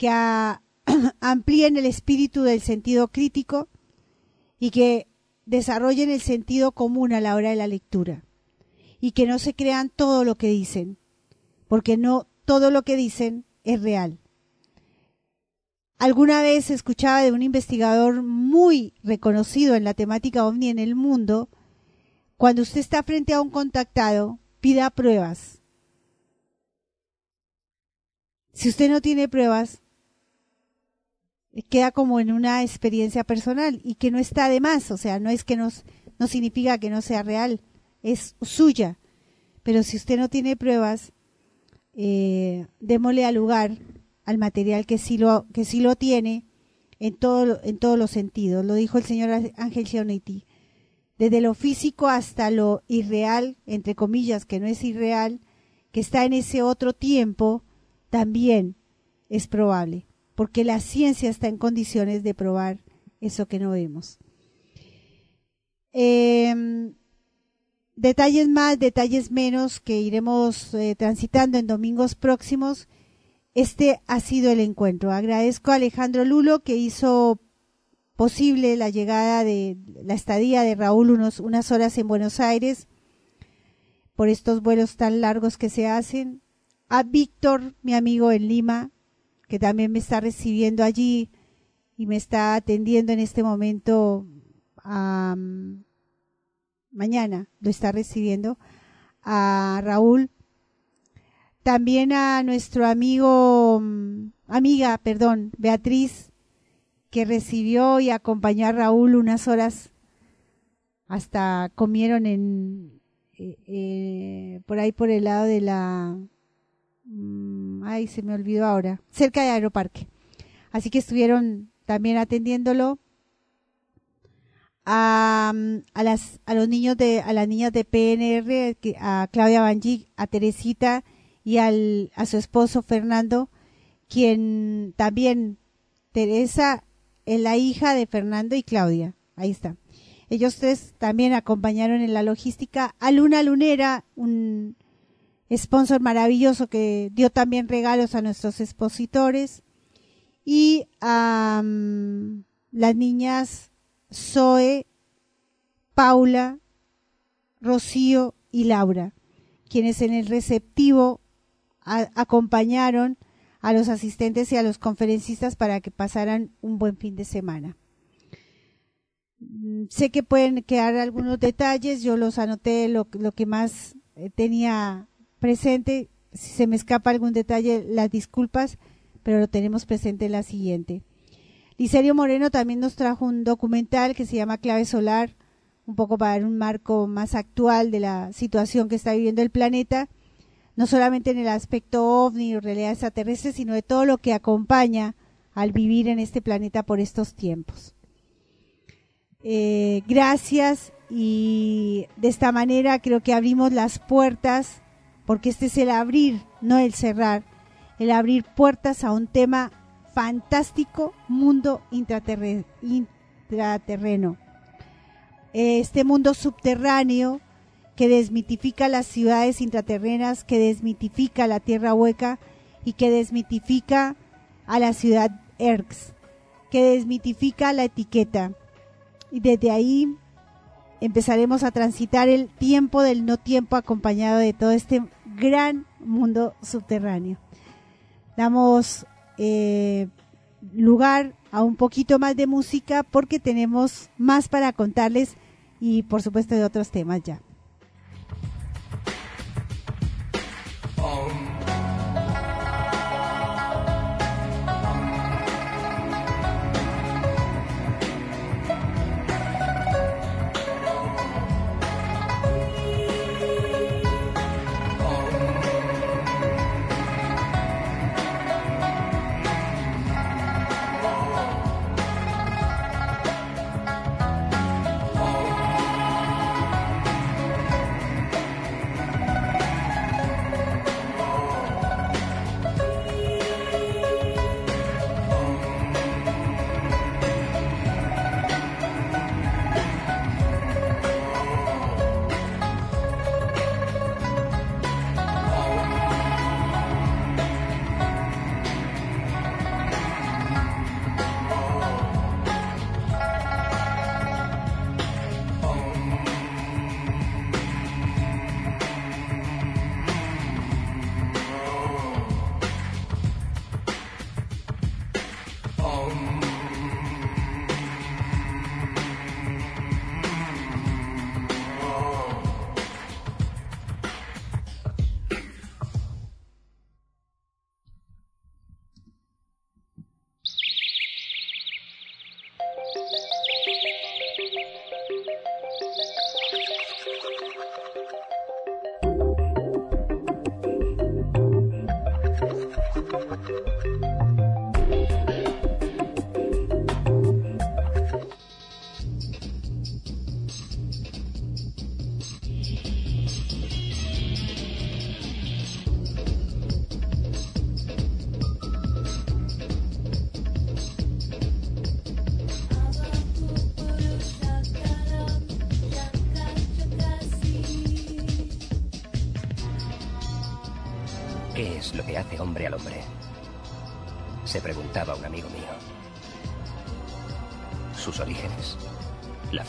que amplíen el espíritu del sentido crítico y que desarrollen el sentido común a la hora de la lectura. Y que no se crean todo lo que dicen, porque no todo lo que dicen es real. Alguna vez escuchaba de un investigador muy reconocido en la temática ovni en el mundo, cuando usted está frente a un contactado, pida pruebas. Si usted no tiene pruebas, queda como en una experiencia personal y que no está de más, o sea, no es que nos, no significa que no sea real, es suya. Pero si usted no tiene pruebas, eh, démosle al lugar al material que sí lo, que sí lo tiene en, todo, en todos los sentidos. Lo dijo el señor Ángel Gianetti. Desde lo físico hasta lo irreal, entre comillas, que no es irreal, que está en ese otro tiempo, también es probable, porque la ciencia está en condiciones de probar eso que no vemos. Em, detalles más, detalles menos que iremos eh, transitando en domingos próximos este ha sido el encuentro. Agradezco a Alejandro Lulo que hizo posible la llegada de la estadía de Raúl unos, unas horas en Buenos Aires por estos vuelos tan largos que se hacen. A Víctor, mi amigo en Lima, que también me está recibiendo allí y me está atendiendo en este momento. mañana lo está recibiendo. A Raúl, también a nuestro amigo, mm, amiga, perdón, Beatriz, que recibió y acompañó a Raúl unas horas, hasta comieron en, eh, eh, por ahí por el lado de la, ay, se me olvidó ahora, cerca de Aeroparque. Así que estuvieron también atendiéndolo. A, mm, a, las, a los niños de, a las niñas de PNR, a Claudia Banji, a Teresita, y al, a su esposo Fernando, quien también, Teresa, es la hija de Fernando y Claudia. Ahí está. Ellos tres también acompañaron en la logística a Luna Lunera, un sponsor maravilloso que dio también regalos a nuestros expositores. Y a las niñas Zoe, Paula, Rocío y Laura, quienes en el receptivo acompañaron a los asistentes y a los conferencistas para que pasaran un buen fin de semana. Mm, sé que pueden quedar algunos detalles, yo los anoté lo, que más eh, tenía presente. Si se me escapa algún detalle, las disculpas, pero lo tenemos presente en la siguiente. Licerio Moreno también nos trajo un documental que se llama Clave Solar, un poco para dar un marco más actual de la situación que está viviendo el planeta, no solamente en el aspecto ovni o realidad extraterrestre, sino de todo lo que acompaña al vivir en este planeta por estos tiempos. Eh, gracias y de esta manera creo que abrimos las puertas, porque este es el abrir, no el cerrar, el abrir puertas a un tema fantástico, mundo intraterreno. Este mundo subterráneo que desmitifica las ciudades intraterrenas, que desmitifica la tierra hueca y que desmitifica a la ciudad Erx, que desmitifica la etiqueta. Y desde ahí empezaremos a transitar el tiempo del no tiempo acompañado de todo este gran mundo subterráneo. Damos eh, lugar a un poquito más de música porque tenemos más para contarles y por supuesto de otros temas ya.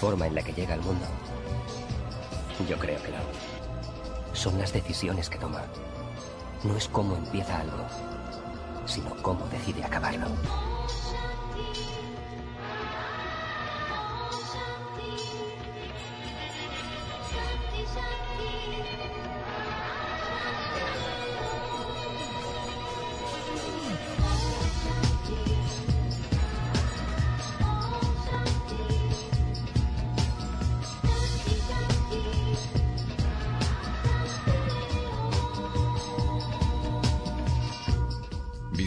Forma en la que llega al mundo? Yo creo que no. Son las decisiones que toma. No es cómo empieza algo, sino cómo decide acabarlo.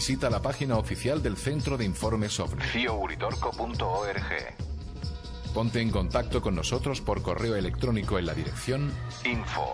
Visita la página oficial del Centro de Informes OVNI. ciouritorco.org Ponte en contacto con nosotros por correo electrónico en la dirección info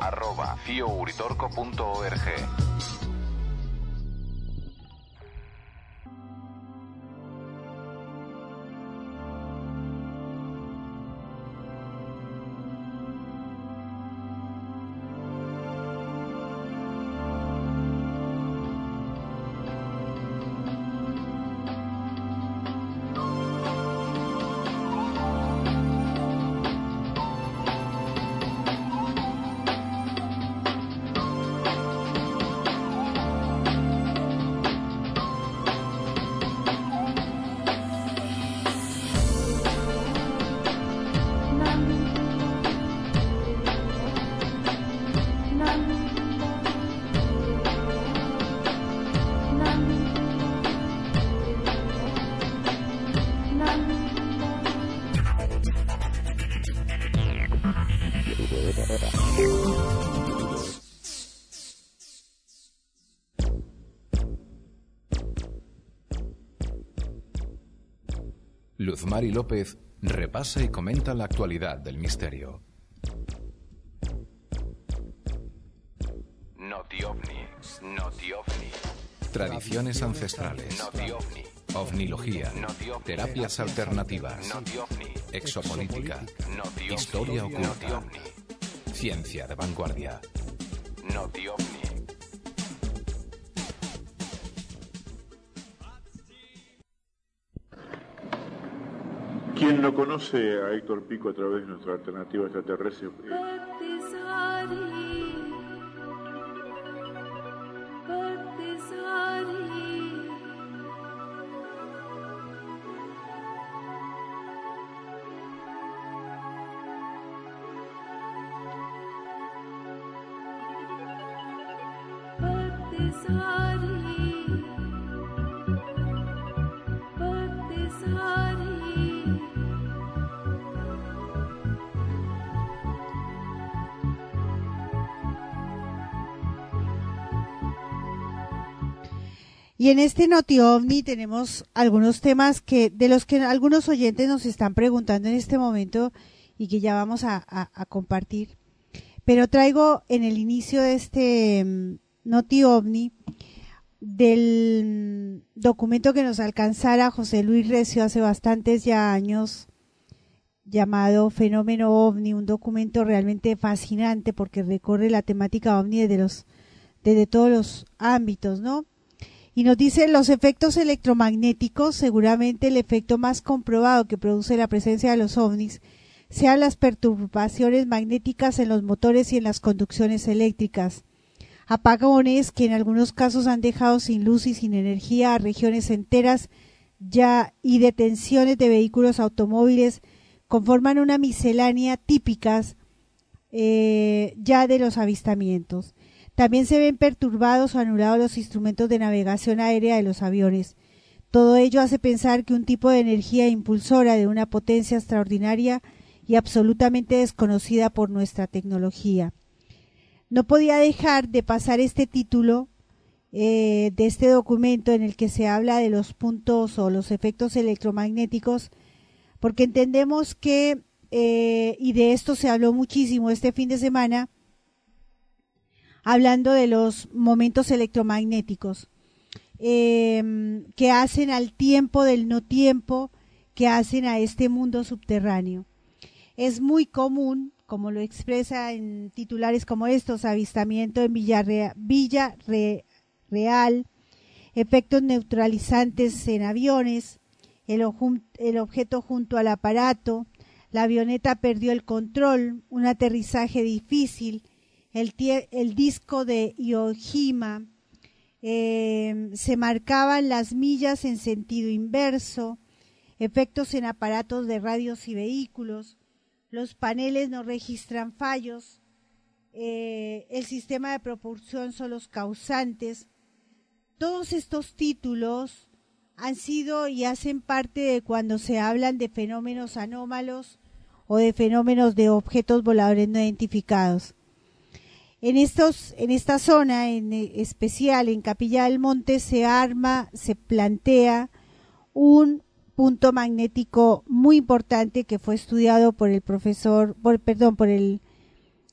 Luzmari López repasa y comenta la actualidad del misterio. Noti OVNI, Noti OVNI. Tradiciones ancestrales. Ovnilogía. Terapias alternativas. Exopolítica. Historia oculta. Ciencia de vanguardia. Noti Quien no conoce a Héctor Pico a través de nuestra alternativa extraterrestre, eh, Y en este Noti OVNI tenemos algunos temas que de los que algunos oyentes nos están preguntando en este momento y que ya vamos a, compartir. Pero traigo en el inicio de este mm, Noti OVNI del mm, documento que nos alcanzara José Luis Recio hace bastantes ya años llamado Fenómeno OVNI, un documento realmente fascinante porque recorre la temática OVNI desde los desde todos los ámbitos, ¿no? Y nos dice los efectos electromagnéticos, seguramente el efecto más comprobado que produce la presencia de los ovnis sean las perturbaciones magnéticas en los motores y en las conducciones eléctricas. Apagones que en algunos casos han dejado sin luz y sin energía a regiones enteras ya y detenciones de vehículos automóviles conforman una miscelánea típicas eh, ya de los avistamientos. También se ven perturbados o anulados los instrumentos de navegación aérea de los aviones. Todo ello hace pensar que un tipo de energía impulsora de una potencia extraordinaria y absolutamente desconocida por nuestra tecnología. No podía dejar de pasar este título eh, de este documento en el que se habla de los puntos o los efectos electromagnéticos, porque entendemos que, eh, y de esto se habló muchísimo este fin de semana, hablando de los momentos electromagnéticos eh, que hacen al tiempo del no tiempo, que hacen a este mundo subterráneo. Es muy común, como lo expresa en titulares como estos, avistamiento en Villarrea- Villa Re- Real, efectos neutralizantes en aviones, el objeto junto al aparato, la avioneta perdió el control, un aterrizaje difícil, el, disco de Iojima, eh, se marcaban las millas en sentido inverso, efectos en aparatos de radios y vehículos, los paneles no registran fallos, eh, el sistema de propulsión son los causantes. Todos estos títulos han sido y hacen parte de cuando se hablan de fenómenos anómalos o de fenómenos de objetos voladores no identificados. En, estos, en esta zona en eh, especial, en Capilla del Monte, se arma, se plantea un punto magnético muy importante que fue estudiado por el profesor, por, perdón, por el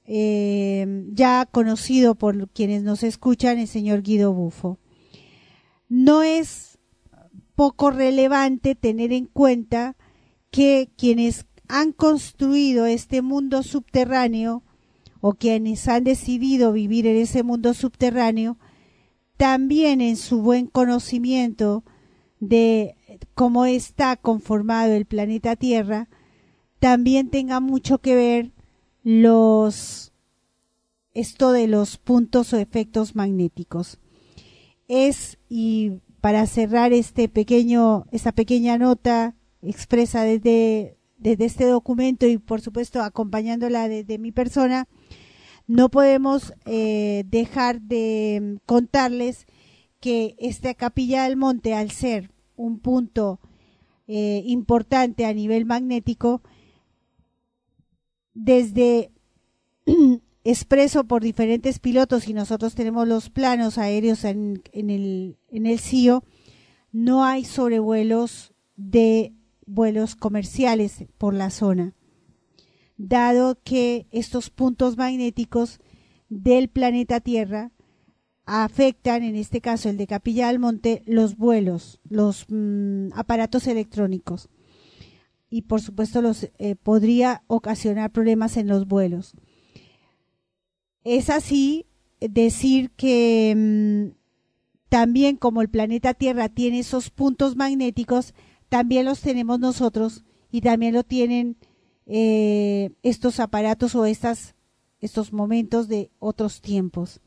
eh, ya conocido por quienes nos escuchan, el señor Guido Bufo. No es poco relevante tener en cuenta que quienes han construido este mundo subterráneo o quienes han decidido vivir en ese mundo subterráneo, también en su buen conocimiento de cómo está conformado el planeta Tierra, también tenga mucho que ver los esto de los puntos o efectos magnéticos. Es y para cerrar este pequeño esta pequeña nota expresa desde desde este documento y por supuesto acompañándola desde mi persona, no podemos eh, dejar de contarles que esta capilla del monte, al ser un punto eh, importante a nivel magnético, desde expreso por diferentes pilotos y nosotros tenemos los planos aéreos en el CIO, no hay sobrevuelos de vuelos comerciales por la zona, dado que estos puntos magnéticos del planeta Tierra afectan, en este caso el de Capilla del Monte, los vuelos, los mm, aparatos electrónicos. Y por supuesto los eh, podría ocasionar problemas en los vuelos. Es así decir que mm, también como el planeta Tierra tiene esos puntos magnéticos, también los tenemos nosotros y también lo tienen eh, estos aparatos o estas, estos momentos de otros tiempos.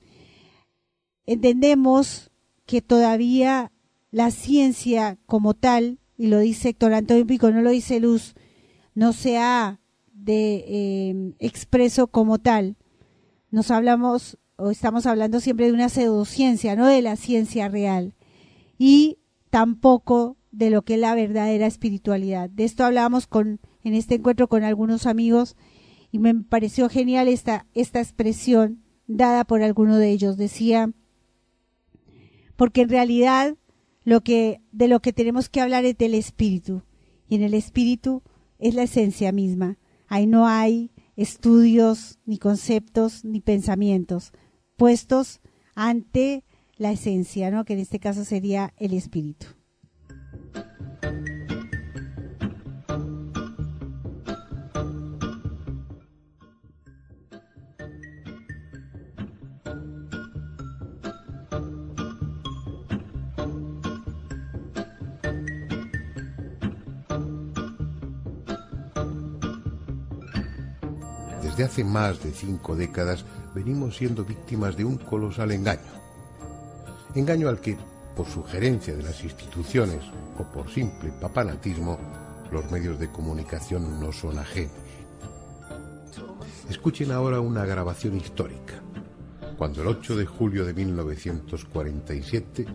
Entendemos que todavía la ciencia como tal, y lo dice Héctor Antonio Pico, no lo dice Luz, no se ha de eh, expreso como tal. Nos hablamos o estamos hablando siempre de una pseudociencia, no de la ciencia real. Y tampoco de lo que es la verdadera espiritualidad. De esto hablábamos con, en este encuentro con algunos amigos y me pareció genial esta, esta expresión dada por alguno de ellos. Decía, porque en realidad lo que, de lo que tenemos que hablar es del espíritu. Y en el espíritu es la esencia misma. Ahí no hay estudios, ni conceptos, ni pensamientos puestos ante la esencia, ¿no? que en este caso sería el espíritu. Desde hace más de cinco décadas venimos siendo víctimas de un colosal engaño. Engaño al que, por sugerencia de las instituciones o por simple papanatismo, los medios de comunicación no son ajenos. Escuchen ahora una grabación histórica. Cuando el 8 de julio de 1947,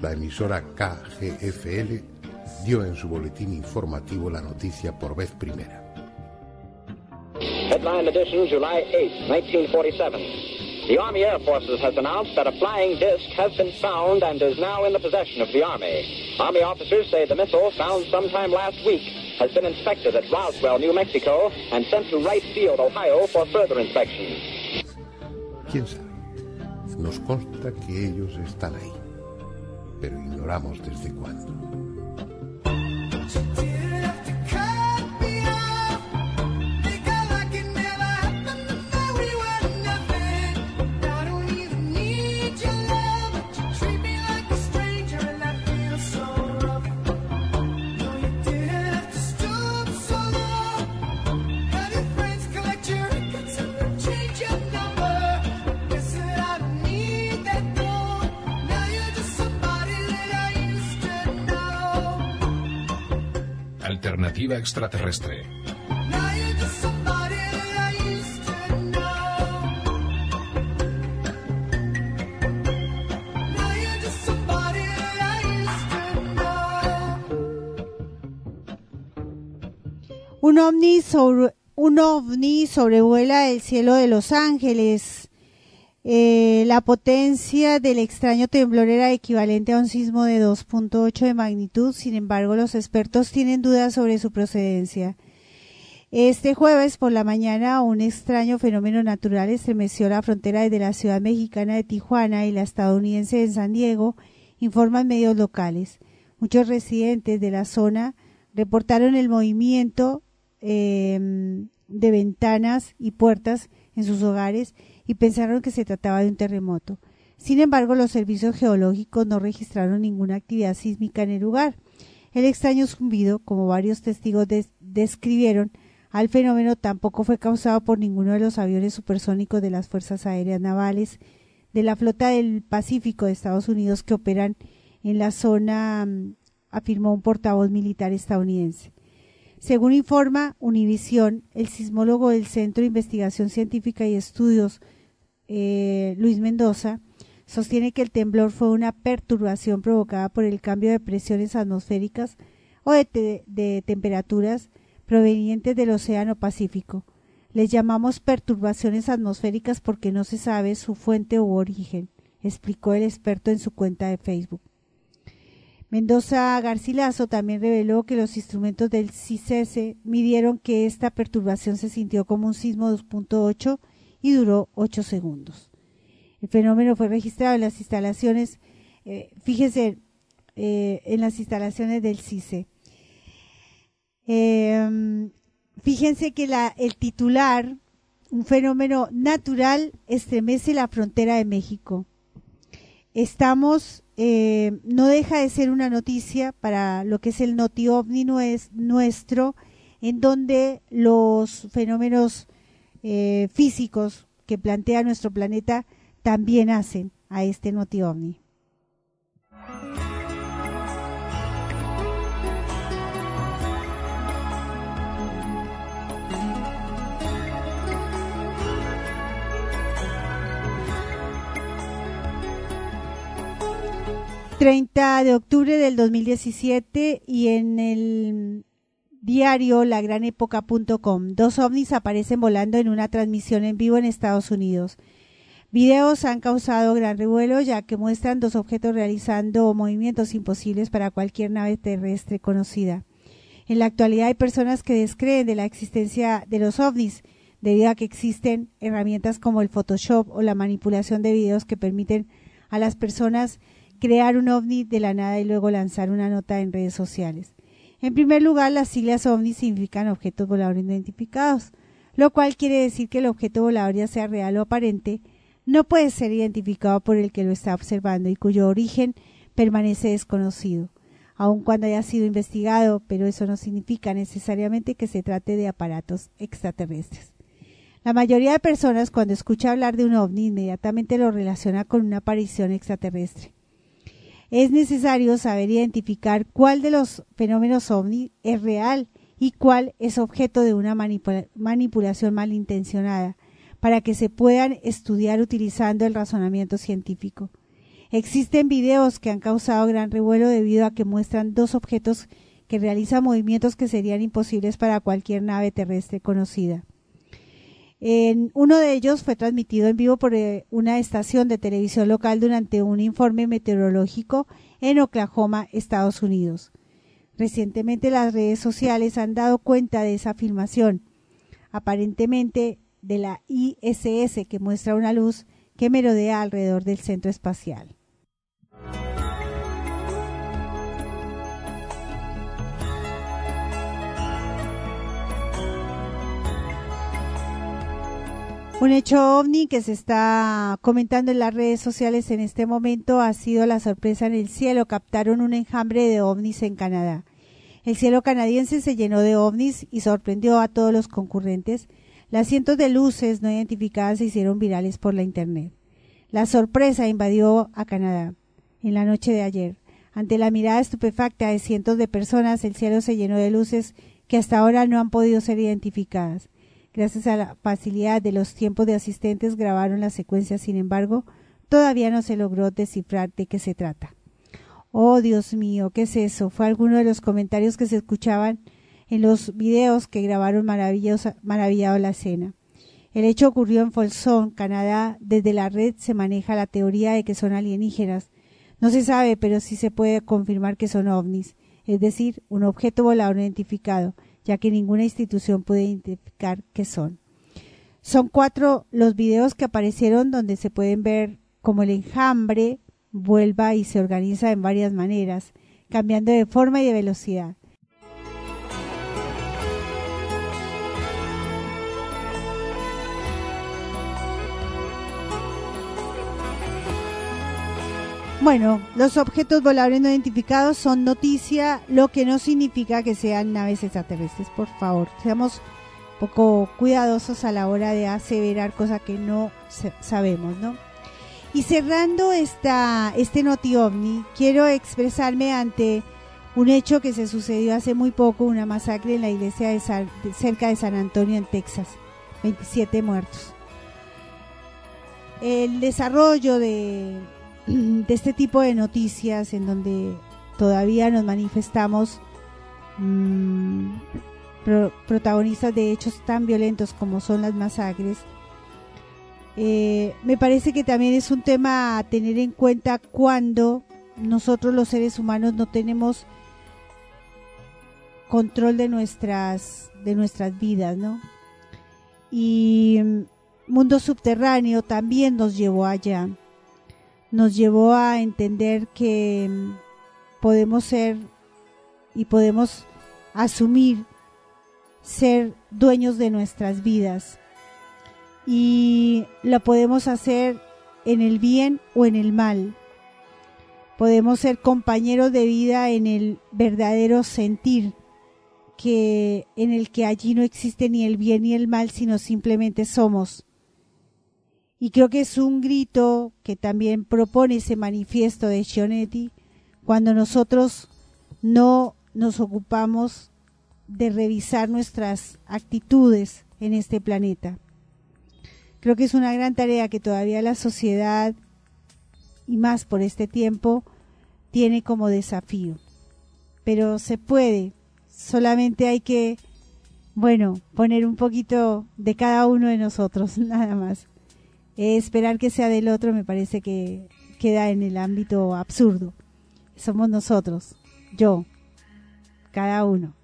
la emisora KGFL dio en su boletín informativo la noticia por vez primera. Headline edition, July 8, 1947. The Army Air Forces has announced that a flying disc has been found and is now in the possession of the Army. Army officers say the missile, found sometime last week, has been inspected at Roswell, New Mexico, and sent to Wright Field, Ohio, for further inspection. ¿Quién sabe? Nos consta que ellos están ahí, pero ignoramos desde cuándo. Alternativa extraterrestre. Un ovni, sobre, un ovni sobrevuela el cielo de Los Ángeles. Eh, la potencia del extraño temblor era equivalente a un sismo de 2.8 de magnitud, sin embargo los expertos tienen dudas sobre su procedencia. Este jueves por la mañana un extraño fenómeno natural estremeció la frontera desde la ciudad mexicana de Tijuana y la estadounidense de San Diego, informan medios locales. Muchos residentes de la zona reportaron el movimiento eh, de ventanas y puertas en sus hogares y pensaron que se trataba de un terremoto. Sin embargo, los servicios geológicos no registraron ninguna actividad sísmica en el lugar. El extraño zumbido, como varios testigos describieron, al fenómeno tampoco fue causado por ninguno de los aviones supersónicos de las Fuerzas Aéreas Navales de la flota del Pacífico de Estados Unidos que operan en la zona, mm, afirmó un portavoz militar estadounidense. Según informa Univisión, el sismólogo del Centro de Investigación Científica y Estudios, eh, Luis Mendoza, sostiene que el temblor fue una perturbación provocada por el cambio de presiones atmosféricas o de, de temperaturas provenientes del Océano Pacífico. Les llamamos perturbaciones atmosféricas porque no se sabe su fuente u origen, explicó el experto en su cuenta de Facebook. Mendoza Garcilaso también reveló que los instrumentos del CICESE midieron que esta perturbación se sintió como un sismo 2.8 y duró 8 segundos. El fenómeno fue registrado en las instalaciones, eh, fíjese, eh, en las instalaciones del CICE. Em, fíjense que el titular, un fenómeno natural, estremece la frontera de México. Estamos, eh, no deja de ser una noticia para lo que es el Noti OVNI nuestro, en donde los fenómenos eh, físicos que plantea nuestro planeta también hacen a este Noti OVNI. 30 de octubre del 2017 y en el diario lagranepoca.com. Dos ovnis aparecen volando en una transmisión en vivo en Estados Unidos. Videos han causado gran revuelo ya que muestran dos objetos realizando movimientos imposibles para cualquier nave terrestre conocida. En la actualidad hay personas que descreen de la existencia de los ovnis debido a que existen herramientas como el Photoshop o la manipulación de videos que permiten a las personas crear un ovni de la nada y luego lanzar una nota en redes sociales. En primer lugar, las siglas ovni significan objetos voladores identificados, lo cual quiere decir que el objeto volador, ya sea real o aparente, no puede ser identificado por el que lo está observando y cuyo origen permanece desconocido, aun cuando haya sido investigado, pero eso no significa necesariamente que se trate de aparatos extraterrestres. La mayoría de personas cuando escucha hablar de un ovni inmediatamente lo relaciona con una aparición extraterrestre es necesario saber identificar cuál de los fenómenos ovni es real y cuál es objeto de una manipulación malintencionada, para que se puedan estudiar utilizando el razonamiento científico. Existen videos que han causado gran revuelo debido a que muestran dos objetos que realizan movimientos que serían imposibles para cualquier nave terrestre conocida. En uno de ellos fue transmitido en vivo por eh, una estación de televisión local durante un informe meteorológico en Oklahoma, Estados Unidos. Recientemente las redes sociales han dado cuenta de esa filmación, aparentemente de la ISS, que muestra una luz que merodea alrededor del centro espacial. Un hecho ovni que se está comentando en las redes sociales en este momento ha sido la sorpresa en el cielo. Captaron un enjambre de ovnis en Canadá. El cielo canadiense se llenó de ovnis y sorprendió a todos los concurrentes. Las cientos de luces no identificadas se hicieron virales por la Internet. La sorpresa invadió a Canadá en la noche de ayer. Ante la mirada estupefacta de cientos de personas, el cielo se llenó de luces que hasta ahora no han podido ser identificadas. Gracias a la facilidad de los tiempos de asistentes grabaron la secuencia, sin embargo, todavía no se logró descifrar de qué se trata. Oh, Dios mío, ¿qué es eso? Fue alguno de los comentarios que se escuchaban en los videos que grabaron maravillado la escena. El hecho ocurrió en Folsom, Canadá. Desde la red se maneja la teoría de que son alienígenas. No se sabe, pero sí se puede confirmar que son ovnis, es decir, un objeto volador identificado ya que ninguna institución puede identificar qué son. Son cuatro los videos que aparecieron donde se pueden ver cómo el enjambre vuelva y se organiza en varias maneras, cambiando de forma y de velocidad. Bueno, los objetos voladores no identificados son noticia, lo que no significa que sean naves extraterrestres. Por favor, seamos poco cuidadosos a la hora de aseverar cosas que no sabemos, ¿no? Y cerrando esta, este noti ovni, quiero expresarme ante un hecho que se sucedió hace muy poco, una masacre en la iglesia de cerca de San Antonio, en Texas. 27 muertos. El desarrollo de de este tipo de noticias en donde todavía nos manifestamos mm, protagonistas de hechos tan violentos como son las masacres, eh, me parece que también es un tema a tener en cuenta cuando nosotros los seres humanos no tenemos control de nuestras de nuestras vidas, ¿no? Y Mundo Subterráneo también nos llevó allá. Nos llevó a entender que podemos ser y podemos asumir ser dueños de nuestras vidas. Y lo podemos hacer en el bien o en el mal. Podemos ser compañeros de vida en el verdadero sentir que en el que allí no existe ni el bien ni el mal, sino simplemente somos. Y creo que es un grito que también propone ese manifiesto de Sionetti cuando nosotros no nos ocupamos de revisar nuestras actitudes en este planeta. Creo que es una gran tarea que todavía la sociedad, y más por este tiempo, tiene como desafío. Pero se puede, solamente hay que, bueno, poner un poquito de cada uno de nosotros, nada más. Esperar que sea del otro me parece que queda en el ámbito absurdo. Somos nosotros, yo, cada uno.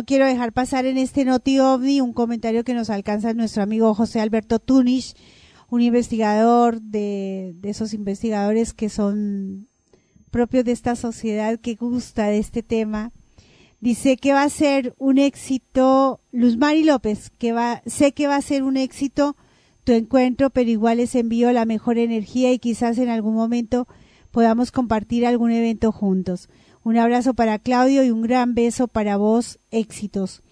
No quiero dejar pasar en este Noti OVNI un comentario que nos alcanza nuestro amigo José Alberto Tunish, un investigador de, esos investigadores que son propios de esta sociedad que gusta de este tema. Dice que va a ser un éxito, Luz Mari López, que va, sé que va a ser un éxito tu encuentro, pero igual les envío la mejor energía y quizás en algún momento podamos compartir algún evento juntos. Un abrazo para Claudio y un gran beso para vos. Éxitos.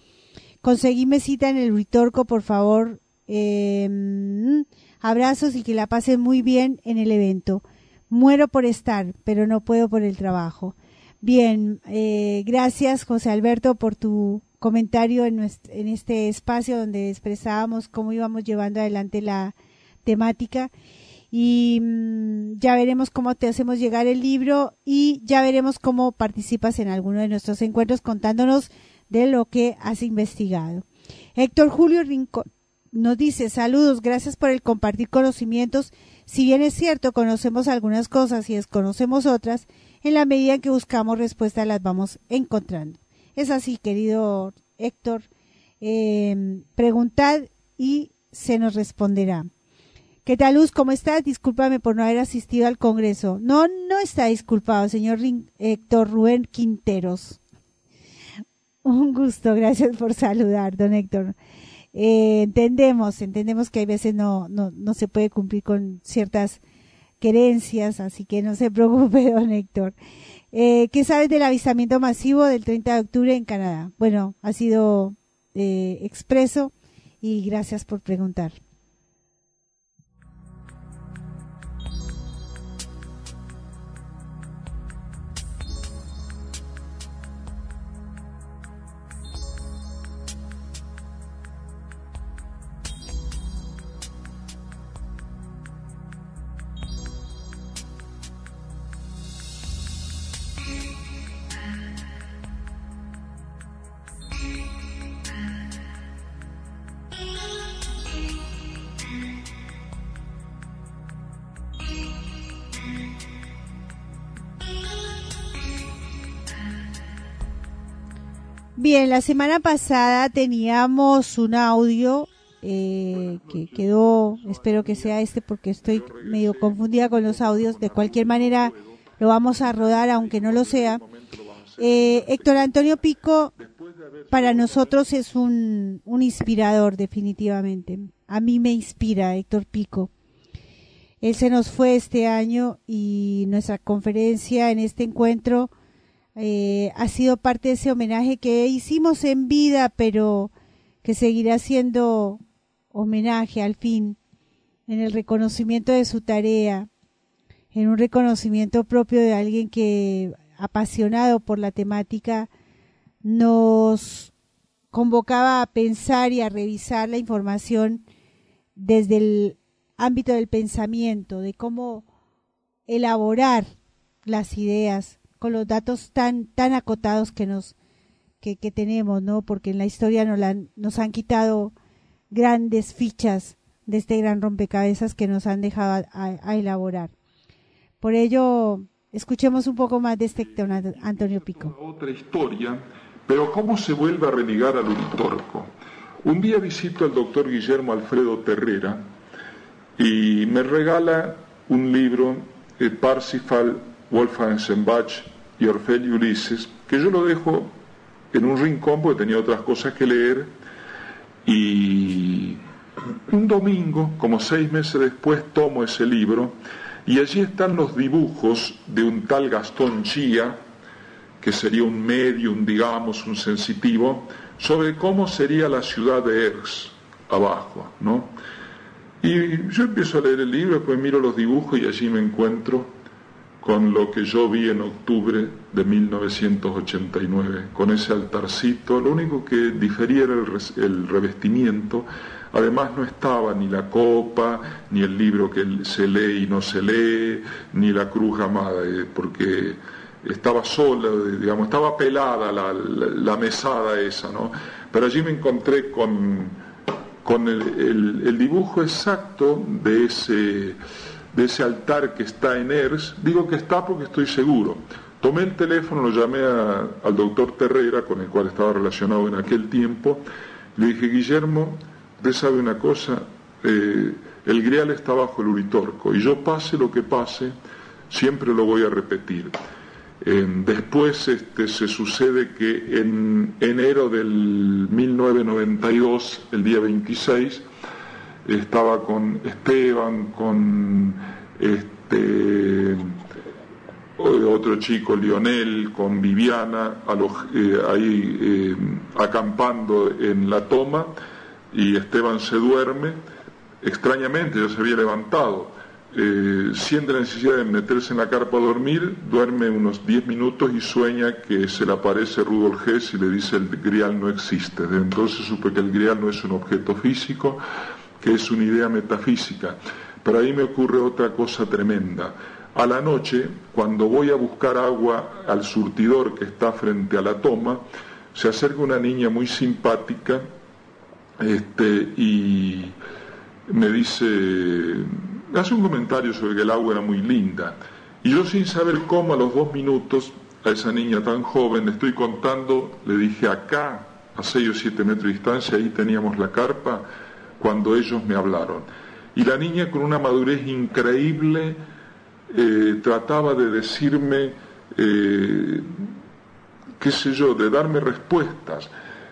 Conseguíme cita en el Ritorco, por favor. Em, abrazos y que la pasen muy bien en el evento. Muero por estar, pero no puedo por el trabajo. Bien, eh, gracias José Alberto por tu comentario en, en este espacio donde expresábamos cómo íbamos llevando adelante la temática y mm, ya veremos cómo te hacemos llegar el libro y ya veremos cómo participas en alguno de nuestros encuentros contándonos de lo que has investigado. Héctor Julio Rincón nos dice saludos, gracias por el compartir conocimientos. Si bien es cierto, conocemos algunas cosas y desconocemos otras, en la medida en que buscamos respuestas las vamos encontrando. Es así, querido Héctor. Eh, preguntad y se nos responderá. ¿Qué tal, Luz? ¿Cómo estás? Discúlpame por no haber asistido al Congreso. No, no está disculpado, señor Héctor Rubén Quinteros. Un gusto, gracias por saludar, don Héctor. Eh, entendemos, entendemos que hay veces no, no, no se puede cumplir con ciertas querencias, así que no se preocupe, don Héctor. Eh, ¿Qué sabes del avistamiento masivo del 30 de octubre en Canadá? Bueno, ha sido eh, expreso y gracias por preguntar. Bien, la semana pasada teníamos un audio eh, que quedó, espero que sea este porque estoy medio confundida con los audios. De cualquier manera, lo vamos a rodar, aunque no lo sea. Eh, Héctor Antonio Pico, para nosotros es un, un inspirador, definitivamente. A mí me inspira Héctor Pico. Él se nos fue este año y nuestra conferencia en este encuentro eh, ha sido parte de ese homenaje que hicimos en vida, pero que seguirá siendo homenaje al fin, en el reconocimiento de su tarea, en un reconocimiento propio de alguien que, apasionado por la temática, nos convocaba a pensar y a revisar la información desde el ámbito del pensamiento, de cómo elaborar las ideas con los datos tan tan acotados que nos que, tenemos, ¿no? Porque en la historia nos, nos han quitado grandes fichas de este gran rompecabezas que nos han dejado a, elaborar. Por ello, escuchemos un poco más de este Antonio Pico. Otra historia, pero ¿cómo se vuelve a renegar al Uritorco? Un día visito al doctor Guillermo Alfredo Terrera y me regala un libro, de Parsifal, Wolfgang Sembach y Orfeo Ulises, que yo lo dejo en un rincón porque tenía otras cosas que leer y un domingo, como seis meses después, tomo ese libro y allí están los dibujos de un tal Gastón Chía, que sería un medium, digamos, un sensitivo, sobre cómo sería la ciudad de Ers, abajo, ¿no? Y yo empiezo a leer el libro, después miro los dibujos y allí me encuentro con lo que yo vi en octubre de 1989, con ese altarcito. Lo único que difería era el, revestimiento. Además no estaba ni la copa, ni el libro que se lee y no se lee, ni la cruz amada, eh, porque estaba sola, digamos, estaba pelada la, mesada esa, ¿no? Pero allí me encontré con con el, dibujo exacto de ese, de ese altar que está en ERS, digo que está porque estoy seguro. Tomé el teléfono, lo llamé al doctor Terrera, con el cual estaba relacionado en aquel tiempo, le dije, Guillermo, usted sabe una cosa, eh, el grial está bajo el uritorco, y yo pase lo que pase, siempre lo voy a repetir después este, se sucede que en enero del 1992, el día 26, estaba con Esteban, con este, otro chico, Lionel, con Viviana, eh, ahí eh, acampando en la toma, y Esteban se duerme, extrañamente ya se había levantado, eh, siente la necesidad de meterse en la carpa a dormir, duerme unos 10 minutos y sueña que se le aparece Rudolf Hess y le dice el grial no existe. Desde entonces supe que el grial no es un objeto físico, que es una idea metafísica. Pero ahí me ocurre otra cosa tremenda. A la noche, cuando voy a buscar agua al surtidor que está frente a la toma, se acerca una niña muy simpática este, y me dice, hace un comentario sobre que el agua era muy linda. Y yo sin saber cómo a los dos minutos a esa niña tan joven le estoy contando, le dije acá, a seis o siete metros de distancia, ahí teníamos la carpa, cuando ellos me hablaron. Y la niña con una madurez increíble eh, trataba de decirme, eh, qué sé yo, de darme respuestas.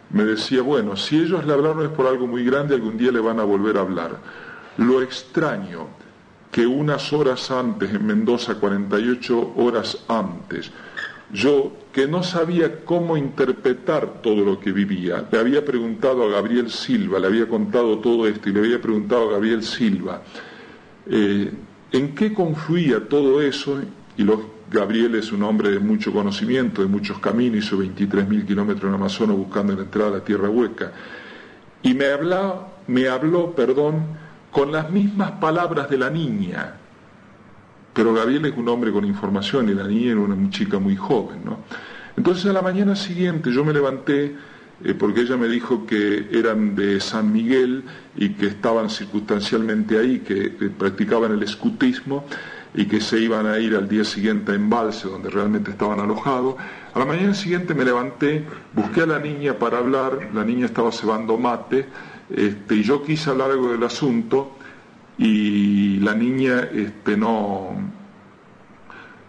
Me decía, bueno, si ellos le hablaron es por algo muy grande, algún día le van a volver a hablar. Lo extraño que unas horas antes, en Mendoza, 48 horas antes, yo que no sabía cómo interpretar todo lo que vivía, le había preguntado a Gabriel Silva, le había contado todo esto y le había preguntado a Gabriel Silva, eh, ¿en qué confluía todo eso? Y Gabriel es un hombre de mucho conocimiento, de muchos caminos, hizo 23.000 kilómetros en Amazonas buscando la entrada a la Tierra Hueca. Y me habló, me habló, perdón, con las mismas palabras de la niña. Pero Gabriel es un hombre con información y la niña era una chica muy joven. ¿no? Entonces a la mañana siguiente yo me levanté eh, porque ella me dijo que eran de San Miguel y que estaban circunstancialmente ahí, que, practicaban el escutismo y que se iban a ir al día siguiente a Embalse, donde realmente estaban alojados. A la mañana siguiente me levanté, busqué a la niña para hablar, la niña estaba cebando mate, este, y yo quise hablar algo del asunto y la niña este, no,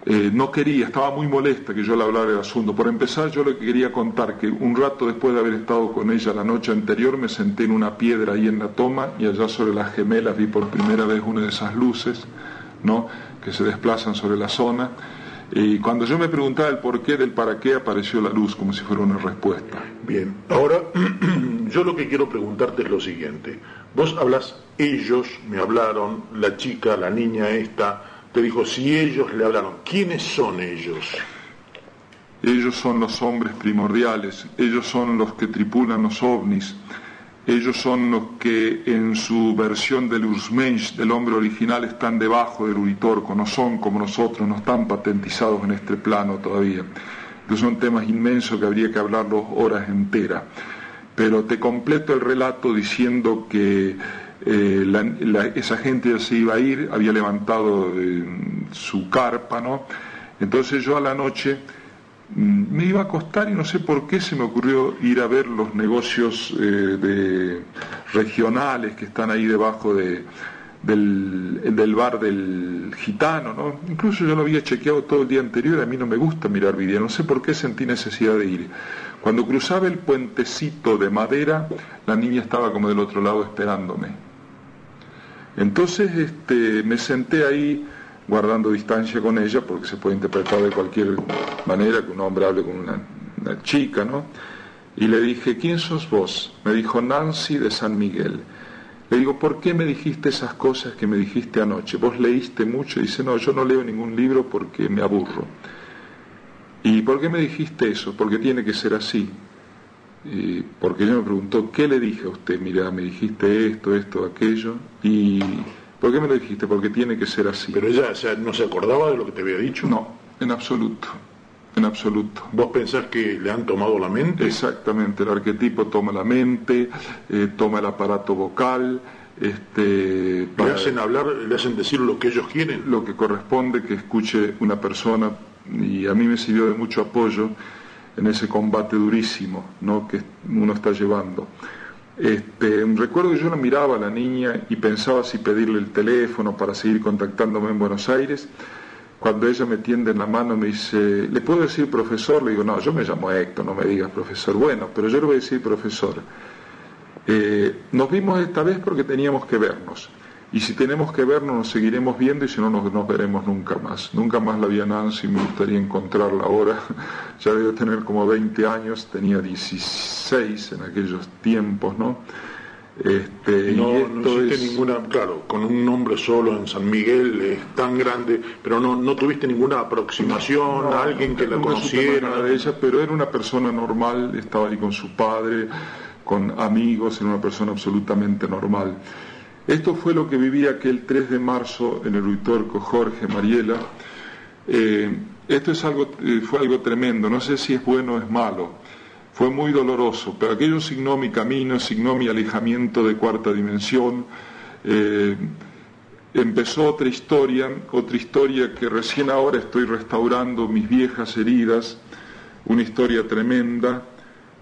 eh, no quería, estaba muy molesta que yo le hablara del asunto. Por empezar, yo le quería contar que un rato después de haber estado con ella la noche anterior, me senté en una piedra ahí en la toma y allá sobre las gemelas vi por primera vez una de esas luces, ¿no? Que se desplazan sobre la zona. Y cuando yo me preguntaba el porqué del para qué, apareció la luz como si fuera una respuesta. Bien, ahora yo lo que quiero preguntarte es lo siguiente. Vos hablas, ellos me hablaron, la chica, la niña esta, te dijo, si ellos le hablaron, ¿quiénes son ellos? Ellos son los hombres primordiales, ellos son los que tripulan los ovnis, ellos son los que en su versión del Ursmensch, del hombre original, están debajo del Uritorco, no son como nosotros, no están patentizados en este plano todavía. Estos son temas inmensos que habría que hablarlos horas enteras. Pero te completo el relato diciendo que eh, esa gente ya se iba a ir, había levantado eh, su carpa, ¿no? Entonces yo a la noche mm, me iba a acostar y no sé por qué se me ocurrió ir a ver los negocios eh, de, regionales que están ahí debajo de, del, del, bar del gitano, ¿no? Incluso yo lo había chequeado todo el día anterior, a mí no me gusta mirar vídeos, no sé por qué sentí necesidad de ir. Cuando cruzaba el puentecito de madera, la niña estaba como del otro lado esperándome. Entonces este, me senté ahí guardando distancia con ella, porque se puede interpretar de cualquier manera que un hombre hable con una, chica, ¿no? Y le dije, ¿quién sos vos? Me dijo, Nancy de San Miguel. Le digo, ¿por qué me dijiste esas cosas que me dijiste anoche? ¿Vos leíste mucho? Dice, no, yo no leo ningún libro porque me aburro. ¿Y por qué me dijiste eso? Porque tiene que ser así porque ella me preguntó, ¿qué le dije a usted? Mira, me dijiste esto, esto, aquello, y ¿por qué me lo dijiste? Porque tiene que ser así. ¿Pero ella no se acordaba de lo que te había dicho? No, en absoluto, en absoluto. ¿Vos pensás que le han tomado la mente? Exactamente, el arquetipo toma la mente, eh, toma el aparato vocal, este, ¿Le hacen hablar, le hacen decir lo que ellos quieren? Lo que corresponde que escuche una persona, y a mí me sirvió de mucho apoyo, en ese combate durísimo ¿no? que uno está llevando. Este, recuerdo que yo la miraba a la niña y pensaba si pedirle el teléfono para seguir contactándome en Buenos Aires. Cuando ella me tiende en la mano me dice, ¿le puedo decir profesor? Le digo, no, yo me llamo Héctor, no me digas profesor. Bueno, pero yo le voy a decir profesor. Eh, nos vimos esta vez porque teníamos que vernos. Y si tenemos que vernos, nos seguiremos viendo y si no, nos, veremos nunca más. Nunca más la vi a Nancy, me gustaría encontrarla ahora. Ya debe tener como 20 años, tenía 16 en aquellos tiempos, ¿no? Este, no, no existe ninguna, claro, con un nombre solo en San Miguel es tan grande, pero no, no tuviste ninguna aproximación a alguien que la conociera. de ella, pero era una persona normal, estaba ahí con su padre, con amigos, era una persona absolutamente normal. Esto fue lo que viví aquel 3 de marzo en el Uitorco Jorge Mariela. Eh, esto es algo, eh, fue algo tremendo, no sé si es bueno o es malo. Fue muy doloroso, pero aquello signó mi camino, signó mi alejamiento de cuarta dimensión. Eh, empezó otra historia, otra historia que recién ahora estoy restaurando mis viejas heridas, una historia tremenda,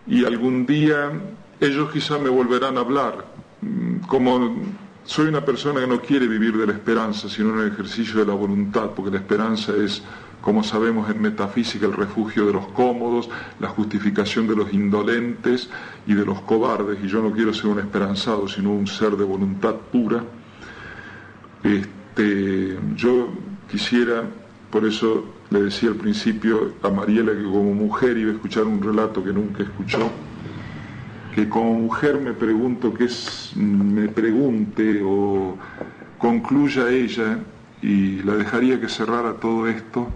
y algún día ellos quizá me volverán a hablar, mm, como soy una persona que no quiere vivir de la esperanza, sino en el ejercicio de la voluntad, porque la esperanza es, como sabemos en metafísica, el refugio de los cómodos, la justificación de los indolentes y de los cobardes, y yo no quiero ser un esperanzado, sino un ser de voluntad pura. Este, yo quisiera, por eso le decía al principio a Mariela que como mujer iba a escuchar un relato que nunca escuchó que como mujer me pregunto que es, me pregunte o concluya ella y la dejaría que cerrara todo esto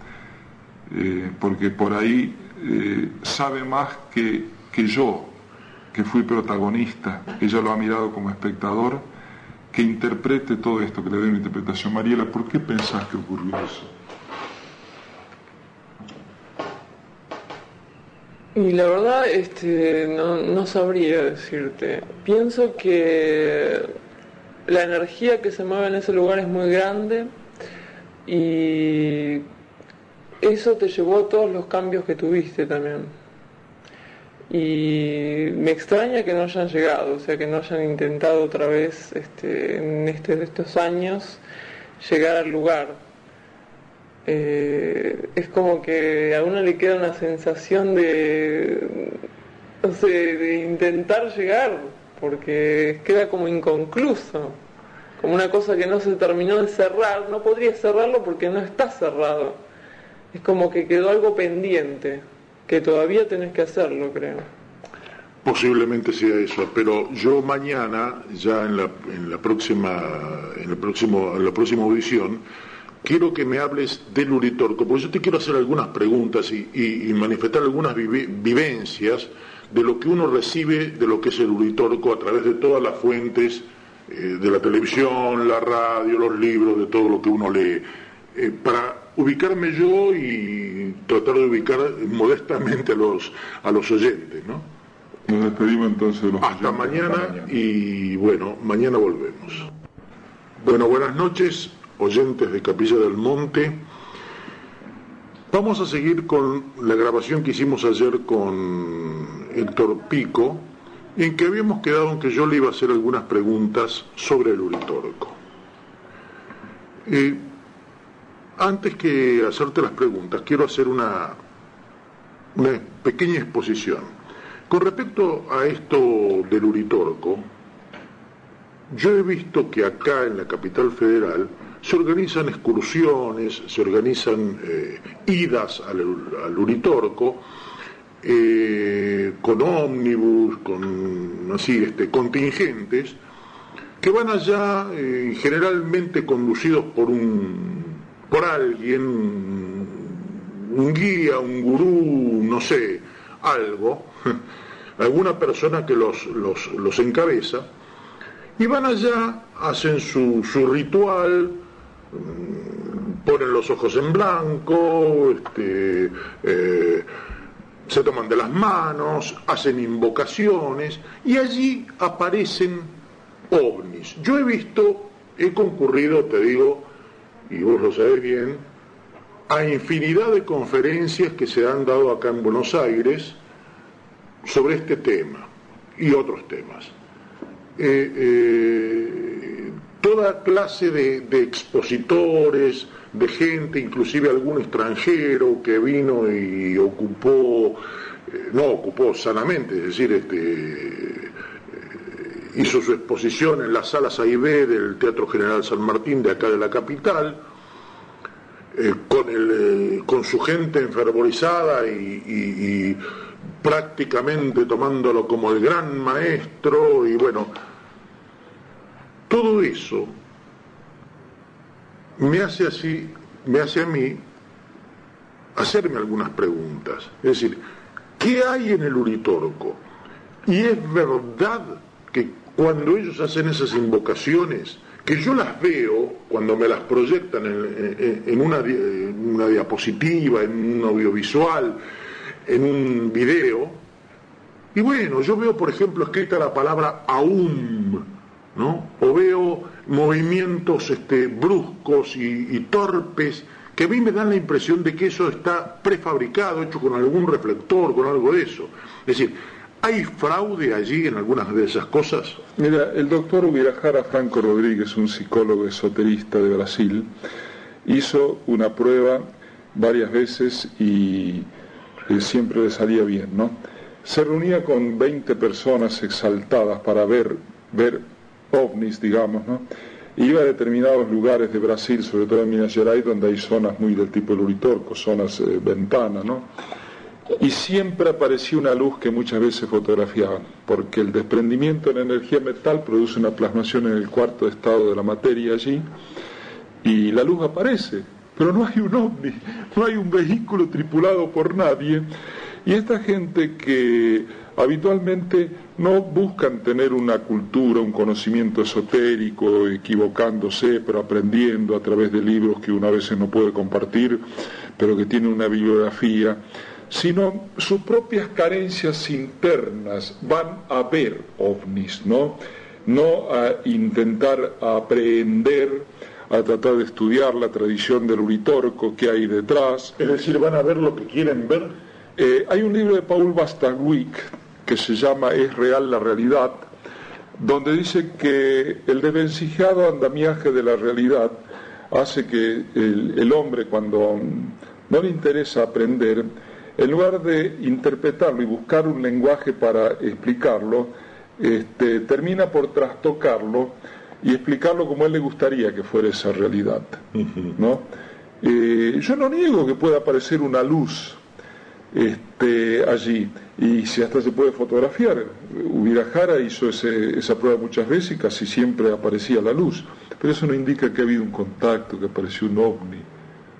eh, porque por ahí eh, sabe más que, que yo que fui protagonista ella lo ha mirado como espectador que interprete todo esto que le dé una interpretación Mariela ¿por qué pensás que ocurrió eso? Y la verdad, este, no, sabría decirte. Pienso que la energía que se mueve en ese lugar es muy grande y eso te llevó a todos los cambios que tuviste también. Y me extraña que no hayan llegado, o sea, que no hayan intentado otra vez este, en este, estos años llegar al lugar. Eh, es como que a uno le queda una sensación de, no sé, de intentar llegar, porque queda como inconcluso, como una cosa que no se terminó de cerrar, no podría cerrarlo porque no está cerrado. Es como que quedó algo pendiente, que todavía tenés que hacerlo, creo. Posiblemente sea eso, pero yo mañana, ya en la, en la próxima, en el próximo, en la próxima audición, quiero que me hables del Uritorco, porque yo te quiero hacer algunas preguntas y, manifestar algunas vivencias de lo que uno recibe de lo que es el Uritorco a través de todas las fuentes eh, de la televisión, la radio, los libros, de todo lo que uno lee. Eh, para ubicarme yo y tratar de ubicar modestamente a los, a los oyentes, ¿no? Nos despedimos entonces de los Hasta mañana y bueno, mañana volvemos. Bueno, buenas noches oyentes de Capilla del Monte. Vamos a seguir con la grabación que hicimos ayer con Héctor Pico, en que habíamos quedado en que yo le iba a hacer algunas preguntas sobre el Uritorco. Eh, antes que hacerte las preguntas, quiero hacer una, una pequeña exposición. Con respecto a esto del Uritorco, yo he visto que acá en la capital federal se organizan excursiones, se organizan eh, idas al, Uritorco, eh, con ómnibus, con así, este, contingentes, que van allá eh, generalmente conducidos por un por alguien, un guía, un gurú, no sé, algo, alguna persona que los, los, los encabeza, y van allá, hacen su, su ritual, ponen los ojos en blanco, este, eh, se toman de las manos, hacen invocaciones y allí aparecen ovnis. Yo he visto, he concurrido, te digo, y vos lo sabés bien, a infinidad de conferencias que se han dado acá en Buenos Aires sobre este tema y otros temas. Eh, eh, toda clase de, expositores, de gente, inclusive algún extranjero que vino y ocupó, eh, no ocupó sanamente, es decir, este, eh, hizo su exposición en las salas A y B del Teatro General San Martín de acá de la capital, eh, con, con, su gente enfervorizada y prácticamente tomándolo como el gran maestro y bueno, todo eso me hace así, me hace a mí hacerme algunas preguntas. Es decir, ¿qué hay en el Uritorco? Y es verdad que cuando ellos hacen esas invocaciones, que yo las veo cuando me las proyectan en, una, una, diapositiva, en un audiovisual, en un video, y bueno, yo veo, por ejemplo, escrita la palabra o veo movimientos este, bruscos y, torpes que a mí me dan la impresión de que eso está prefabricado, hecho con algún reflector, con algo de eso. Es decir, ¿hay fraude allí en algunas de esas cosas? Mira, el doctor Ubirajara Franco Rodríguez, un psicólogo esoterista de Brasil, hizo una prueba varias veces y siempre le salía bien, ¿no? Se reunía con 20 personas exaltadas para ver, ver ovnis, digamos, ¿no? Iba a determinados lugares de Brasil, sobre todo en Minas Gerais, donde hay zonas muy del tipo del Uritorco, zonas eh, ventana, ¿no? Y siempre aparecía una luz que muchas veces fotografiaban, porque el desprendimiento de la energía metal produce una plasmación en el cuarto estado de la materia allí, y la luz aparece, pero no hay un ovni, no hay un vehículo tripulado por nadie, y esta gente que habitualmente no buscan tener una cultura, un conocimiento esotérico, equivocándose, pero aprendiendo a través de libros que una veces no puede compartir, pero que tienen una bibliografía, sino sus propias carencias internas van a ver ovnis, ¿no? No a intentar aprender, a tratar de estudiar la tradición del Uritorco que hay detrás. Es decir, van a ver lo que quieren ver. Eh, hay un libro de Paul Bastaguic que se llama Es real la realidad, donde dice que el desvencijado andamiaje de la realidad hace que el, el hombre cuando no le interesa aprender, en lugar de interpretarlo y buscar un lenguaje para explicarlo, este, termina por trastocarlo y explicarlo como a él le gustaría que fuera esa realidad. ¿no? Eh, yo no niego que pueda aparecer una luz este, allí y si hasta se puede fotografiar. Ubirajara hizo ese, esa prueba muchas veces y casi siempre aparecía la luz, pero eso no indica que ha habido un contacto, que apareció un ovni.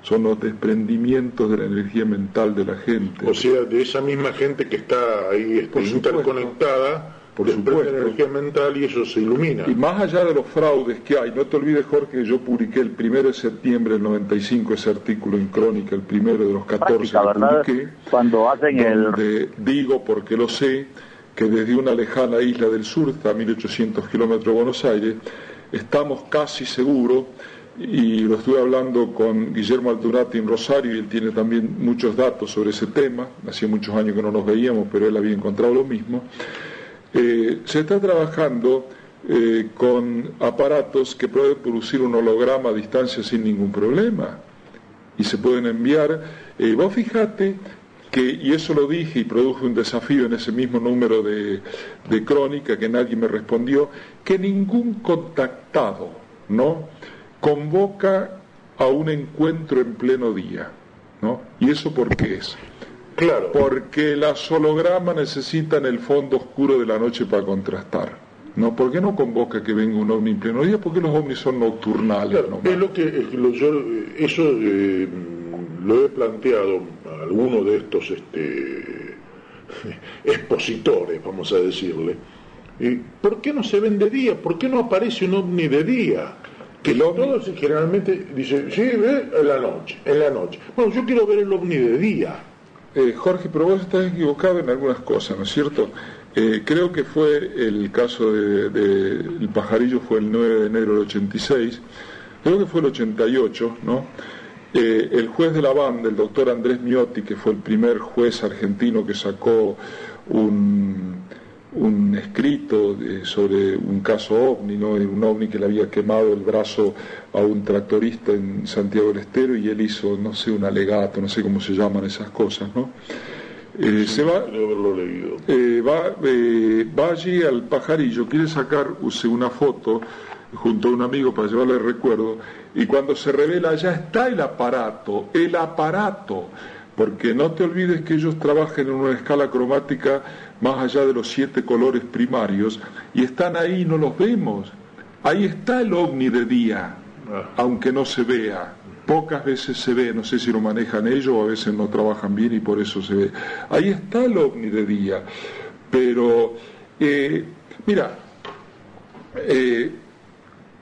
Son los desprendimientos de la energía mental de la gente. O sea, de esa misma gente que está ahí este, interconectada, por supuesto. energía mental y eso se ilumina. Y más allá de los fraudes que hay, no te olvides Jorge que yo publiqué el 1 de septiembre del 95 ese artículo en Crónica, el primero de los 14 Práctica, que ¿verdad? publiqué, Cuando hacen el... donde digo, porque lo sé, que desde una lejana isla del sur, a 1800 kilómetros de Buenos Aires, estamos casi seguros, y lo estuve hablando con Guillermo Aldunati en Rosario, y él tiene también muchos datos sobre ese tema, hacía muchos años que no nos veíamos, pero él había encontrado lo mismo, eh, se está trabajando eh, con aparatos que pueden producir un holograma a distancia sin ningún problema y se pueden enviar. Eh, vos fijate que, y eso lo dije y produjo un desafío en ese mismo número de, de crónica que nadie me respondió, que ningún contactado ¿no? convoca a un encuentro en pleno día. ¿no? ¿Y eso por qué es? Claro. Porque las hologramas necesitan el fondo oscuro de la noche para contrastar. ¿No? ¿Por qué no convoca que venga un ovni en pleno día? Porque los ovnis son nocturnales. Claro, es lo que es lo- yo, eso eh, lo he planteado a alguno de estos este, expositores, vamos a decirle. Eh, ¿Por qué no se ven de día? ¿Por qué no aparece un ovni de día? Que todos generalmente dicen, sí, ve, en la noche, en la noche. Bueno, yo quiero ver el ovni de día. Eh, Jorge, pero vos estás equivocado en algunas cosas, ¿no es cierto? Eh, creo que fue el caso de, pajarillo fue el 9 de enero del 86, creo que fue el 88, ¿no? Eh, el juez de la banda, el doctor Andrés Miotti, que fue el primer juez argentino que sacó un, un escrito de- sobre un caso ovni, ¿no? De un ovni que le había quemado el brazo a un tractorista en Santiago del Estero y él hizo, no sé, un alegato, no sé cómo se llaman esas cosas, ¿no? Eh, se va, Creo haberlo leído. eh, va, eh, va allí al pajarillo, quiere sacar una foto junto a un amigo para llevarle el recuerdo, y cuando se revela ya está el aparato, el aparato, porque no te olvides que ellos trabajan en una escala cromática más allá de los siete colores primarios, y están ahí, no los vemos. Ahí está el ovni de día, aunque no se vea. Pocas veces se ve, no sé si lo manejan ellos o a veces no trabajan bien y por eso se ve. Ahí está el ovni de día. Pero, eh, mira, eh,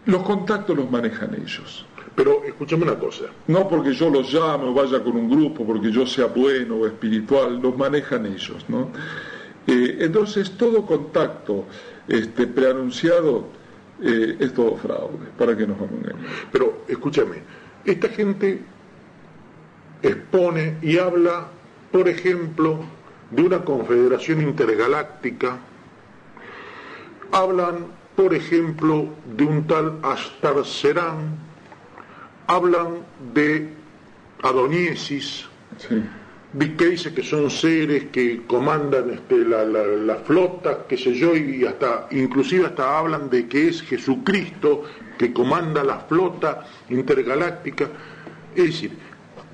los contactos los manejan ellos. Pero escúchame una cosa. No porque yo los llame o vaya con un grupo, porque yo sea bueno o espiritual, los manejan ellos, ¿no? Eh, entonces todo contacto este, preanunciado eh, es todo fraude, para que nos vamos. Pero escúchame, esta gente expone y habla, por ejemplo, de una confederación intergaláctica, hablan, por ejemplo, de un tal Astar Serán, hablan de Adoniesis, que dice que son seres que comandan este, la, flota, qué sé yo, y hasta, inclusive hasta hablan de que es Jesucristo que comanda la flota intergaláctica. Es decir,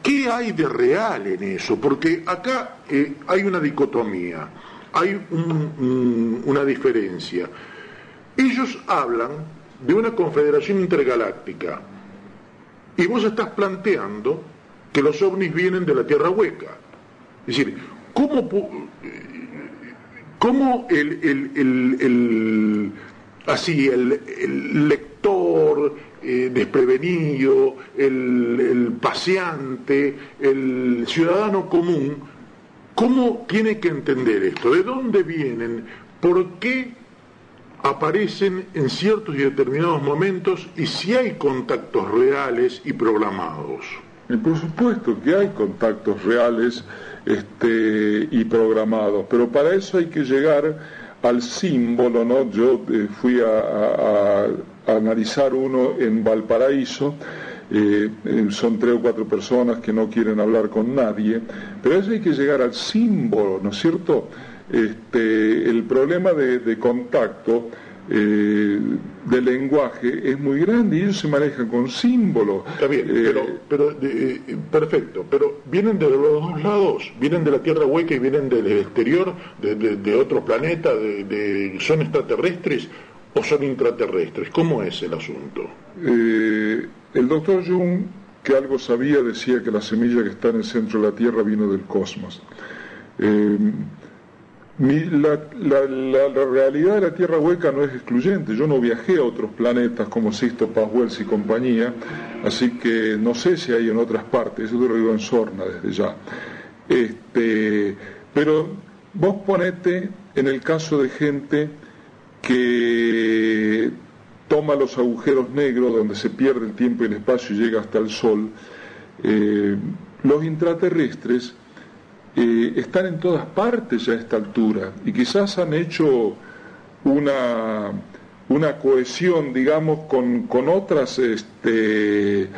¿qué hay de real en eso? Porque acá eh, hay una dicotomía, hay un- un- una diferencia. Ellos hablan de una confederación intergaláctica y vos estás planteando que los ovnis vienen de la Tierra Hueca. Es decir, ¿cómo, cómo el, el- el- así, el, lector eh, desprevenido, el paseante, el ciudadano común, ¿cómo tiene que entender esto? ¿De dónde vienen? ¿Por qué aparecen en ciertos y determinados momentos y si hay contactos reales y programados? Y por supuesto que hay contactos reales este, y programados, pero para eso hay que llegar al símbolo, ¿no? Yo eh, fui a, analizar uno en Valparaíso eh, son tres o cuatro personas que no quieren hablar con nadie, pero eso hay que llegar al símbolo, ¿no es cierto? Este, el problema de, contacto eh, del lenguaje es muy grande y ellos se manejan con símbolos. Está bien, pero, perfecto, pero vienen de los dos lados, vienen de la Tierra hueca y vienen del exterior, de, de, otro planeta, de, son extraterrestres o son intraterrestres? ¿Cómo es el asunto? Eh, el doctor Jung, que algo sabía, decía que la semilla que está en el centro de la Tierra vino del cosmos. Eh, la, realidad de la Tierra hueca no es excluyente. Yo no viajé a otros planetas como Sisto Paswells y compañía, así que no sé si hay en otras partes. Eso lo digo en Sorna desde ya. Este, pero vos ponete en el caso de gente que toma los agujeros negros donde se pierde el tiempo y el espacio y llega hasta el Sol, eh, los intraterrestres eh, están en todas partes ya a esta altura y quizás han hecho una, una cohesión, digamos, con, con otras... Este,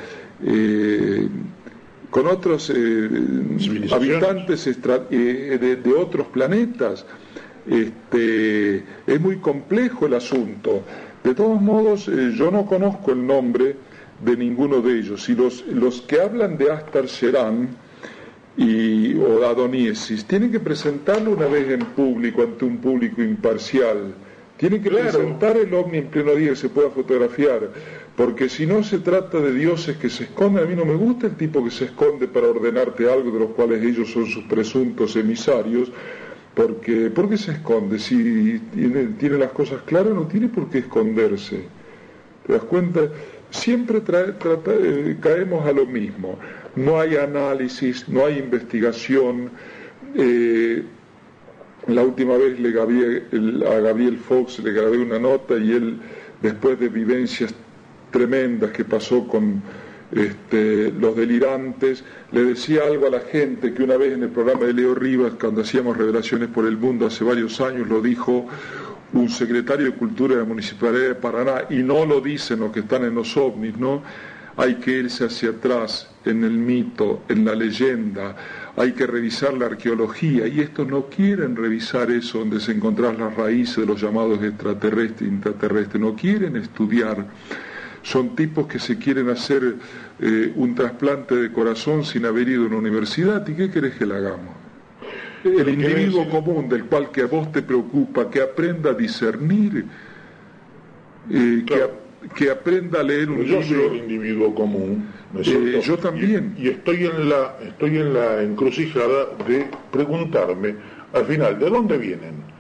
eh, con otros habitantes de, de otros planetas. Este, es muy complejo el asunto. De todos modos, eh, yo no conozco el nombre de ninguno de ellos. Y los, los que hablan de Astar Serán y, o Adoniesis tienen que presentarlo una vez en público, ante un público imparcial. Tienen que presentar el ovni en pleno día que se pueda fotografiar, porque si no se trata de dioses que se esconden, a mí no me gusta el tipo que se esconde para ordenarte algo de los cuales ellos son sus presuntos emisarios, porque, ¿Por qué se esconde? Si tiene, las cosas claras, no tiene por qué esconderse. ¿Te das cuenta? Siempre eh, caemos a lo mismo. No hay análisis, no hay investigación. Eh, la última vez le a Gabriel Fox le grabé una nota y él, después de vivencias tremendas que pasó con este, los delirantes, le decía algo a la gente que una vez en el programa de Leo Rivas, cuando hacíamos revelaciones por el mundo hace varios años, lo dijo un secretario de Cultura de la Municipalidad de Paraná, y no lo dicen los que están en los ovnis, ¿no? Hay que irse hacia atrás en el mito, en la leyenda, hay que revisar la arqueología, y estos no quieren revisar eso donde se encuentran las raíces de los llamados extraterrestres, intraterrestres, no quieren estudiar son tipos que se quieren hacer eh, un trasplante de corazón sin haber ido a una universidad. ¿Y qué querés que le hagamos? El individuo común del cual que a vos te preocupa, que aprenda a discernir, eh, que, aprenda a leer un libro. Yo soy el individuo común. Eh, yo también. Y, estoy, en la, estoy en la encrucijada de preguntarme, al final, ¿de dónde vienen?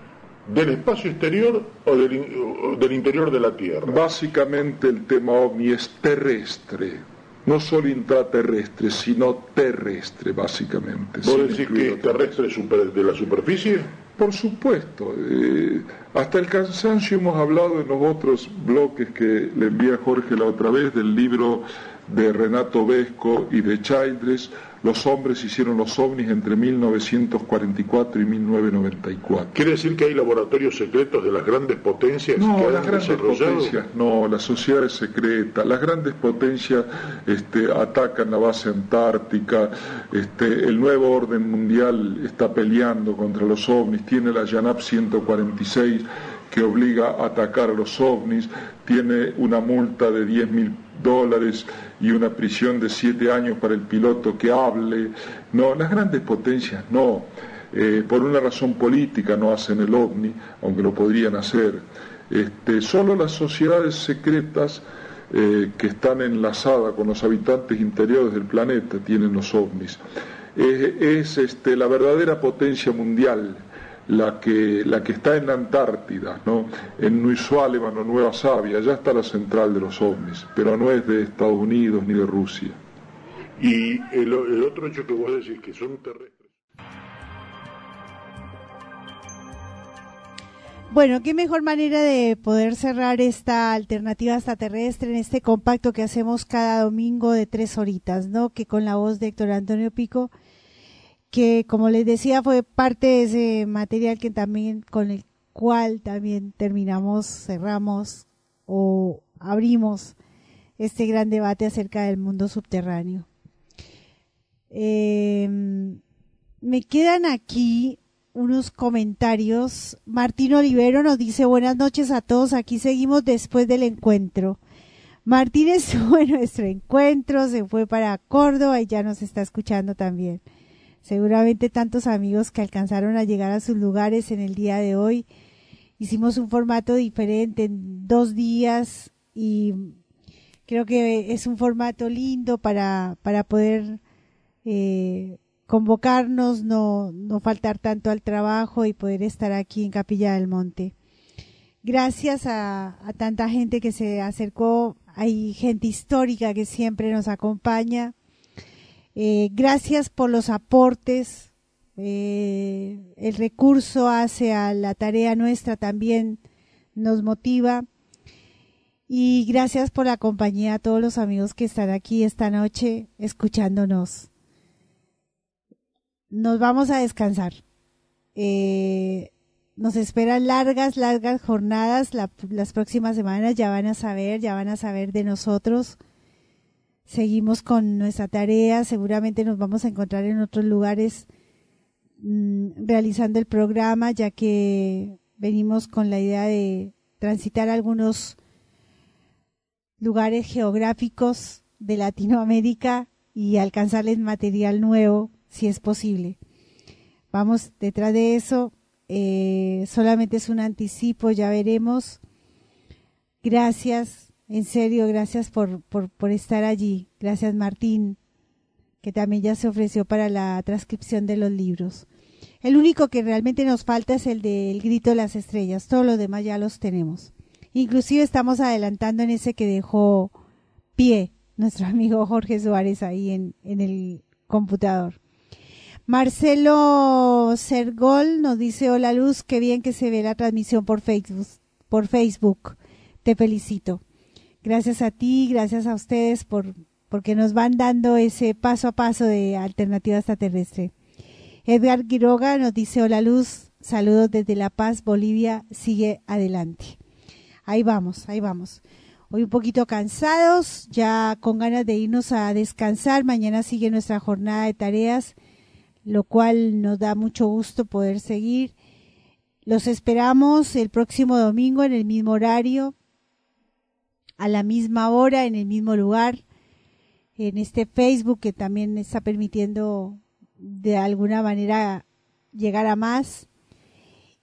¿Del espacio exterior o del, interior de la Tierra? Básicamente el tema ovni es terrestre, no solo intraterrestre, sino terrestre, básicamente. ¿Vos decís que es terrestre de la superficie? Por supuesto. Eh, hasta el cansancio hemos hablado en los otros bloques que le envía Jorge la otra vez del libro de Renato Vesco y de Childress, los hombres hicieron los ovnis entre 1944 y 1994. ¿Quiere decir que hay laboratorios secretos de las grandes potencias no, que las grandes potencias, no, las sociedades secretas, las grandes potencias este, atacan la base antártica, este, el nuevo orden mundial está peleando contra los ovnis, tiene la Yanap 146 que obliga a atacar a los ovnis, tiene una multa de 10 mil dólares y una prisión de siete años para el piloto que hable. No, las grandes potencias no. Eh, por una razón política no hacen el ovni, aunque lo podrían hacer. Este, solo las sociedades secretas eh, que están enlazadas con los habitantes interiores del planeta tienen los ovnis. es este, la verdadera potencia mundial la que, la que está en la Antártida, ¿no? en Nuisualevan o Nueva Sabia, ya está la central de los ovnis, pero no es de Estados Unidos ni de Rusia. Y el, otro hecho que vos decís, que son terrestres. Bueno, qué mejor manera de poder cerrar esta alternativa extraterrestre en este compacto que hacemos cada domingo de tres horitas, ¿no? Que con la voz de Héctor Antonio Pico que como les decía fue parte de ese material que también con el cual también terminamos, cerramos o abrimos este gran debate acerca del mundo subterráneo. Eh, me quedan aquí unos comentarios. Martín Olivero nos dice buenas noches a todos, aquí seguimos después del encuentro. Martín estuvo en nuestro encuentro, se fue para Córdoba y ya nos está escuchando también. Seguramente tantos amigos que alcanzaron a llegar a sus lugares en el día de hoy. Hicimos un formato diferente en dos días y creo que es un formato lindo para, para poder eh, convocarnos, no, no faltar tanto al trabajo y poder estar aquí en Capilla del Monte. Gracias a, a tanta gente que se acercó, hay gente histórica que siempre nos acompaña. Eh, gracias por los aportes. Eh, el recurso hacia la tarea nuestra también nos motiva. Y gracias por la compañía a todos los amigos que están aquí esta noche escuchándonos nos vamos a descansar. Eh, nos esperan largas, largas jornadas. las próximas semanas ya van a saber, ya van a saber de nosotros. Seguimos con nuestra tarea. Seguramente nos vamos a encontrar en otros lugares mm, realizando el programa, ya que venimos con la idea de transitar algunos lugares geográficos de Latinoamérica y alcanzarles material nuevo si es posible. Vamos detrás de eso. Eh, solamente es un anticipo, ya veremos. Gracias, en serio, gracias por, por, estar allí. Gracias, Martín, que también ya se ofreció para la transcripción de los libros. El único que realmente nos falta es el del grito de las estrellas. Todos los demás ya los tenemos. Inclusive estamos adelantando en ese que dejó pie nuestro amigo Jorge Suárez ahí en, en el computador. Marcelo Sergol nos dice, hola Luz, qué bien que se ve la transmisión por Facebook. Por Facebook. Te felicito. Gracias a ti, gracias a ustedes por porque nos van dando ese paso a paso de alternativa extraterrestre. Edgar Quiroga nos dice, hola Luz, saludos desde La Paz, Bolivia, sigue adelante. Ahí vamos, ahí vamos. Hoy un poquito cansados, ya con ganas de irnos a descansar. Mañana sigue nuestra jornada de tareas lo cual nos da mucho gusto poder seguir. Los esperamos el próximo domingo en el mismo horario, a la misma hora, en el mismo lugar, en este Facebook que también está permitiendo de alguna manera llegar a más.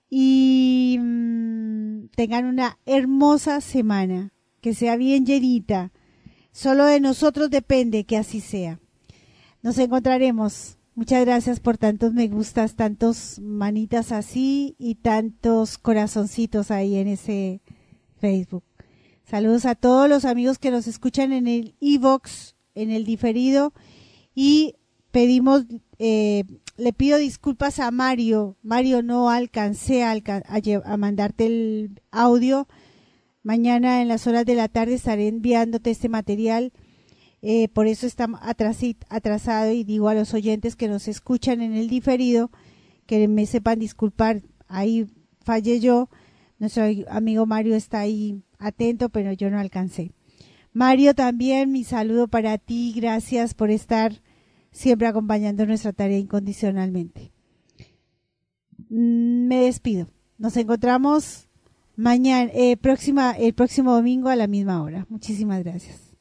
Y mm, tengan una hermosa semana, que sea bien llenita. Solo de nosotros depende que así sea. Nos encontraremos Muchas gracias por tantos me gustas, tantos manitas así y tantos corazoncitos ahí en ese Facebook. Saludos a todos los amigos que nos escuchan en el e-box, en el diferido y pedimos, eh, le pido disculpas a Mario. Mario, no alcancé a, a mandarte el audio. Mañana en las horas de la tarde estaré enviándote este material eh, por eso está atrasado y digo a los oyentes que nos escuchan en el diferido que me sepan disculpar. Ahí fallé yo. Nuestro amigo Mario está ahí atento, pero yo no alcancé. Mario, también mi saludo para ti. Gracias por estar siempre acompañando nuestra tarea incondicionalmente. Mm, me despido. Nos encontramos mañana, eh, próxima, el próximo domingo a la misma hora. Muchísimas gracias.